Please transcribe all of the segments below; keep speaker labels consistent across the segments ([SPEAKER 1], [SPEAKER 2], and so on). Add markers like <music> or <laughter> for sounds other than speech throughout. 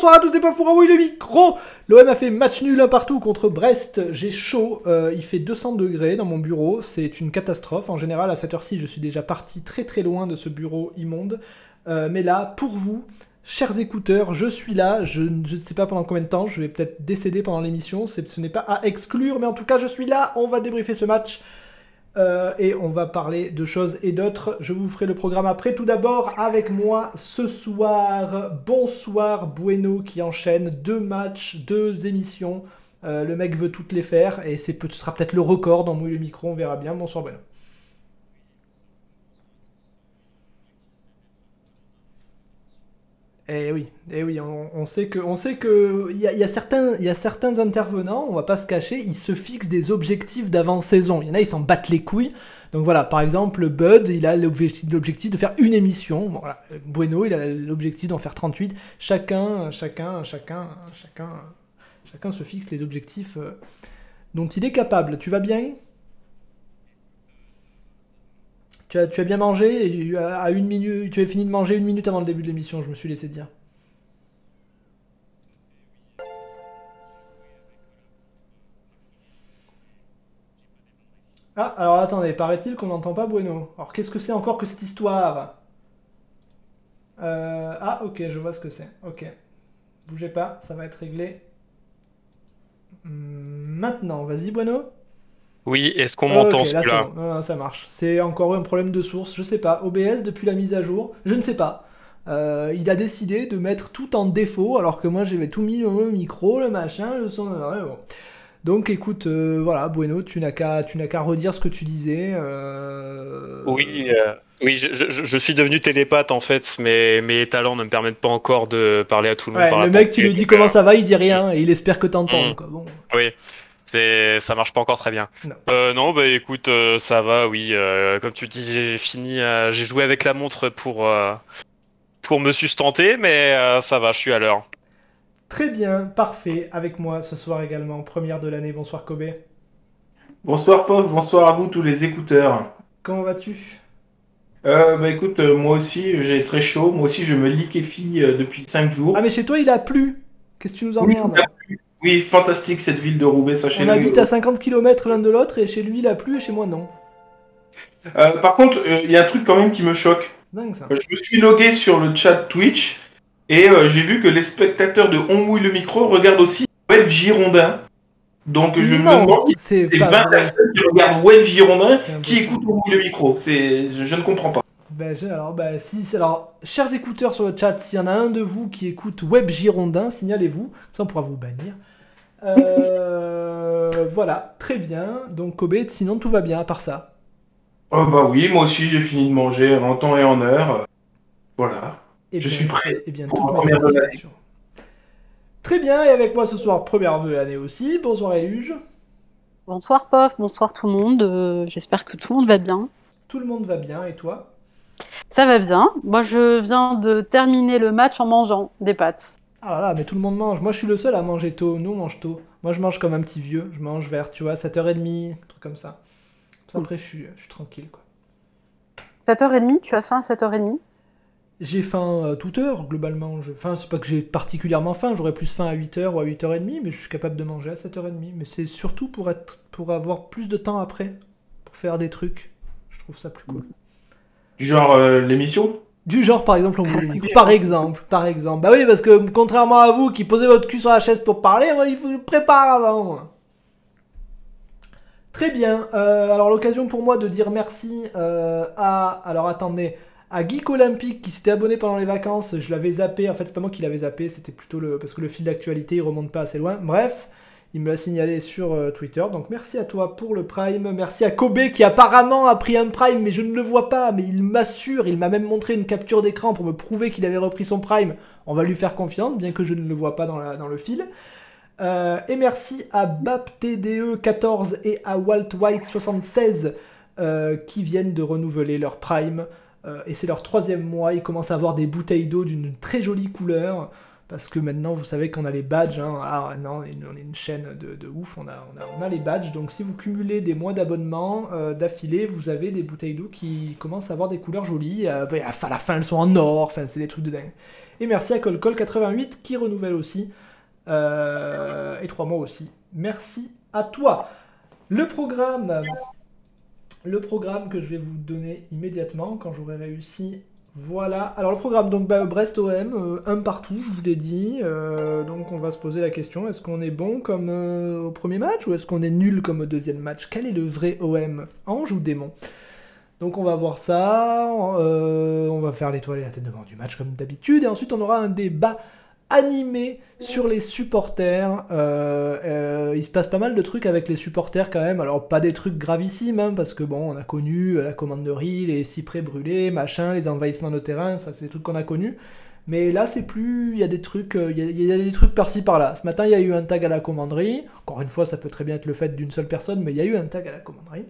[SPEAKER 1] bonsoir à tous et pas pour oui le micro L'OM a fait match nul un partout contre Brest, j'ai chaud, euh, il fait 200 degrés dans mon bureau, c'est une catastrophe. En général à cette heure-ci je suis déjà parti très très loin de ce bureau immonde. Euh, mais là, pour vous, chers écouteurs, je suis là, je ne sais pas pendant combien de temps, je vais peut-être décéder pendant l'émission, ce n'est pas à exclure, mais en tout cas je suis là, on va débriefer ce match. Euh, et on va parler de choses et d'autres. Je vous ferai le programme après. Tout d'abord, avec moi ce soir, bonsoir Bueno qui enchaîne deux matchs, deux émissions. Euh, le mec veut toutes les faire et ce sera peut-être le record dans Mouille le micro, on verra bien. Bonsoir Bueno. Eh oui, eh oui, on, sait que, on sait que, il y a, certains, y a certains intervenants, on va pas se cacher, ils se fixent des objectifs d'avant-saison. Il y en a, ils s'en battent les couilles. Donc voilà, par exemple, Bud, il a l'objectif de faire une émission. Bueno, il a l'objectif d'en faire 38. Chacun, chacun, chacun, chacun, chacun se fixe les objectifs euh, dont il est capable. Tu vas bien? Tu as, bien mangé à une minute, tu as fini de manger une minute avant le début de l'émission, je me suis laissé dire. Ah, alors attendez, paraît-il qu'on n'entend pas Bueno. Alors qu'est-ce que c'est encore que cette histoire? Euh, Ah, ok, je vois ce que c'est. Ok. Bougez pas, ça va être réglé. Hmm, maintenant, vas-y Bueno.
[SPEAKER 2] Oui, est-ce qu'on m'entend
[SPEAKER 1] là ça marche. C'est encore un problème de source, je sais pas. OBS depuis la mise à jour, je ne sais pas. Euh, il a décidé de mettre tout en défaut, alors que moi j'avais tout mis le micro, le machin, le son. Donc écoute, euh, voilà, Bueno, tu n'as qu'à redire ce que tu disais. Euh,
[SPEAKER 2] oui, oui, je, suis devenu télépathe en fait, mais mes talents ne me permettent pas encore de parler à tout le monde.
[SPEAKER 1] le mec, tu lui dis comment ça va, il dit rien et il espère que t'entends.
[SPEAKER 2] Mmh. Bon. Oui ça marche pas encore très bien. Non, euh, non bah écoute, euh, ça va, oui. Euh, comme tu dis, j'ai fini, j'ai joué avec la montre pour, pour me sustenter, mais ça va, je suis à l'heure.
[SPEAKER 1] Très bien, parfait. Avec moi ce soir également, première de l'année. Bonsoir Kobe.
[SPEAKER 3] Bonsoir Pauvre, bonsoir à vous tous les écouteurs.
[SPEAKER 1] Comment vas-tu?
[SPEAKER 3] Bah écoute, moi aussi j'ai très chaud, moi aussi je me liquéfie depuis 5 jours.
[SPEAKER 1] Ah mais chez toi il a plu Qu'est-ce que tu nous emmerdes?
[SPEAKER 3] Oui, fantastique cette ville de Roubaix,
[SPEAKER 1] sachez On habite à 50 km l'un de l'autre et chez lui il a plu et chez moi non.
[SPEAKER 3] Euh, par contre, euh, il y a un truc quand même qui me choque.
[SPEAKER 1] Dingue, ça.
[SPEAKER 3] Euh, je me suis logué sur le chat Twitch et j'ai vu que les spectateurs de On mouille le micro regardent aussi Web Girondin. Donc je me demande
[SPEAKER 1] c'est
[SPEAKER 3] 20 personnes qui regardent Web Girondin qui écoutent On mouille le micro. C'est, je, ne comprends pas.
[SPEAKER 1] Ben, alors, ben, si, alors, chers écouteurs sur le chat, s'il y en a un de vous qui écoute Web Girondin, signalez-vous, ça on pourra vous bannir. Euh, <laughs> voilà, très bien. Donc Kobe, sinon tout va bien à part ça.
[SPEAKER 3] Oh bah oui, moi aussi j'ai fini de manger en temps et en heure. Voilà. Et je suis prêt.
[SPEAKER 1] Et bien, Très bien, et avec moi ce soir, première de l'année aussi. Bonsoir Eluge.
[SPEAKER 4] Bonsoir Pof, bonsoir tout le monde. Euh, j'espère que tout le monde va bien.
[SPEAKER 1] Tout le monde va bien, et toi?
[SPEAKER 4] Ça va bien. Moi je viens de terminer le match en mangeant des pâtes.
[SPEAKER 1] Ah là là, mais tout le monde mange. Moi, je suis le seul à manger tôt. Nous, on mange tôt. Moi, je mange comme un petit vieux. Je mange vers, tu vois, 7h30, un truc comme ça. Après, je suis, je suis tranquille, quoi.
[SPEAKER 4] 7h30 Tu as faim à 7h30
[SPEAKER 1] J'ai faim à toute heure, globalement. Je... Enfin, c'est pas que j'ai particulièrement faim. J'aurais plus faim à 8h ou à 8h30, mais je suis capable de manger à 7h30. Mais c'est surtout pour, être... pour avoir plus de temps après, pour faire des trucs. Je trouve ça plus cool.
[SPEAKER 3] Genre euh, l'émission?
[SPEAKER 1] Du genre, par exemple, <laughs> Par exemple, par exemple. Bah oui, parce que contrairement à vous qui posez votre cul sur la chaise pour parler, moi, il faut le préparer avant. Très bien. Euh, alors, l'occasion pour moi de dire merci euh, à. Alors, attendez. À Geek Olympique qui s'était abonné pendant les vacances. Je l'avais zappé. En fait, c'est pas moi qui l'avais zappé. C'était plutôt le. Parce que le fil d'actualité, il remonte pas assez loin. Bref. Il me l'a signalé sur euh, Twitter. Donc merci à toi pour le Prime. Merci à Kobe qui apparemment a pris un Prime, mais je ne le vois pas. Mais il m'assure, il m'a même montré une capture d'écran pour me prouver qu'il avait repris son Prime. On va lui faire confiance, bien que je ne le vois pas dans, le fil. Euh, et merci à BapTDE14 et à Walt White 76 euh, qui viennent de renouveler leur Prime. et c'est leur troisième mois. Ils commencent à avoir des bouteilles d'eau d'une très jolie couleur parce que maintenant vous savez qu'on a les badges. Hein. Ah non, on est une chaîne de, ouf, on a, on, a, les badges. Donc si vous cumulez des mois d'abonnement euh, d'affilée, vous avez des bouteilles d'eau qui commencent à avoir des couleurs jolies. Euh, à la fin, elles sont en or, enfin, c'est des trucs de dingue. Et merci à ColCol88 qui renouvelle aussi. Euh, et trois mois aussi. Merci à toi. Le programme, le programme que je vais vous donner immédiatement quand j'aurai réussi voilà, alors le programme, donc bah, Brest OM, euh, un partout, je vous l'ai dit. Euh, donc on va se poser la question, est-ce qu'on est bon comme euh, au premier match ou est-ce qu'on est nul comme au deuxième match? Quel est le vrai OM Ange ou démon? Donc on va voir ça, on va faire l'étoile et la tête devant du match comme d'habitude, et ensuite on aura un débat animé sur les supporters. Euh, euh, il se passe pas mal de trucs avec les supporters quand même. Alors pas des trucs gravissimes, hein, parce que bon, on a connu la commanderie, les cyprès brûlés, machin, les envahissements de terrain, ça c'est des trucs qu'on a connus. Mais là, c'est plus. Il y a des trucs, euh, il y, a des trucs par-ci par-là. Ce matin, il y a eu un tag à la commanderie. Encore une fois, ça peut très bien être le fait d'une seule personne, mais il y a eu un tag à la commanderie.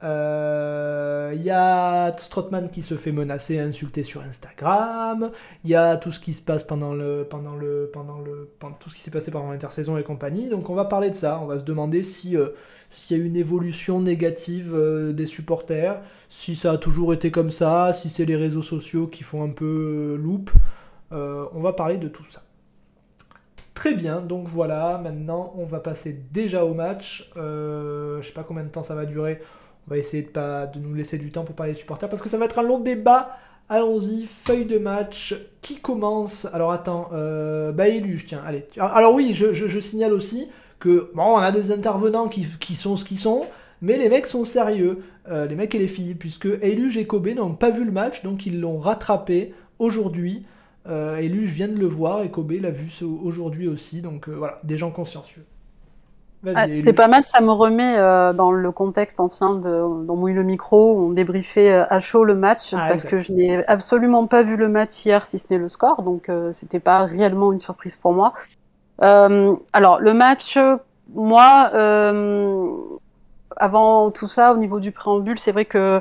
[SPEAKER 1] Il euh, y a Strotman qui se fait menacer, insulter sur Instagram. Il y a tout ce qui se passe pendant le, pendant le, pendant le, tout ce qui s'est passé pendant l'intersaison et compagnie. Donc on va parler de ça. On va se demander si euh, s'il y a une évolution négative euh, des supporters, si ça a toujours été comme ça, si c'est les réseaux sociaux qui font un peu loop. on va parler de tout ça. Très bien, donc voilà, maintenant on va passer déjà au match. je sais pas combien de temps ça va durer. On va essayer de, pas, de nous laisser du temps pour parler des supporters parce que ça va être un long débat. Allons-y, feuille de match. Qui commence Alors attends, euh, bah tiens, allez. Alors oui, je, signale aussi que, bon, on a des intervenants qui, sont ce qu'ils sont, mais les mecs sont sérieux, euh, les mecs et les filles, puisque Eluge et Kobe n'ont pas vu le match, donc ils l'ont rattrapé aujourd'hui. Euh, Eluge vient de le voir et Kobe l'a vu aujourd'hui aussi, donc euh, voilà, des gens consciencieux.
[SPEAKER 4] Ah, c'est pas mal, ça me remet euh, dans le contexte ancien de dans Mouille le micro où on débriefait euh, à chaud le match ah, parce que je n'ai absolument pas vu le match hier si ce n'est le score donc euh, c'était pas réellement une surprise pour moi. alors le match, moi avant tout ça au niveau du préambule c'est vrai que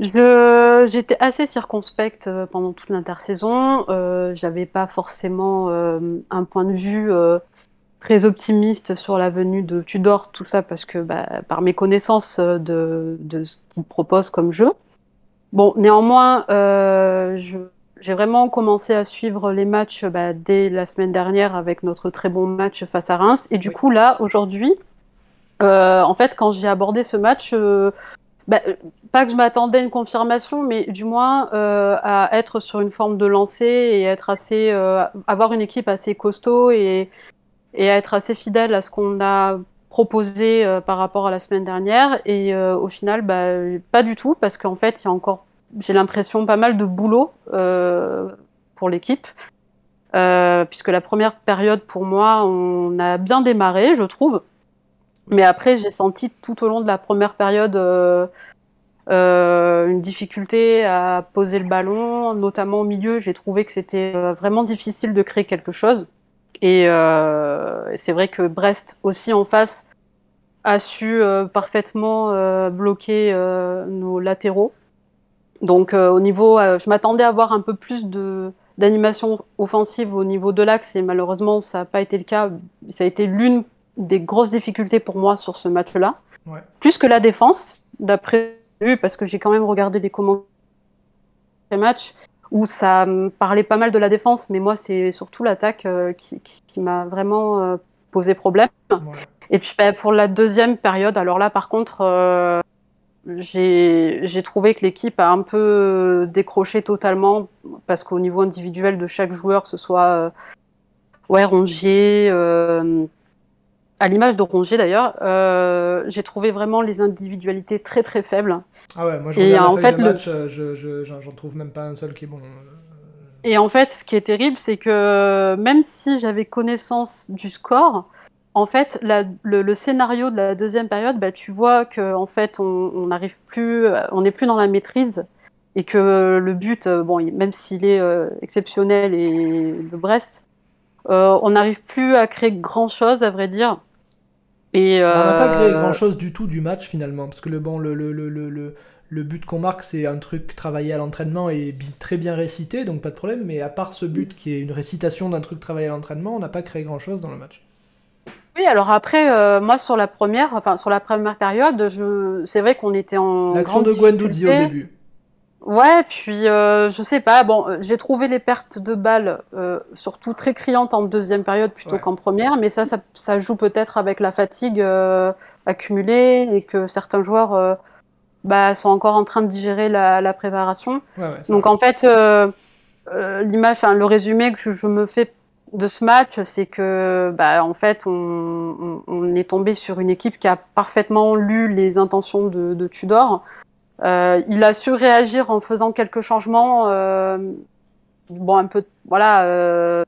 [SPEAKER 4] j'étais assez circonspecte pendant toute l'intersaison. J'avais pas forcément un point de vue très optimiste sur la venue de Tudor, tout ça parce que bah, par mes connaissances euh, de, de ce qu'il propose comme jeu. Bon, néanmoins, euh, j'ai vraiment commencé à suivre les matchs bah, dès la semaine dernière avec notre très bon match face à Reims. Et du coup, là, aujourd'hui, euh, en fait, quand j'ai abordé ce match, euh, bah, pas que je m'attendais à une confirmation, mais du moins euh, à être sur une forme de lancer et être assez, avoir une équipe assez costaud et et à être assez fidèle à ce qu'on a proposé euh, par rapport à la semaine dernière. Et euh, au final, bah, pas du tout, parce qu'en fait, il y a encore, j'ai l'impression, pas mal de boulot euh, pour l'équipe. puisque la première période, pour moi, on a bien démarré, je trouve. Mais après, j'ai senti tout au long de la première période une difficulté à poser le ballon, notamment au milieu. J'ai trouvé que c'était vraiment difficile de créer quelque chose. Et euh, c'est vrai que Brest aussi en face a su euh, parfaitement euh, bloquer nos latéraux. Donc au niveau, je m'attendais à avoir un peu plus de d'animation offensive au niveau de l'axe et malheureusement ça n'a pas été le cas. Ça a été l'une des grosses difficultés pour moi sur ce match-là. Ouais. Plus que la défense, d'après vu, parce que j'ai quand même regardé les commentaires match où ça parlait pas mal de la défense, mais moi, c'est surtout l'attaque euh, qui, qui, m'a vraiment euh, posé problème. Et puis bah, pour la deuxième période, alors là, par contre, euh, j'ai trouvé que l'équipe a un peu décroché totalement, parce qu'au niveau individuel de chaque joueur, que ce soit ouais, Rongier, à l'image de Rongier d'ailleurs, j'ai trouvé vraiment les individualités très très faibles.
[SPEAKER 1] Ah ouais, moi je regarde en fait, le match, je, j'en trouve même pas un seul qui est bon. Euh.
[SPEAKER 4] Et en fait, ce qui est terrible, c'est que même si j'avais connaissance du score, en fait, le, scénario de la deuxième période, bah, tu vois que en fait, on n'arrive plus, on n'est plus dans la maîtrise et que le but, euh, bon, même s'il est euh, exceptionnel et le Brest, euh, on n'arrive plus à créer grand chose, à vrai dire.
[SPEAKER 1] Et, on n'a pas créé grand chose du tout du match finalement, parce que le bon, le, le, le, le, le but qu'on marque, c'est un truc travaillé à l'entraînement et très bien récité, donc pas de problème. Mais à part ce but qui est une récitation d'un truc travaillé à l'entraînement, on n'a pas créé grand chose dans le match.
[SPEAKER 4] Oui, alors après, euh, moi sur la première, enfin sur la première période, je... c'est vrai qu'on était en.
[SPEAKER 1] L'action de Guendouzi au début.
[SPEAKER 4] Ouais, puis euh, je sais pas. Bon, euh, j'ai trouvé les pertes de balles surtout très criantes en deuxième période plutôt qu'en première, mais ça, ça, joue peut-être avec la fatigue accumulée et que certains joueurs bah, sont encore en train de digérer la, préparation. Donc en fait, l'image, enfin le résumé que je me fais de ce match, c'est que, bah, en fait, on, est tombé sur une équipe qui a parfaitement lu les intentions de, Tudor. Euh, il a su réagir en faisant quelques changements, euh, bon, un peu, voilà, euh,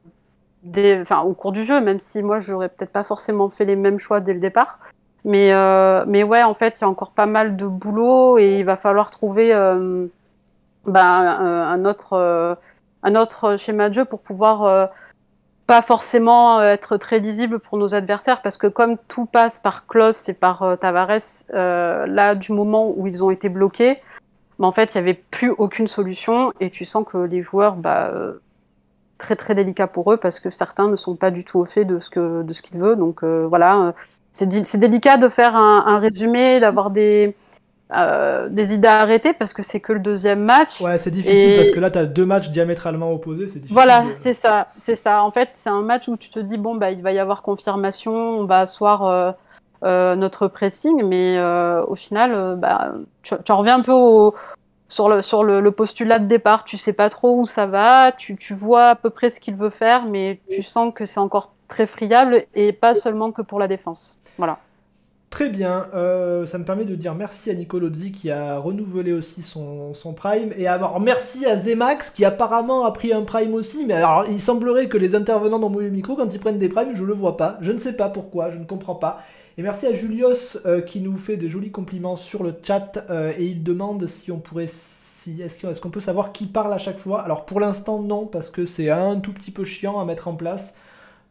[SPEAKER 4] au cours du jeu, même si moi, j'aurais peut-être pas forcément fait les mêmes choix dès le départ. Mais, mais ouais, en fait, il y a encore pas mal de boulot et il va falloir trouver bah, un, autre, un autre schéma de jeu pour pouvoir pas forcément euh, être très lisible pour nos adversaires parce que comme tout passe par Klaus et par euh, Tavares, euh, là du moment où ils ont été bloqués, bah, en fait il n'y avait plus aucune solution et tu sens que les joueurs, bah, très très délicat pour eux parce que certains ne sont pas du tout au fait de ce que de ce qu'ils veulent. Donc voilà, c'est délicat de faire un résumé, d'avoir des euh, des idées à arrêter parce que c'est que le deuxième match.
[SPEAKER 1] Ouais, c'est difficile parce que là, tu as deux matchs diamétralement opposés. C'est difficile.
[SPEAKER 4] Voilà, c'est ça. C'est ça. En fait, c'est un match où tu te dis, bon, bah, il va y avoir confirmation, on va asseoir euh, euh, notre pressing, mais au final, bah, tu, tu, reviens un peu au, sur, le, sur le, postulat de départ. Tu sais pas trop où ça va, tu, tu vois à peu près ce qu'il veut faire, mais tu sens que c'est encore très friable et pas seulement que pour la défense. Voilà.
[SPEAKER 1] Très bien, euh, ça me permet de dire merci à Nicolozzi qui a renouvelé aussi son, Prime et alors merci à Zemax qui apparemment a pris un Prime aussi, mais alors il semblerait que les intervenants dans le micro quand ils prennent des Primes, je le vois pas, je ne sais pas pourquoi, je ne comprends pas. Et merci à Julius euh, qui nous fait des jolis compliments sur le chat euh, et il demande si on pourrait est-ce qu'on peut savoir qui parle à chaque fois? Alors pour l'instant non parce que c'est un tout petit peu chiant à mettre en place.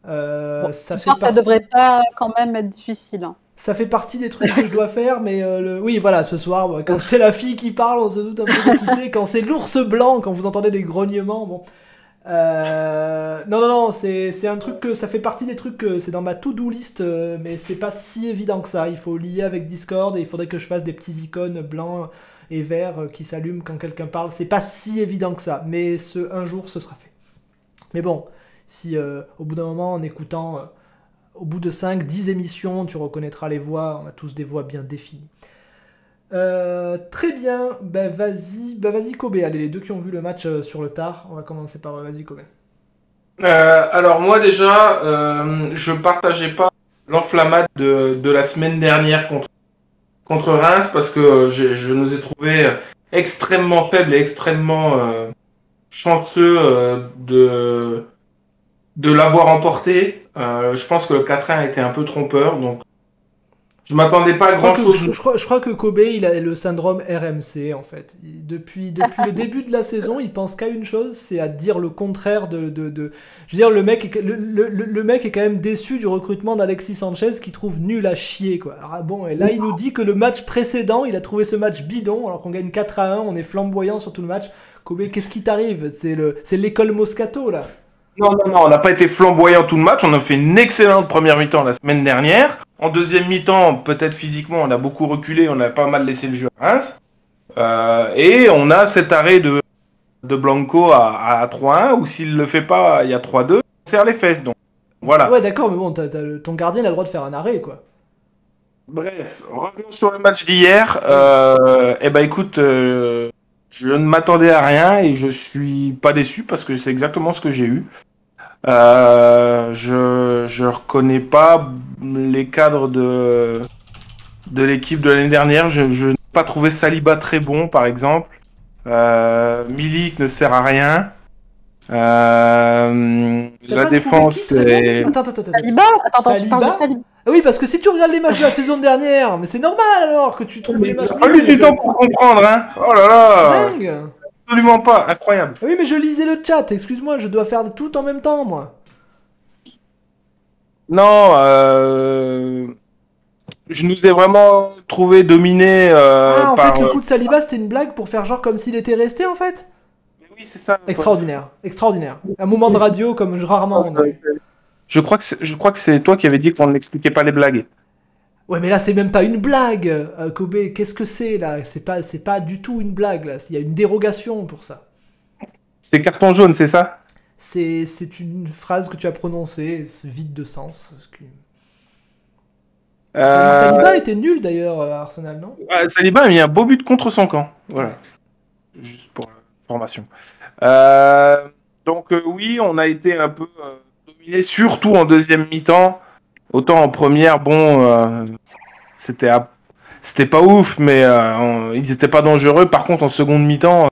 [SPEAKER 4] ça, ça devrait pas quand même être difficile. Hein
[SPEAKER 1] ça fait partie des trucs que je dois faire, mais euh, oui, voilà, ce soir, quand c'est la fille qui parle, on se doute un peu de qui c'est. Quand c'est l'ours blanc, quand vous entendez des grognements, bon. Euh, non, non, non, c'est un truc que ça fait partie des trucs que c'est dans ma to-do list, euh, mais c'est pas si évident que ça. Il faut lier avec Discord et il faudrait que je fasse des petits icônes blancs et verts qui s'allument quand quelqu'un parle. C'est pas si évident que ça, mais ce, un jour ce sera fait. Mais bon, si au bout d'un moment, en écoutant au bout de 5, 10 émissions, tu reconnaîtras les voix, on a tous des voix bien définies. Euh, très bien, bah vas-y, bah vas-y Kobe, allez les deux qui ont vu le match euh, sur le tard, on va commencer par euh, vas-y Kobe.
[SPEAKER 3] alors moi déjà, je partageais pas l'enflammade de, la semaine dernière contre, contre Reims parce que je, nous ai trouvés extrêmement faibles et extrêmement chanceux de, de l'avoir emporté. Euh, je pense que le 4-1 a été un peu trompeur, donc je m'attendais pas à grand chose.
[SPEAKER 1] Je, crois, je, crois, que Kobe, il a le syndrome RMC en fait. depuis depuis le début de la saison, il pense qu'à une chose, c'est à dire le contraire de, de, de, Je veux dire, le mec, le, le, le, mec est quand même déçu du recrutement d'Alexis Sanchez, qui trouve nul à chier quoi. Alors, bon, et là, il nous dit que le match précédent, il a trouvé ce match bidon, alors qu'on gagne 4 à 1, on est flamboyant sur tout le match. Kobe, qu'est-ce qui t'arrive? C'est l'école Moscato là.
[SPEAKER 3] Non, non, non, on n'a pas été flamboyant tout le match. On a fait une excellente première mi-temps la semaine dernière. En deuxième mi-temps, peut-être physiquement, on a beaucoup reculé, on a pas mal laissé le jeu à Reims. Euh, et on a cet arrêt de, de Blanco à, à 3-1, ou s'il le fait pas, il y a 3-2, on serre les fesses. Donc voilà.
[SPEAKER 1] Ouais, d'accord, mais bon, ton gardien a le droit de faire un arrêt, quoi.
[SPEAKER 3] Bref, revenons sur le match d'hier. Euh, eh ben écoute, euh, je ne m'attendais à rien et je suis pas déçu parce que c'est exactement ce que j'ai eu. Euh, je je reconnais pas les cadres de de l'équipe de l'année dernière. Je, je n'ai pas trouvé Saliba très bon, par exemple. Euh, Milik ne sert à rien. Euh, la défense, c'est.
[SPEAKER 1] Attends, attends, attends.
[SPEAKER 4] Saliba Attends, attends, tu parles de Saliba
[SPEAKER 1] ah oui, parce que si tu regardes les matchs de la saison dernière, mais c'est normal alors que tu trouves les matchs.
[SPEAKER 3] Il a fallu du temps pour comprendre, hein. Oh là là.
[SPEAKER 1] C'est dingue.
[SPEAKER 3] Absolument pas, incroyable.
[SPEAKER 1] Oui, mais je lisais le chat, excuse-moi, je dois faire tout en même temps, moi.
[SPEAKER 3] Non, euh... je nous ai vraiment trouvé dominé euh,
[SPEAKER 1] Ah, en
[SPEAKER 3] par...
[SPEAKER 1] fait, le coup de Saliba, c'était une blague pour faire genre comme s'il était resté, en fait?
[SPEAKER 3] Oui, c'est ça.
[SPEAKER 1] Extraordinaire, extraordinaire. Un moment de radio comme rarement on a.
[SPEAKER 3] Je crois que c'est- je crois que c'est toi qui avais dit qu'on n'expliquait pas les blagues.
[SPEAKER 1] Ouais, mais là, c'est même pas une blague, euh, Kobe. Qu'est-ce que c'est, là? C'est pas, c'est pas du tout une blague, là. Il y a une dérogation pour ça.
[SPEAKER 3] C'est carton jaune, c'est ça?
[SPEAKER 1] C'est, c'est une phrase que tu as prononcée, vide de sens. Que-
[SPEAKER 3] Euh,
[SPEAKER 1] Saliba était nul, d'ailleurs, à Arsenal, non?
[SPEAKER 3] Ouais, Saliba a mis un beau but contre son camp. Voilà. Juste pour information. Euh, donc euh, oui, on a été un peu euh, surtout en deuxième mi-temps. Autant en première, bon, euh, c'était pas ouf, mais euh, ils étaient pas dangereux. Par contre, en seconde mi-temps,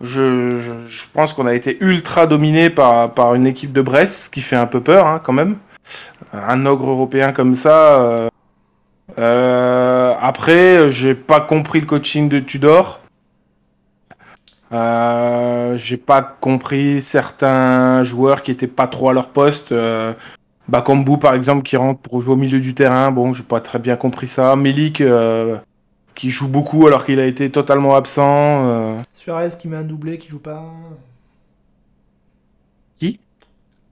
[SPEAKER 3] je, pense qu'on a été ultra dominé par, une équipe de Brest, ce qui fait un peu peur hein, quand même. Un ogre européen comme ça. euh, après, j'ai pas compris le coaching de Tudor. Euh, j'ai pas compris certains joueurs qui étaient pas trop à leur poste. Euh, Bakambu par exemple qui rentre pour jouer au milieu du terrain. Bon, j'ai pas très bien compris ça. Melik euh, qui joue beaucoup alors qu'il a été totalement absent. euh.
[SPEAKER 1] Suarez qui met un doublé, qui joue pas.
[SPEAKER 3] Qui?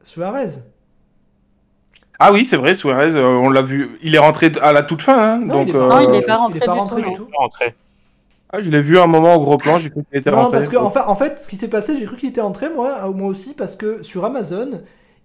[SPEAKER 1] Suarez.
[SPEAKER 3] Ah oui, c'est vrai, Suarez, euh, on l'a vu. Il est rentré à la toute fin. Hein,
[SPEAKER 1] Non,
[SPEAKER 3] donc,
[SPEAKER 1] il est pas-
[SPEAKER 3] euh,
[SPEAKER 4] Non, il est pas
[SPEAKER 1] Il
[SPEAKER 4] rentré
[SPEAKER 1] est pas
[SPEAKER 4] du
[SPEAKER 1] rentré
[SPEAKER 4] tout,
[SPEAKER 1] du tout.
[SPEAKER 2] Rentré.
[SPEAKER 3] Ah, je l'ai vu un moment au gros plan. J'ai cru qu'il était
[SPEAKER 1] Non,
[SPEAKER 3] rentré.
[SPEAKER 1] parce que en fait, en fait, ce qui s'est passé, j'ai cru qu'il était entré, moi, moi aussi, parce que sur Amazon,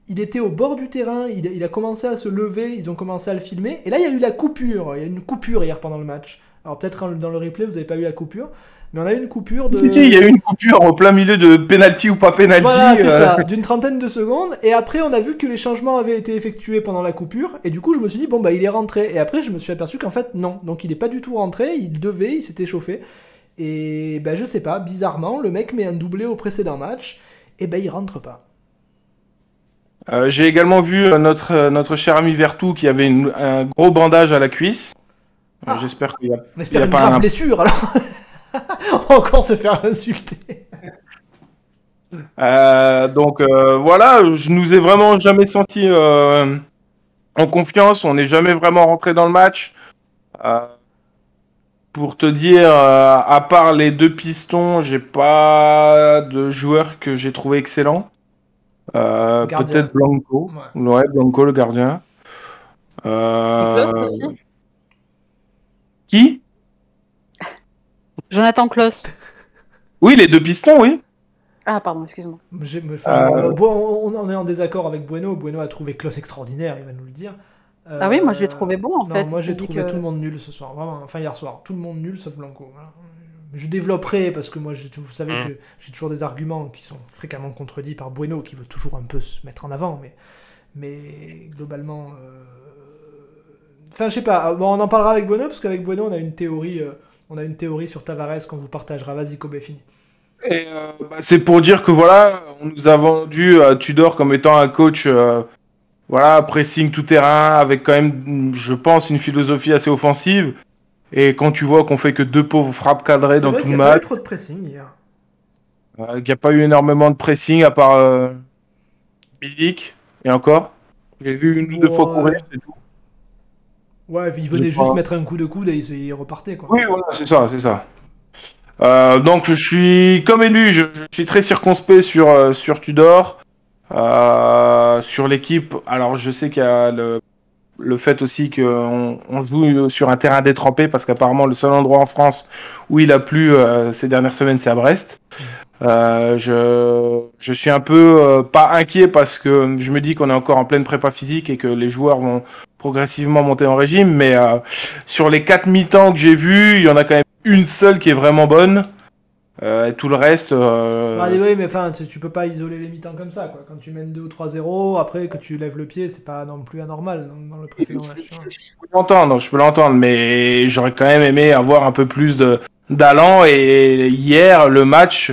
[SPEAKER 1] il était au bord du terrain, il, il a commencé à se lever, ils ont commencé à le filmer, et là, il y a eu la coupure. Il y a eu une coupure hier pendant le match. Alors peut-être dans le replay, vous n'avez pas eu la coupure, mais on a eu une coupure de.
[SPEAKER 3] Si, si, il y a eu une coupure au plein milieu de penalty ou pas penalty.
[SPEAKER 1] Voilà, c'est
[SPEAKER 3] euh,
[SPEAKER 1] ça, d'une trentaine de secondes. Et après, on a vu que les changements avaient été effectués pendant la coupure. Et du coup, je me suis dit, bon, bah, il est rentré. Et après, je me suis aperçu qu'en fait, non. Donc, il est pas du tout rentré. Il devait, il s'était chauffé. Et ben, je sais pas, bizarrement, le mec met un doublé au précédent match. Et ben, il rentre pas.
[SPEAKER 3] Euh, J'ai également vu euh, notre, euh, notre cher ami Vertou qui avait une- un gros bandage à la cuisse.
[SPEAKER 1] Ah.
[SPEAKER 3] J'espère qu'il a.
[SPEAKER 1] On espère
[SPEAKER 3] Il y a
[SPEAKER 1] une
[SPEAKER 3] pas
[SPEAKER 1] grave
[SPEAKER 3] un-
[SPEAKER 1] blessure, alors. <laughs> Encore se faire insulter.
[SPEAKER 3] Euh, donc euh, voilà, je nous ai vraiment jamais senti euh, en confiance. On n'est jamais vraiment rentré dans le match. Euh, pour te dire, euh, à part les deux pistons, j'ai pas de joueur que j'ai trouvé excellent. Euh. Peut-être Blanco.
[SPEAKER 1] Ouais.
[SPEAKER 3] Ouais, Blanco le gardien. Euh,
[SPEAKER 4] aussi?
[SPEAKER 3] Qui?
[SPEAKER 4] Jonathan Klaus.
[SPEAKER 3] Oui, les deux pistons, oui.
[SPEAKER 4] Ah, pardon, excuse-moi.
[SPEAKER 3] Euh.
[SPEAKER 1] euh, on, on est en désaccord avec Bueno. Bueno a trouvé Klaus extraordinaire, il va nous le dire. Euh,
[SPEAKER 4] Ah oui, moi, je l'ai trouvé bon, en
[SPEAKER 1] non,
[SPEAKER 4] fait.
[SPEAKER 1] Moi j'ai trouvé
[SPEAKER 4] que-
[SPEAKER 1] tout le monde nul ce soir, vraiment. Enfin hier soir, tout le monde nul sauf Blanco. voilà. Je développerai parce que moi, j'ai- vous savez
[SPEAKER 2] Mm.
[SPEAKER 1] que j'ai toujours des arguments qui sont fréquemment contredits par Bueno, qui veut toujours un peu se mettre en avant, mais, mais globalement. euh, Enfin, je sais pas. Bon, on en parlera avec Bueno parce qu'avec Bueno, on a une théorie. euh, On a une théorie sur Tavares qu'on vous partagera. Vas-y, Kobe, fini.
[SPEAKER 3] Et, euh, bah, c'est pour dire que voilà, on nous a vendu à Tudor comme étant un coach, euh, voilà, pressing tout terrain, avec quand même, je pense, une philosophie assez offensive. Et quand tu vois qu'on fait que deux pauvres frappes cadrées dans
[SPEAKER 1] vrai
[SPEAKER 3] tout le
[SPEAKER 1] y a pas eu
[SPEAKER 3] match,
[SPEAKER 1] trop de pressing hier.
[SPEAKER 3] euh, qu'il n'y a pas eu énormément de pressing à part euh, Milik, et encore. J'ai vu une ou deux fois courir, c'est tout.
[SPEAKER 1] Ouais, il venait juste mettre un coup de coude et il, repartait quoi.
[SPEAKER 3] Oui, voilà, c'est ça, c'est ça. Euh, donc je suis comme élu, je, je suis très circonspect sur euh, sur Tudor, euh, sur l'équipe. Alors je sais qu'il y a le, le fait aussi qu'on on joue sur un terrain détrempé parce qu'apparemment le seul endroit en France où il a plu ces dernières semaines c'est à Brest. Euh, je, je suis un peu euh, pas inquiet parce que je me dis qu'on est encore en pleine prépa physique et que les joueurs vont progressivement monter en régime, mais euh, sur les quatre mi-temps que j'ai vus, il y en a quand même une seule qui est vraiment bonne. Euh, et tout le reste. euh,
[SPEAKER 1] Ah, oui, mais enfin, tu, tu peux pas isoler les mi-temps comme ça quoi. Quand tu mènes 2 ou 3-0, après que tu lèves le pied, c'est pas non plus anormal dans, dans le précédent
[SPEAKER 3] je-
[SPEAKER 1] match. hein.
[SPEAKER 3] je peux l'entendre, je peux l'entendre, mais j'aurais quand même aimé avoir un peu plus de d'allant. Et hier, le match,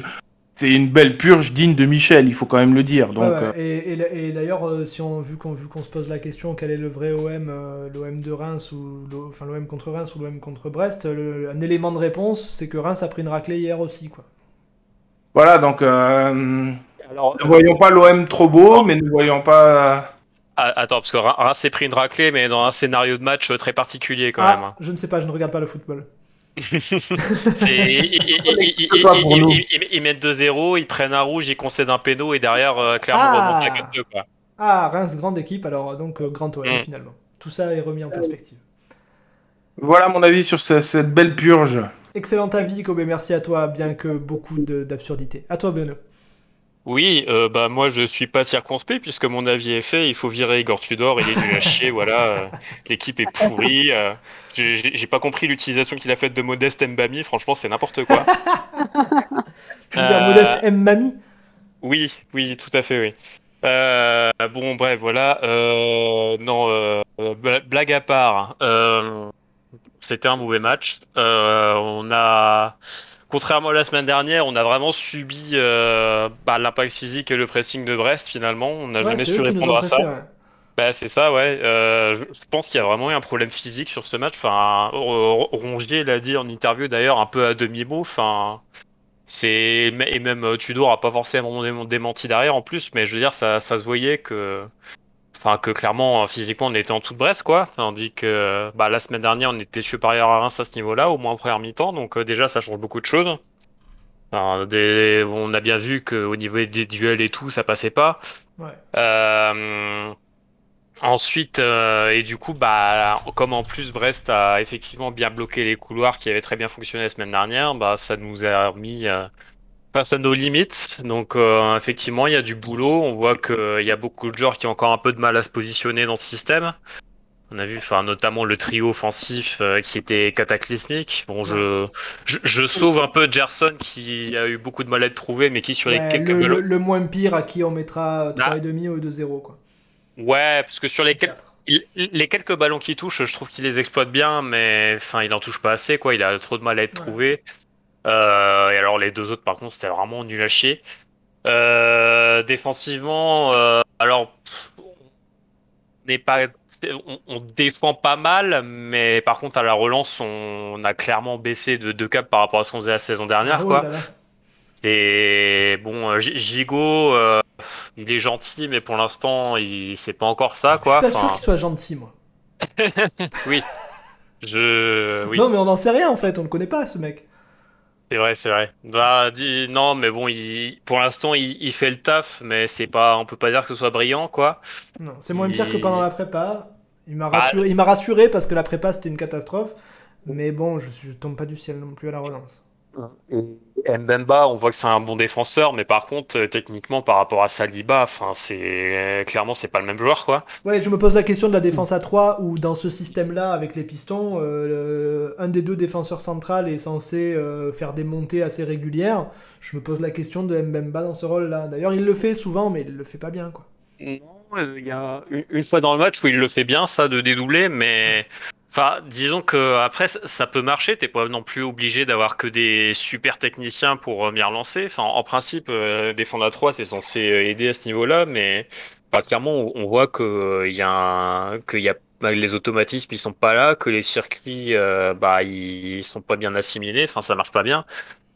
[SPEAKER 3] c'est une belle purge digne de Michel, il faut quand même le dire. Donc,
[SPEAKER 1] euh, Et, d'ailleurs, euh, si on, vu qu'on vu qu'on se pose la question, quel est le vrai OM, euh, l'OM de Reims ou enfin l'OM contre Reims ou l'OM contre Brest, un élément de réponse, c'est que Reims a pris une raclée hier aussi, quoi.
[SPEAKER 3] Voilà, donc Alors, ne voyons pas l'OM trop beau, mais ne voyons pas.
[SPEAKER 2] Ah, attends, parce que Reims s'est pris une raclée, mais dans un scénario de match très particulier quand ah, même. Hein.
[SPEAKER 1] Je ne sais pas, je ne regarde pas le football
[SPEAKER 2] ils, mettent 2-0, ils prennent un rouge, ils concèdent un péno et derrière, euh, clairement, ah. remontent à 4-2.
[SPEAKER 1] Ah, Reims, grande équipe, alors donc euh, grand OM mm. finalement. Tout ça est remis en perspective.
[SPEAKER 3] Voilà mon avis sur cette belle purge.
[SPEAKER 1] Excellent avis, Kobe, merci à toi, bien que beaucoup d'absurdité. À toi, Benoît.
[SPEAKER 2] Oui, euh, bah moi je suis pas circonspect puisque mon avis est fait. Il faut virer Igor Tudor, il est nul à chier, voilà. Euh, l'équipe est pourrie. Euh, j'ai pas compris l'utilisation qu'il a faite de Modeste Mbami. Franchement, c'est n'importe quoi.
[SPEAKER 1] tu veux dire Modeste Mbami
[SPEAKER 2] Oui, oui, tout à fait, oui. bon, bref, voilà. non, blague à part. C'était un mauvais match. on a Contrairement à la semaine dernière, on a vraiment subi euh, bah, l'impact physique et le pressing de Brest finalement. On n'a jamais su répondre à ça. Bah, c'est ça, ouais. Euh, je pense qu'il y a vraiment eu un problème physique sur ce match. Enfin, Rongier l'a dit en interview d'ailleurs un peu à demi-mot. Enfin, c'est et même euh, Tudor a pas forcément démenti derrière en plus, mais je veux dire ça, ça se voyait que Enfin, que clairement, physiquement, on était en toute Brest, quoi. Tandis que bah, la semaine dernière, on était supérieur à Reims à ce niveau-là, au moins en première mi-temps. Donc, euh, déjà, ça change beaucoup de choses. On a bien vu qu'au niveau des duels et tout, ça passait pas. Euh, ensuite, euh, et du coup, bah, comme en plus Brest a effectivement bien bloqué les couloirs qui avaient très bien fonctionné la semaine dernière, bah, ça nous a mis face à nos limites. Donc euh, effectivement, il y a du boulot. On voit qu'il y a beaucoup de joueurs qui ont encore un peu de mal à se positionner dans ce système. On a vu, enfin, notamment le trio offensif euh, qui était cataclysmique. Bon, je, je, sauve un peu Gerson qui a eu beaucoup de mal à être trouvé, mais qui sur les quelques
[SPEAKER 1] le, le, moins pire à qui on mettra 3,5 ah. ou 2-0 quoi.
[SPEAKER 2] Ouais, parce que sur les quelques les quelques ballons qu'il touche, je trouve qu'il les exploite bien, mais enfin, il en touche pas assez, quoi. Il a trop de mal à être trouvé. Euh, et alors les deux autres, par contre, c'était vraiment nul à chier. Euh, défensivement, euh, alors on pas, on, défend pas mal, mais par contre à la relance, on, a clairement baissé de deux caps par rapport à ce qu'on faisait la saison dernière, oh quoi. Et bon, Gigo, il est gentil, mais pour l'instant, il c'est pas encore ça, quoi.
[SPEAKER 1] Je suis pas sûr qu'il soit gentil, moi. <laughs>
[SPEAKER 2] oui. Je. Oui.
[SPEAKER 1] Non, mais on n'en sait rien en fait, on le connaît pas, ce mec.
[SPEAKER 2] C'est vrai, c'est vrai. Bah, dit, non, mais bon, il, pour l'instant, il, fait le taf, mais c'est pas, on peut pas dire que ce soit brillant, quoi.
[SPEAKER 1] Non, c'est moins pire que pendant la prépa. Il m'a bah, rassuré, il rassuré parce que la prépa c'était une catastrophe. Mais bon, je, je tombe pas du ciel non plus à la relance.
[SPEAKER 2] Mbemba, on voit que c'est un bon défenseur, mais par contre, euh, techniquement, par rapport à Saliba, enfin, c'est euh, clairement, c'est pas le même joueur, quoi.
[SPEAKER 1] Ouais, je me pose la question de la défense à 3 où dans ce système-là, avec les pistons, euh, un des deux défenseurs central est censé faire des montées assez régulières. Je me pose la question de Mbemba dans ce rôle-là. D'ailleurs, il le fait souvent, mais il le fait pas bien, quoi.
[SPEAKER 2] Non, il y a une fois dans le match où il le fait bien, ça, de dédoubler, mais Enfin, disons que après ça peut marcher. T'es pas non plus obligé d'avoir que des super techniciens pour bien relancer. Enfin, en principe, euh, défendre à 3 c'est censé aider à ce niveau-là, mais clairement, on voit que il que y a bah, les automatismes ils sont pas là, que les circuits euh, bah ils sont pas bien assimilés. Enfin, ça marche pas bien.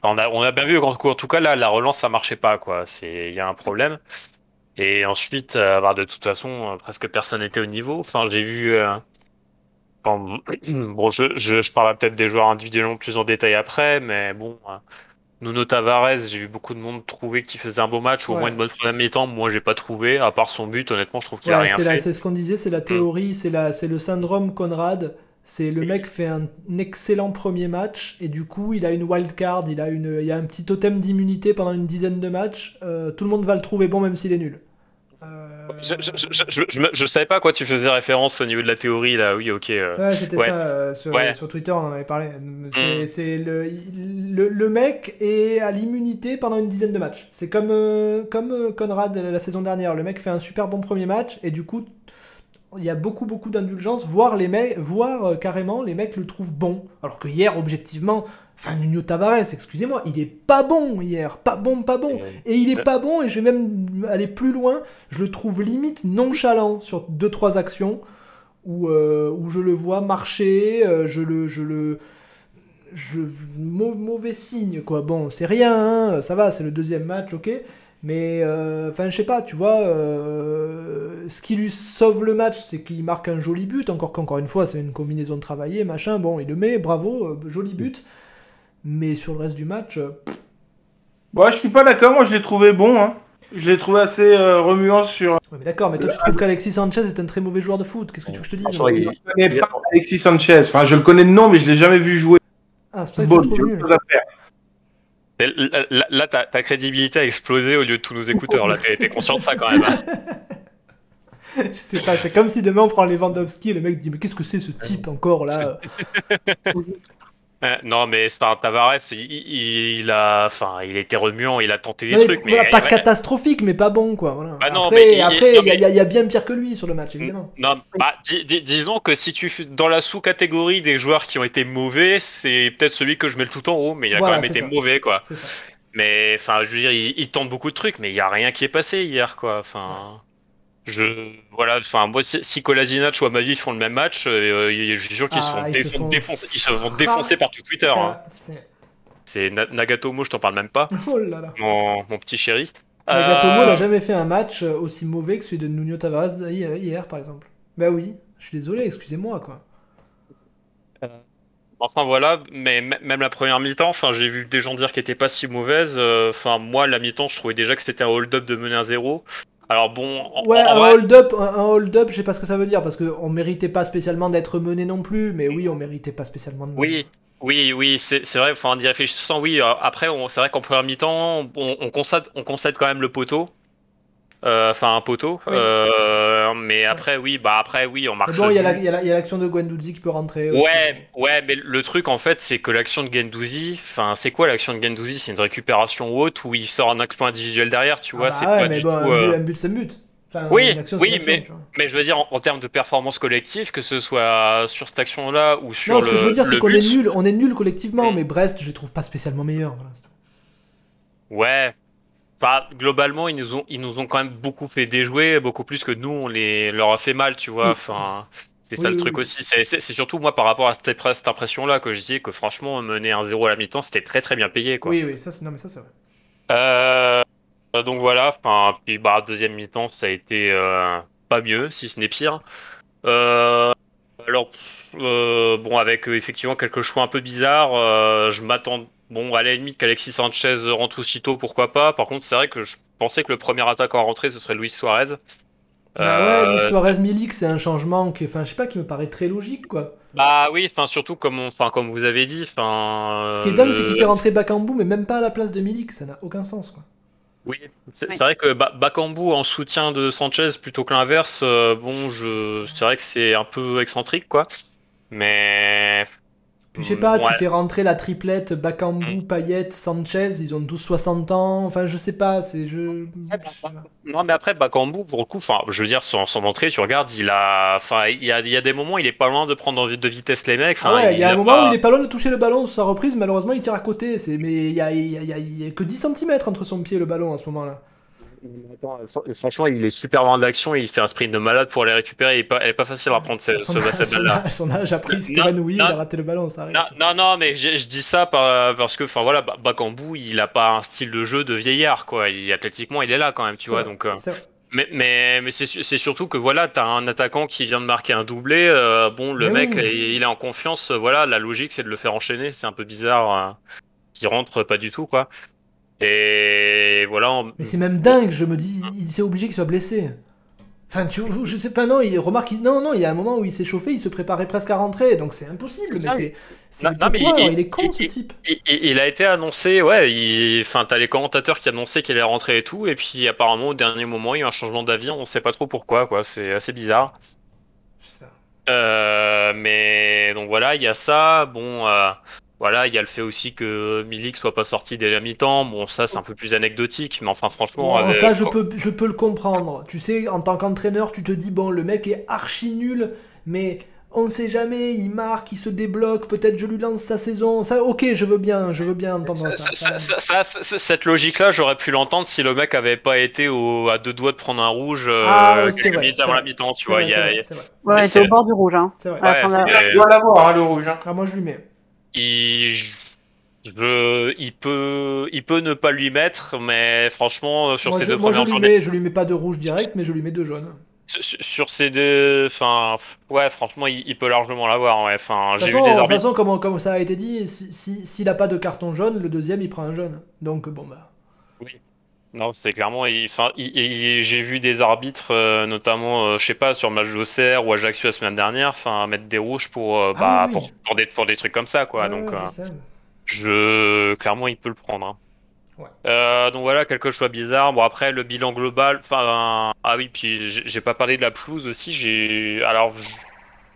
[SPEAKER 2] on a on a bien vu en, tout cas là la relance ça marchait pas quoi. C'est il y a un problème. Et ensuite, euh, bah, de toute façon, presque personne n'était au niveau. Enfin, j'ai vu <clears throat> Bon, je, je, je parlerai peut-être des joueurs individuellement plus en détail après, mais bon, euh, Nuno Tavares, j'ai vu beaucoup de monde trouver qu'il faisait un beau match ou au moins une bonne première mi-temps. Moi, j'ai pas trouvé, à part son but, honnêtement, je trouve qu'il a rien fait.
[SPEAKER 1] C'est ce qu'on disait, c'est la mm. théorie, c'est c'est le syndrome Conrad. C'est le mec fait un excellent premier match et du coup il a une wild card, il a, une, il a un petit totem d'immunité pendant une dizaine de matchs. Euh, tout le monde va le trouver bon même s'il est nul.
[SPEAKER 2] Je, je, je, savais pas à quoi tu faisais référence au niveau de la théorie là, oui, ok.
[SPEAKER 1] Euh. Ouais, c'était ça, euh, sur, Twitter on en avait parlé. C'est mm. le, le, mec est à l'immunité pendant une dizaine de matchs. C'est comme, euh, comme Conrad la saison dernière. Le mec fait un super bon premier match et du coup, il y a beaucoup beaucoup d'indulgence, voire les mecs, voire euh, carrément les mecs le trouvent bon. Alors que hier, objectivement, enfin Nuno Tavares, excusez-moi, il est pas bon hier, pas bon, pas bon. Et il est pas bon, et je vais même aller plus loin, je le trouve limite nonchalant sur deux trois actions où, euh, où je le vois marcher, euh, je le, je le, je, mauvais signe quoi. Bon, c'est rien, hein, ça va, c'est le deuxième match, ok. Mais, euh, enfin, je sais pas, tu vois, euh, ce qui lui sauve le match, c'est qu'il marque un joli but, encore qu'encore une fois, c'est une combinaison de travailler, machin, bon, il le met, bravo, euh, joli but. Mais sur le reste du match...
[SPEAKER 3] Bon, je suis pas d'accord, moi je l'ai trouvé bon, hein. Je l'ai trouvé assez remuant sur...
[SPEAKER 1] Ouais, mais d'accord, mais toi tu trouves qu'Alexis Sanchez est un très mauvais joueur de foot, qu'est-ce que tu veux que je te dise
[SPEAKER 3] Je ne connais pas Alexis Sanchez, enfin je le connais de nom, mais je l'ai jamais vu jouer.
[SPEAKER 1] Ah, c'est pour ça que tu le trouves
[SPEAKER 2] Là, ta, crédibilité a explosé au lieu de tous nos écouteurs. Là, t'es conscient de ça quand même. Hein. <laughs>
[SPEAKER 1] Je sais pas, c'est comme si demain on prend Lewandowski et le mec dit Mais qu'est-ce que c'est ce type encore là? <laughs>
[SPEAKER 2] Euh, non, mais enfin, Tavares, il, a, enfin, il était remuant, il a tenté des trucs,
[SPEAKER 1] mais pas catastrophique, mais pas bon, quoi. Voilà. Bah après, il y, a bien pire que lui sur le match, évidemment.
[SPEAKER 2] Non, bah, disons que si tu dans la sous-catégorie des joueurs qui ont été mauvais, c'est peut-être celui que je mets le tout en haut, mais il a quand même été mauvais, quoi. Mais enfin, je veux dire, il, tente beaucoup de trucs, mais il y a rien qui est passé hier, quoi. Enfin. Je voilà, enfin moi si Kolasinac ou Amavi font le même match, euh, je suis sûr qu'ils ah, se, font défoncer, ils se font défoncer par tout Twitter. Hein. C'est Nagatomo, je t'en parle même pas. <laughs>
[SPEAKER 1] Oh là là.
[SPEAKER 2] Mon, mon petit chéri.
[SPEAKER 1] Nagatomo euh, n'a jamais fait un match aussi mauvais que celui de Nuno Tavares hier, par exemple. Bah oui, je suis désolé, excusez-moi quoi.
[SPEAKER 2] Euh, enfin voilà, mais même la première mi-temps, enfin j'ai vu des gens dire qu'elle était pas si mauvaise. Enfin moi la mi-temps, je trouvais déjà que c'était un hold-up de mener à zéro. Alors bon.
[SPEAKER 1] ouais, un hold-up, un, hold-up, je sais pas ce que ça veut dire parce qu'on méritait pas spécialement d'être mené non plus, mais oui, on méritait pas spécialement de
[SPEAKER 2] Oui, oui, oui, c'est vrai. Enfin, en y réfléchissant, oui. Euh, après, c'est vrai qu'en première mi-temps, on, on, concède, on concède quand même le poteau. Euh, enfin un poteau. Euh, mais après, oui, bah après, oui, on marque.
[SPEAKER 1] bon, il y a l'action de Guendouzi qui peut rentrer.
[SPEAKER 2] Ouais, ouais, mais le truc en fait, c'est que l'action de Guendouzi, enfin, c'est quoi l'action de Guendouzi? C'est une récupération haute où il sort un exploit individuel derrière, tu vois?
[SPEAKER 1] Ah c'est bah pas mais du bon, tout, un, but, c'est un but.
[SPEAKER 2] oui, oui, mais, mais je veux dire en, termes de performance collective, que ce soit sur cette action-là ou sur non,
[SPEAKER 1] le. ce que je veux dire, c'est qu'on est nul, on est nul collectivement, mm. mais Brest, je les trouve pas spécialement meilleurs.
[SPEAKER 2] ouais, globalement, ils nous ont, ils nous ont quand même beaucoup fait déjouer, beaucoup plus que nous, on les, leur a fait mal, tu vois. Enfin, c'est ça le truc aussi. C'est surtout moi par rapport à cette, cette impression-là que je disais que franchement, mener un 0 à la mi-temps, c'était très très bien payé, quoi.
[SPEAKER 1] Oui, oui, ça, c'est vrai.
[SPEAKER 2] Euh, donc voilà, enfin, puis bah, deuxième mi-temps, ça a été euh, pas mieux, si ce n'est pire. Euh, alors, bon, avec effectivement quelques choix un peu bizarres, je m'attends Bon, à la limite qu'Alexis Sanchez rentre aussitôt, pourquoi pas. Par contre, c'est vrai que je pensais que le premier attaquant à rentrer, ce serait Luis Suarez.
[SPEAKER 1] Bah ouais, Luis euh, Suarez Milik, c'est un changement qui, enfin, je sais pas, qui me paraît très logique, quoi.
[SPEAKER 2] Bah oui, enfin surtout comme, enfin comme vous avez dit, enfin.
[SPEAKER 1] Ce qui est dingue, c'est qu'il fait rentrer Bakambu, mais même pas à la place de Milik, ça n'a aucun sens, quoi.
[SPEAKER 2] Oui, c'est vrai que Bakambu en soutien de Sanchez plutôt que l'inverse, euh, bon, je, c'est vrai que c'est un peu excentrique, quoi. Mais
[SPEAKER 1] je sais pas, tu fais rentrer la triplette Bakambu, mm. Payet, Sanchez, ils ont tous 60 ans. Enfin, je sais pas, c'est je.
[SPEAKER 2] Non, mais après Bakambu, pour le coup, enfin, je veux dire, son, son entrée, tu regardes, il a, enfin, il y a, il y a des moments, il est pas loin de prendre de vitesse les mecs.
[SPEAKER 1] Ah ouais, il y a un moment où il est pas loin de toucher le ballon sur sa reprise. Malheureusement, il tire à côté. C'est, mais il y a, il y, a, il y a que 10 cm entre son pied et le ballon à ce moment-là.
[SPEAKER 2] Franchement, il est super loin de l'action. Il fait un sprint de malade pour aller récupérer. Elle est pas, facile à prendre ce, cette
[SPEAKER 1] balle-là. Son âge a pris, il s'est évanoui, il a raté le ballon. Ça
[SPEAKER 2] non, non, non, mais je dis ça parce que, enfin voilà, Bakambu, il a pas un style de jeu de vieillard, quoi. Il, athlétiquement, il est là quand même, tu vois. Donc, euh, mais, mais, mais c'est surtout que voilà, t'as un attaquant qui vient de marquer un doublé. Euh, bon, le mec, il, est en confiance. Voilà, la logique, c'est de le faire enchaîner. C'est un peu bizarre. Euh, qu'il rentre pas du tout, quoi. Et voilà.
[SPEAKER 1] Mais c'est même dingue, je me dis, il s'est obligé qu'il soit blessé. Enfin, tu, je sais pas, non, il remarque, non, non, il y a un moment où il s'est chauffé, il se préparait presque à rentrer, donc c'est impossible. Mais c'est, il, est con ce type.
[SPEAKER 2] Il, a été annoncé, ouais, enfin, t'as les commentateurs qui annonçaient qu'il allait rentrer et tout, et puis apparemment au dernier moment, il y a eu un changement d'avis, on sait pas trop pourquoi, quoi, c'est assez bizarre. Euh, mais donc voilà, il y a ça, bon. Euh, voilà, il y a le fait aussi que Milik soit pas sorti dès la mi-temps. Bon, ça, c'est un peu plus anecdotique, mais enfin, franchement.
[SPEAKER 1] Ça, je peux, je peux le comprendre. Tu sais, en tant qu'entraîneur, tu te dis, bon, le mec est archi nul, mais on ne sait jamais, il marque, il se débloque, peut-être je lui lance sa saison. Ça, ok, je veux bien, je veux bien entendre
[SPEAKER 2] ça. ça, cette logique-là, j'aurais pu l'entendre si le mec avait pas été au, à deux doigts de prendre un rouge euh,
[SPEAKER 1] ah,
[SPEAKER 2] quelques minutes avant la mi-temps, tu vois.
[SPEAKER 4] Il Ouais, c'est au bord du rouge. Hein.
[SPEAKER 3] Vrai. il doit l'avoir, hein, le rouge. Hein.
[SPEAKER 1] Ah, moi, je lui mets
[SPEAKER 2] il, je, il, peut, il peut ne pas lui mettre, mais franchement, sur ces deux moi premières
[SPEAKER 1] je lui Mets, je lui mets pas de rouge direct, mais je lui mets de jaune.
[SPEAKER 2] Sur, ces deux. Enfin, ouais, franchement, il, peut largement l'avoir. Ouais. Enfin,
[SPEAKER 1] j'ai vu des arbitres. De toute façon, comme, comme ça a été dit, s'il si, si, a pas de carton jaune, le deuxième, il prend un jaune. Donc, bon, bah.
[SPEAKER 2] Non, c'est clairement. Enfin, j'ai vu des arbitres, euh, notamment, euh, je sais pas, sur le match d'Auxerre ou Ajaccio la semaine dernière, enfin, mettre des rouges pour, euh, ah bah, pour, pour, des, pour des trucs comme ça, quoi. donc, je, clairement, il peut le prendre. Hein. Ouais. donc voilà, quelque chose de bizarre. Bon après le bilan global, enfin ah oui, puis j'ai pas parlé de la pelouse aussi. J'ai alors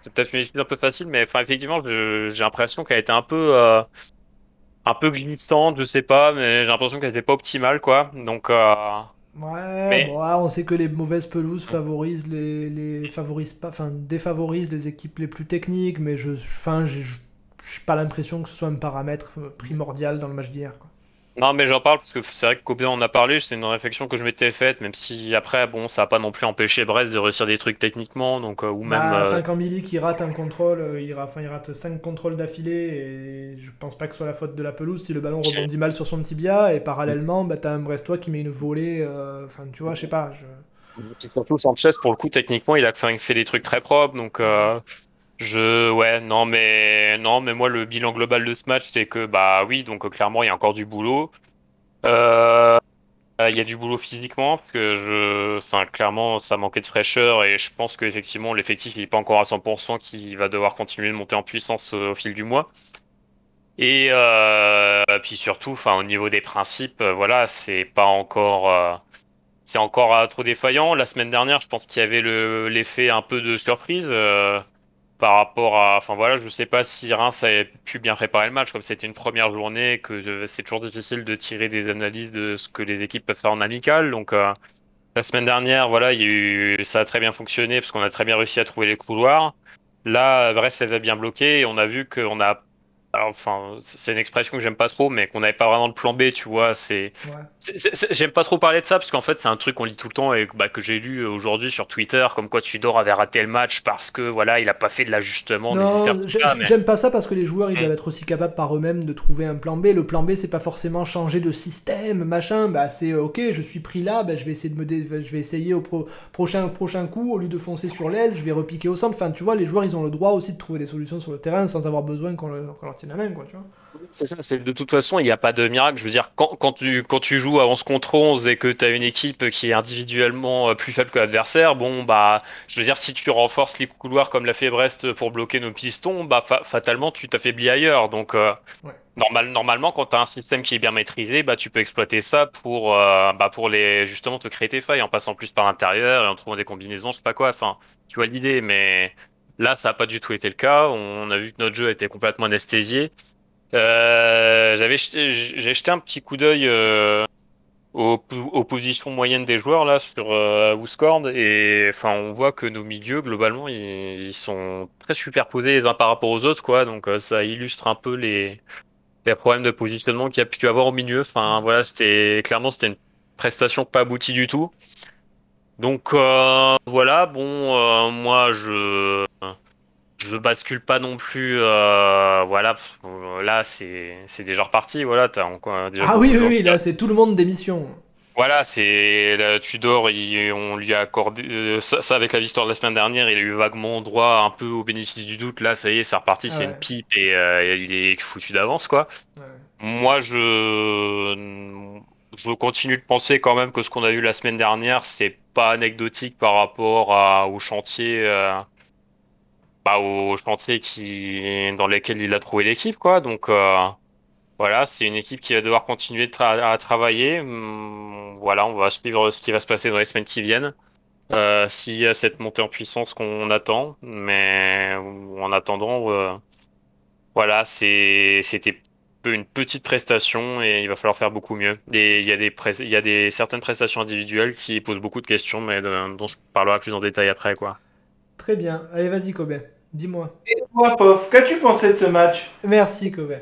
[SPEAKER 2] c'est peut-être une étude un peu facile, mais enfin effectivement j'ai l'impression qu'elle a été un peu un peu glissante, je sais pas, mais j'ai l'impression qu'elle était pas optimale, quoi. Donc. Euh...
[SPEAKER 1] Ouais, on sait que les mauvaises pelouses favorisent les, les favorisent pas, enfin défavorisent les équipes les plus techniques, mais je, enfin, j'ai pas l'impression que ce soit un paramètre primordial dans le match d'hier. Quoi.
[SPEAKER 2] Non, mais j'en parle parce que c'est vrai que Copé en a parlé, c'est une réflexion que je m'étais faite, même si après, bon, ça a pas non plus empêché Brest de réussir des trucs techniquement, donc euh, ou même.
[SPEAKER 1] Bah, euh... quand Milik il rate un contrôle, euh, il, rate, il rate 5 contrôles d'affilée, et je pense pas que ce soit la faute de la pelouse si le ballon rebondit mal sur son tibia, et parallèlement, bah, t'as un Brestois qui met une volée, euh, enfin, tu vois, je sais pas.
[SPEAKER 2] Je... surtout Sanchez, pour le coup, techniquement, il a fait des trucs très propres, donc. Je ouais non mais non mais moi le bilan global de ce match c'est que bah oui donc clairement il y a encore du boulot. Euh, il y a du boulot physiquement parce que je enfin clairement ça manquait de fraîcheur et je pense qu'effectivement l'effectif il est pas encore à 100% qui va devoir continuer de monter en puissance au fil du mois. Et euh, puis surtout enfin au niveau des principes voilà c'est pas encore euh, c'est encore trop défaillant. La semaine dernière, je pense qu'il y avait l'effet un peu de surprise par rapport à. Enfin voilà, je sais pas si Reims avait pu bien préparer le match, comme c'était une première journée, que c'est toujours difficile de tirer des analyses de ce que les équipes peuvent faire en amical. Donc euh, la semaine dernière, voilà, il y a eu, ça a très bien fonctionné parce qu'on a très bien réussi à trouver les couloirs. Là, Brest s'est bien bloqué et on a vu qu'on a enfin, c'est une expression que j'aime pas trop, mais qu'on n'avait pas vraiment de plan B, tu vois. C'est, j'aime pas trop parler de ça parce qu'en fait, c'est un truc qu'on lit tout le temps et bah, que j'ai lu aujourd'hui sur Twitter, comme quoi Tudor avait raté le match parce que voilà, il a pas fait de l'ajustement nécessaire.
[SPEAKER 1] J'aime pas ça parce que les joueurs, ils mm. doivent être aussi capables par eux-mêmes de trouver un plan B. Le plan B, c'est pas forcément changer de système, machin. Bah, c'est ok, je suis pris là, bah, je vais essayer de me, je vais essayer au prochain prochain coup, au lieu de foncer sur l'aile, je vais repiquer au centre. Enfin, tu vois, les joueurs, ils ont le droit aussi de trouver des solutions sur le terrain sans avoir besoin qu'on leur la même, quoi, tu vois.
[SPEAKER 2] C'est ça, c'est de toute façon, il n'y a pas de miracle. Je veux dire, quand, quand, tu, quand tu joues à 11 contre 11 et que tu as une équipe qui est individuellement euh, plus faible que l'adversaire, bon, bah, je veux dire, si tu renforces les couloirs comme l'a fait Brest pour bloquer nos pistons, bah, fatalement, tu t'affaiblis ailleurs. Donc, euh, normal, normalement, quand tu as un système qui est bien maîtrisé, bah, tu peux exploiter ça pour, euh, bah, pour les, justement te créer tes failles en passant plus par l'intérieur et en trouvant des combinaisons, je sais pas quoi. Enfin, tu vois l'idée, mais Là, ça n'a pas du tout été le cas. On a vu que notre jeu était complètement anesthésié. Euh, J'avais j'ai jeté un petit coup d'œil euh, aux, positions moyennes des joueurs là sur euh, et enfin on voit que nos milieux globalement ils, sont très superposés les uns par rapport aux autres quoi. Donc euh, ça illustre un peu les, les problèmes de positionnement qu'il y a pu avoir au milieu. Enfin voilà, c'était clairement c'était une prestation pas aboutie du tout. Donc euh, voilà, bon, moi je je bascule pas non plus. Euh, voilà, là c'est déjà reparti. Voilà, t'as
[SPEAKER 1] encore déjà. Ah oui oui oui, là c'est tout le monde d'émission.
[SPEAKER 2] Voilà, c'est Tudor, on lui a accordé ça, avec la victoire de la semaine dernière, il a eu vaguement droit un peu au bénéfice du doute. Là, ça y est, c'est reparti, c'est une pipe et il est foutu d'avance quoi. Moi, je je continue de penser quand même que ce qu'on a vu la semaine dernière, c'est pas anecdotique par rapport à, au chantier, euh, bah, au chantier dans lequel il a trouvé l'équipe, quoi. Donc, euh, voilà, c'est une équipe qui va devoir continuer à travailler. Hum, voilà, on va suivre ce qui va se passer dans les semaines qui viennent. Euh, S'il y a cette montée en puissance qu'on attend, mais en attendant, euh, voilà, c'était une petite prestation et il va falloir faire beaucoup mieux. il y a des, il y a des certaines prestations individuelles qui posent beaucoup de questions, mais dont je parlerai plus en détail après, quoi.
[SPEAKER 1] Très bien. Allez, vas-y, Kobe. Dis-moi.
[SPEAKER 3] Et toi, Pof, qu'as-tu pensé de ce match?
[SPEAKER 1] Merci, Kobe.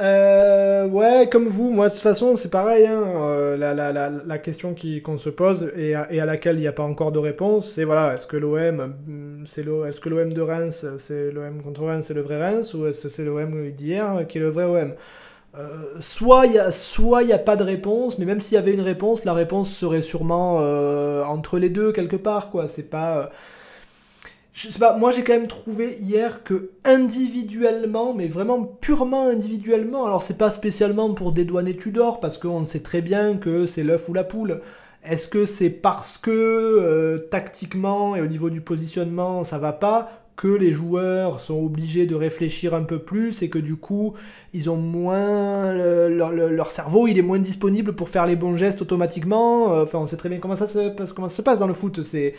[SPEAKER 1] Euh, ouais, comme vous, moi de toute façon c'est pareil, hein, euh, la, la, la, la, question qu'on se pose et à, et à laquelle il n'y a pas encore de réponse, c'est voilà, est-ce que l'OM, mm, c'est est-ce que l'OM de Reims, c'est l'OM contre Reims, c'est le vrai Reims, ou est-ce que c'est l'OM d'hier qui est le vrai OM euh, soit il n'y a, soit y a pas de réponse, mais même s'il y avait une réponse, la réponse serait sûrement entre les deux quelque part, quoi. C'est pas je sais pas, moi j'ai quand même trouvé hier que individuellement, mais vraiment purement individuellement, alors c'est pas spécialement pour dédouaner Tudor, parce qu'on sait très bien que c'est l'œuf ou la poule. Est-ce que c'est parce que euh, tactiquement et au niveau du positionnement ça va pas que les joueurs sont obligés de réfléchir un peu plus et que du coup ils ont moins leur, cerveau il est moins disponible pour faire les bons gestes automatiquement? Enfin on sait très bien comment ça se passe comment ça se passe dans le foot c'est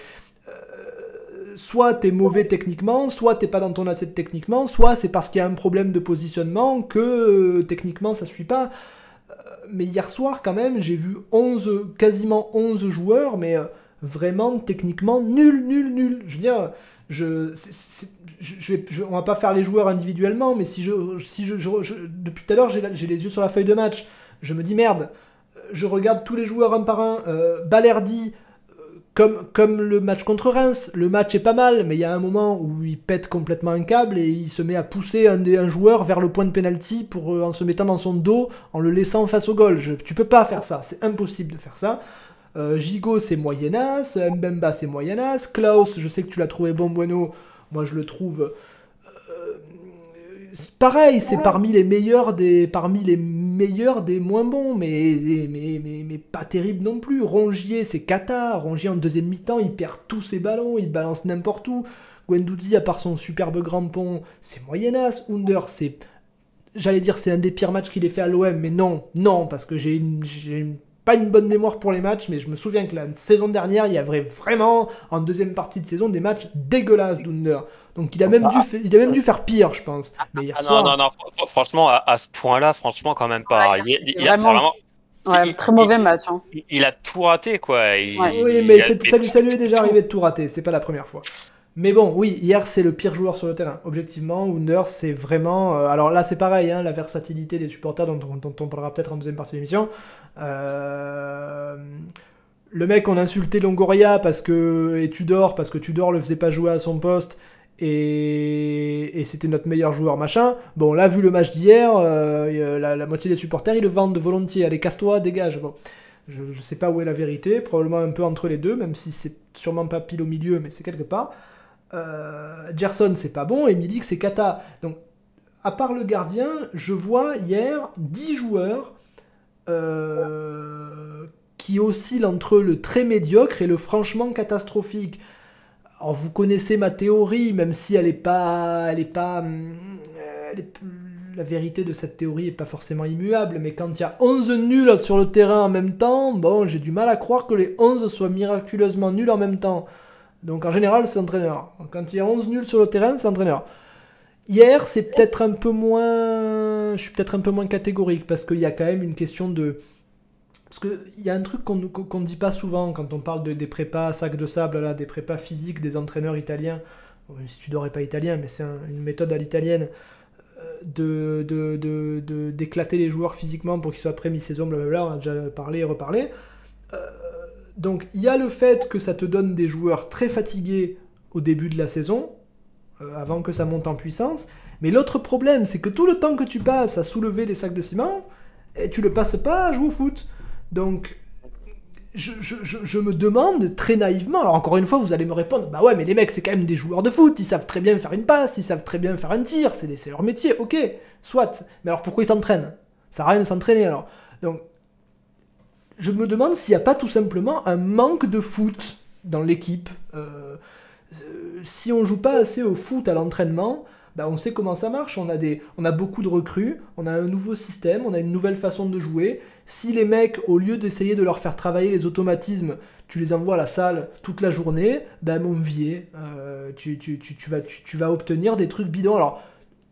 [SPEAKER 1] soit t'es mauvais techniquement, soit t'es pas dans ton assiette techniquement, soit c'est parce qu'il y a un problème de positionnement que euh, techniquement ça suit pas. Euh, mais hier soir, quand même, j'ai vu 11, quasiment 11 joueurs, mais euh, vraiment techniquement nul, nul, nul. Je veux dire, je, je, on va pas faire les joueurs individuellement, mais si depuis tout à l'heure, j'ai les yeux sur la feuille de match, je me dis merde, je regarde tous les joueurs un par un, Balerdi, comme, comme le match contre Reims, le match est pas mal, mais il y a un moment où il pète complètement un câble et il se met à pousser un, un joueur vers le point de pénalty pour, euh, en se mettant dans son dos, en le laissant face au goal. Je, tu peux pas faire ça, c'est impossible de faire ça. Euh, Gigo c'est moyenasse, Mbemba c'est moyenasse, Klaus je sais que tu l'as trouvé bon bueno, moi je le trouve pareil, c'est parmi les meilleurs des parmi les meilleurs des moins bons, mais mais, mais, pas terrible non plus. Rongier, c'est cata. Rongier en deuxième mi-temps, il perd tous ses ballons, il balance n'importe où. Guendouzi, à part son superbe grand pont, c'est moyenasse. Under, c'est j'allais dire c'est un des pires matchs qu'il ait fait à l'OM, mais non, non, parce que j'ai une, pas une bonne mémoire pour les matchs, mais je me souviens que la saison dernière, il y avait vraiment, en deuxième partie de saison, des matchs dégueulasses d'Under. Donc il a, même dû, il a même dû faire pire, je pense. Mais hier
[SPEAKER 2] ah, non, non, non, franchement, à, ce point-là, franchement, quand même pas. il, il, a vraiment...
[SPEAKER 4] Ouais, très mauvais match. Hein.
[SPEAKER 2] Il, a tout raté, quoi.
[SPEAKER 1] oui, mais ça, lui, ça lui est déjà arrivé de tout rater, c'est pas la première fois. Mais bon, oui, hier c'est le pire joueur sur le terrain. Objectivement, Under c'est vraiment. Euh, alors là c'est pareil, hein, la versatilité des supporters dont, on parlera peut-être en deuxième partie de l'émission. Euh, le mec on a insulté Longoria parce que et Tudor parce que Tudor le faisait pas jouer à son poste et, c'était notre meilleur joueur machin. Bon là vu le match d'hier, euh, la, moitié des supporters ils le vendent de volontiers. Allez casse-toi, dégage. Bon. Je sais pas où est la vérité, probablement un peu entre les deux, même si c'est sûrement pas pile au milieu, mais c'est quelque part. Euh, Gerson, c'est pas bon, et Milik, c'est Kata. Donc, à part le gardien, je vois hier 10 joueurs euh, qui oscillent entre le très médiocre et le franchement catastrophique. Alors, vous connaissez ma théorie, même si elle est pas. Elle est pas. Euh, la vérité de cette théorie est pas forcément immuable, mais quand il y a 11 nuls sur le terrain en même temps, bon, j'ai du mal à croire que les 11 soient miraculeusement nuls en même temps. Donc en général, c'est entraîneur. Quand il y a 11 nuls sur le terrain, c'est entraîneur. Hier, c'est peut-être un peu moins. Je suis peut-être un peu moins catégorique parce qu'il y a quand même une question de. Parce qu'il y a un truc qu'on ne dit pas souvent quand on parle de, des prépas sac de sable, là, des prépas physiques des entraîneurs italiens. même si tu n'aurais pas italien, mais c'est une méthode à l'italienne euh, de, d'éclater les joueurs physiquement pour qu'ils soient prêts mi-saison, blablabla. On a déjà parlé et reparlé. Euh, donc il y a le fait que ça te donne des joueurs très fatigués au début de la saison, euh, avant que ça monte en puissance. Mais l'autre problème, c'est que tout le temps que tu passes à soulever des sacs de ciment, et tu le passes pas à jouer au foot. Donc je, me demande très naïvement, alors encore une fois, vous allez me répondre, bah ouais, mais les mecs, c'est quand même des joueurs de foot, ils savent très bien faire une passe, ils savent très bien faire un tir, c'est leur métier, ok, soit. Mais alors pourquoi ils s'entraînent? Ça n'a rien de s'entraîner alors. Donc je me demande s'il n'y a pas tout simplement un manque de foot dans l'équipe. Euh, euh, si on joue pas assez au foot à l'entraînement, bah on sait comment ça marche. On a, des, on a beaucoup de recrues, on a un nouveau système, on a une nouvelle façon de jouer. Si les mecs, au lieu d'essayer de leur faire travailler les automatismes, tu les envoies à la salle toute la journée, ben mon vieux, euh, tu, tu, tu, vas, tu, vas obtenir des trucs bidons. Alors,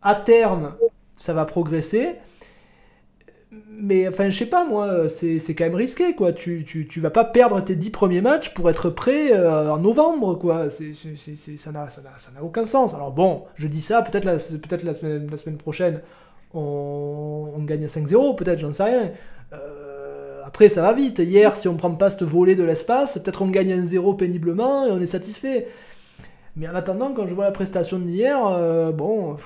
[SPEAKER 1] à terme, ça va progresser, mais enfin, je sais pas, moi, c'est quand même risqué, quoi. Tu, tu, tu, vas pas perdre tes 10 premiers matchs pour être prêt euh, en novembre, quoi. Ça n'a aucun sens. Alors bon, je dis ça, peut-être la, peut la, semaine, la semaine prochaine, on, on gagne à 5-0, peut-être, j'en sais rien. Euh, après, ça va vite. Hier, si on prend pas cette volée de l'espace, peut-être on gagne un 0 péniblement et on est satisfait. Mais en attendant, quand je vois la prestation d'hier, euh, bon,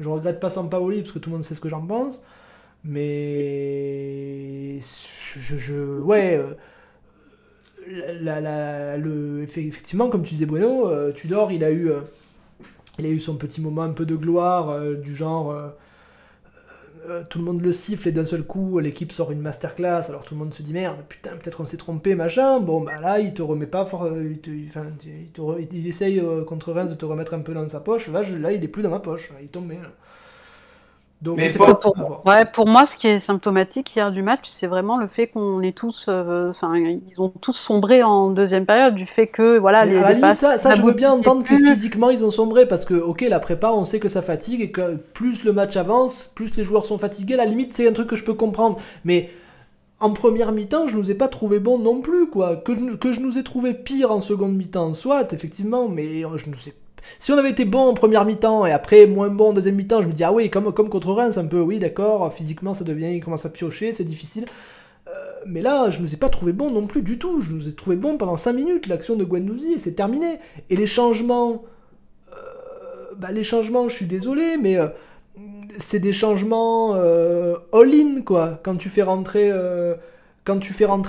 [SPEAKER 1] je regrette pas Sampaoli parce que tout le monde sait ce que j'en pense. Mais je, je ouais, euh, la, la, le, effectivement, comme tu disais Bueno, euh, Tudor, il a eu, euh, il a eu son petit moment un peu de gloire du genre. tout le monde le siffle et d'un seul coup l'équipe sort une masterclass alors tout le monde se dit merde putain peut-être on s'est trompé machin bon bah là il te remet pas fort il, te, enfin, il, essaye contre Reims de te remettre un peu dans sa poche là je, là il est plus dans ma poche il tombe là.
[SPEAKER 4] Donc, pour, ouais, pour moi, ce qui est symptomatique hier du match, c'est vraiment le fait qu'on est tous, euh, enfin, ils ont tous sombré en deuxième période du fait que, voilà, les,
[SPEAKER 1] les ça, ça je veux bien entendre que physiquement ils ont sombré parce que, ok, la prépa, on sait que ça fatigue et que plus le match avance, plus les joueurs sont fatigués. À la limite, c'est un truc que je peux comprendre, mais en première mi-temps, je nous ai pas trouvé bon non plus, quoi. Que, que je nous ai trouvé pire en seconde mi-temps, soit, effectivement, mais je nous ai si on avait été bon en première mi-temps et après moins bon en deuxième mi-temps, je me dis, ah oui, comme, contre Reims, un peu, oui, d'accord, physiquement ça devient, il commence à piocher, c'est difficile. Euh, mais là, je ne nous ai pas trouvé bon non plus du tout. Je nous ai trouvé bon pendant 5 minutes, l'action de Guendouzi, et c'est terminé. Et les changements, euh, bah, les changements, je suis désolé, mais euh, c'est des changements all-in, quoi. Quand tu fais rentrer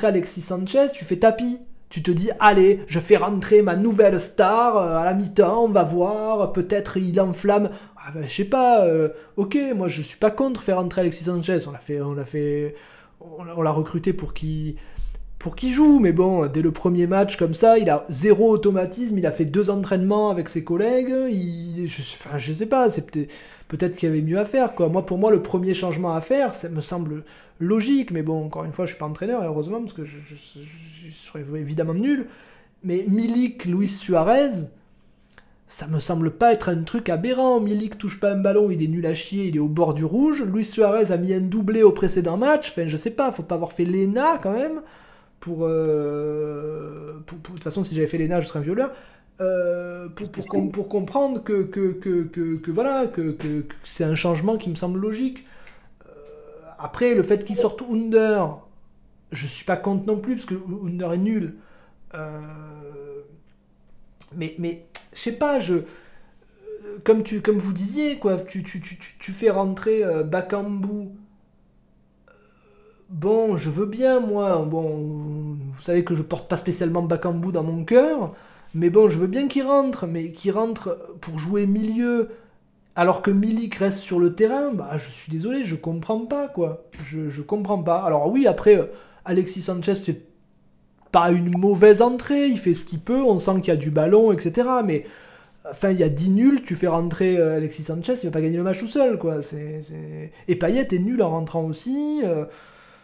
[SPEAKER 1] Alexis Sanchez, tu fais tapis tu te dis, allez, je fais rentrer ma nouvelle star euh, à la mi-temps, on va voir, peut-être il enflamme. Ah ben, je sais pas, euh, ok, moi je suis pas contre faire rentrer Alexis Sanchez, on l'a fait, on l'a fait, on l'a recruté pour qu'il pour qu'il joue, mais bon, dès le premier match comme ça, il a zéro automatisme, il a fait deux entraînements avec ses collègues, je, enfin, je sais pas, c'est peut-être peut-être qu'il y avait mieux à faire, quoi. Moi, pour moi, le premier changement à faire, ça me semble logique, mais bon, encore une fois, je suis pas entraîneur, heureusement, parce que je, serais évidemment nul. Mais Milik, Luis Suarez, ça me semble pas être un truc aberrant. Milik touche pas un ballon, il est nul à chier, il est au bord du rouge. Luis Suarez a mis un doublé au précédent match. Enfin, je sais pas, faut pas avoir fait l'ENA quand même. Pour, euh, de toute façon, si j'avais fait l'ENA, je serais un violeur. Euh, pour, pour, comprendre que, que, que, que voilà, que, c'est un changement qui me semble logique. Euh, après, le fait qu'il sorte Under, je suis pas contre non plus, parce que Under est nul. Euh, mais, mais je sais pas, je. Comme, tu, comme vous disiez, quoi, tu, tu, tu, tu fais rentrer Bakambu. Bon, je veux bien, moi. Bon, vous savez que je porte pas spécialement Bakambu dans mon cœur. Mais bon, je veux bien qu'il rentre, mais qu'il rentre pour jouer milieu alors que Milik reste sur le terrain, bah je suis désolé, je comprends pas quoi. Je, comprends pas. Alors oui, après, euh, Alexis Sanchez, c'est pas une mauvaise entrée, il fait ce qu'il peut, on sent qu'il y a du ballon, etc. Mais enfin, il y a 10 nuls, tu fais rentrer euh, Alexis Sanchez, il va pas gagner le match tout seul quoi. C'est, Et Payet est nul en rentrant aussi. Euh,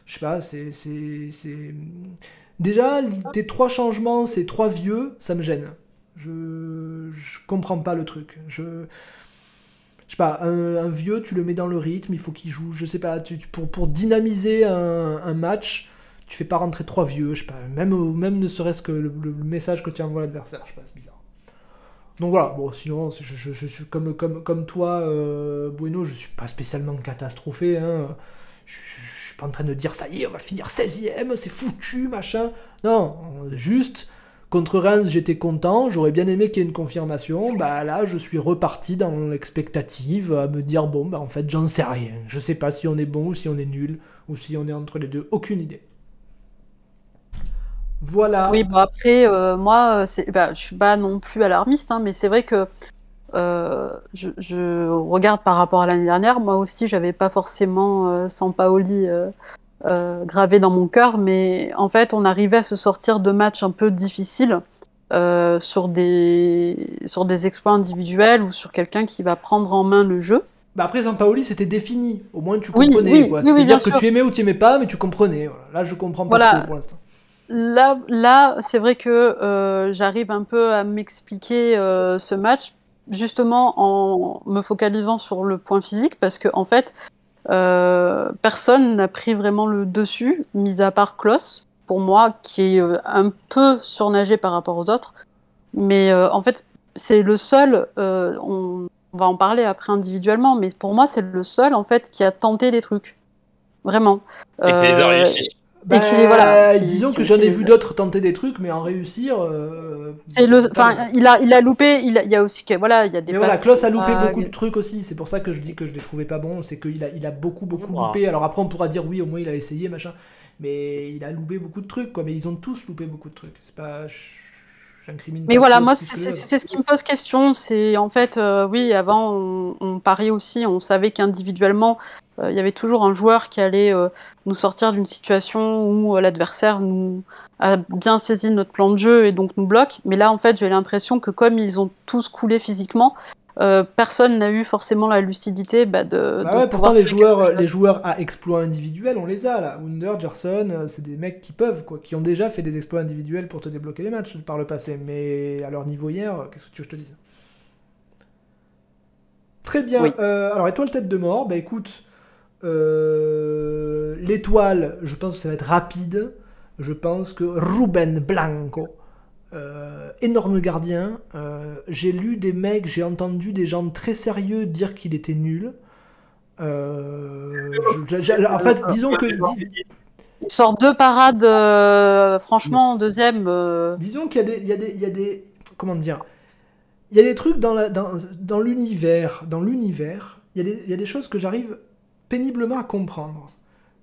[SPEAKER 1] je sais pas, c'est. Déjà, tes trois changements, ces trois vieux, ça me gêne. Je, je comprends pas le truc. Je, je sais pas, un, vieux, tu le mets dans le rythme, il faut qu'il joue. Je sais pas, tu, pour, pour dynamiser un, match, tu fais pas rentrer trois vieux. Je sais pas, même, même ne serait-ce que le, message que tu envoies à l'adversaire. Je sais pas, c'est bizarre. Donc voilà, bon, sinon, je, suis comme, comme, comme toi, euh, Bueno, je suis pas spécialement catastrophé. Hein. Pas en train de dire ça y est, on va finir 16ème, c'est foutu, machin. Non, juste, contre Reims, j'étais content, j'aurais bien aimé qu'il y ait une confirmation. Bah là, je suis reparti dans l'expectative à me dire bon, bah en fait, j'en sais rien. Je sais pas si on est bon ou si on est nul, ou si on est entre les deux, aucune idée. Voilà.
[SPEAKER 4] Oui, bon après, euh, moi, bah, je suis pas non plus alarmiste, hein, mais c'est vrai que euh, je, regarde par rapport à l'année dernière, moi aussi, j'avais pas forcément euh, Sampaoli euh, euh, gravé dans mon cœur, mais en fait, on arrivait à se sortir de matchs un peu difficiles sur des sur des exploits individuels ou sur quelqu'un qui va prendre en main le jeu.
[SPEAKER 1] Bah après Sampaoli, c'était défini. Au moins, tu comprenais. C'est-à-dire que tu aimais ou tu aimais pas, mais tu comprenais. Là, je comprends pas trop pour l'instant.
[SPEAKER 4] Là, là c'est vrai que j'arrive un peu à m'expliquer ce match justement en me focalisant sur le point physique, parce que en fait, personne n'a pris vraiment le dessus, mis à part Klaus, pour moi, qui est un peu surnagé par rapport aux autres. Mais en fait, c'est le seul, on, on, va en parler après individuellement, mais pour moi, c'est le seul en fait qui a tenté des trucs. Vraiment.
[SPEAKER 2] Et qui les a réussi.
[SPEAKER 1] Bah, voilà, disons que j'en ai vu d'autres tenter des trucs, mais en réussir. Euh,
[SPEAKER 4] c'est le, enfin, il a, il a loupé. Il, y a aussi que voilà, il y a des.
[SPEAKER 1] Mais voilà, Klaus a loupé beaucoup de trucs aussi. C'est pour ça que je dis que je les trouvais pas bons. C'est qu'il a, il a beaucoup, beaucoup loupé. Alors après, on pourra dire oui, au moins il a essayé, machin. Mais il a loupé beaucoup de trucs, quoi. Mais ils ont tous loupé beaucoup de trucs. C'est pas.
[SPEAKER 4] Mais voilà, moi, c'est ce qui me pose question. C'est en fait, euh, oui, avant, on, on, pariait aussi, on savait qu'individuellement, euh, il y avait toujours un joueur qui allait euh, nous sortir d'une situation où l'adversaire nous a bien saisi notre plan de jeu et donc nous bloque. Mais là, en fait, j'ai l'impression que comme ils ont tous coulé physiquement, euh, personne n'a eu forcément la lucidité bah, de.
[SPEAKER 1] Bah ouais, pourtant les joueurs, les joueurs à exploits individuels, on les a là. Wunder, Gerson, euh, c'est des mecs qui peuvent, quoi, qui ont déjà fait des exploits individuels pour te débloquer les matchs par le passé. Mais à leur niveau hier, qu'est-ce que tu veux que je te dise? Très bien. Euh, alors étoile tête de mort, bah écoute, l'étoile, je pense que ça va être rapide. Je pense que Ruben Blanco euh, énorme gardien. Euh, j'ai lu des mecs, j'ai entendu des gens très sérieux dire qu'il était nul. Euh, en fait, disons que.
[SPEAKER 4] Il sort deux parades, franchement, en deuxième.
[SPEAKER 1] Disons qu'il y, y, y, a des. Comment dire Il y a des trucs dans l'univers. Dans, dans l'univers, il y, y, a des choses que j'arrive péniblement à comprendre.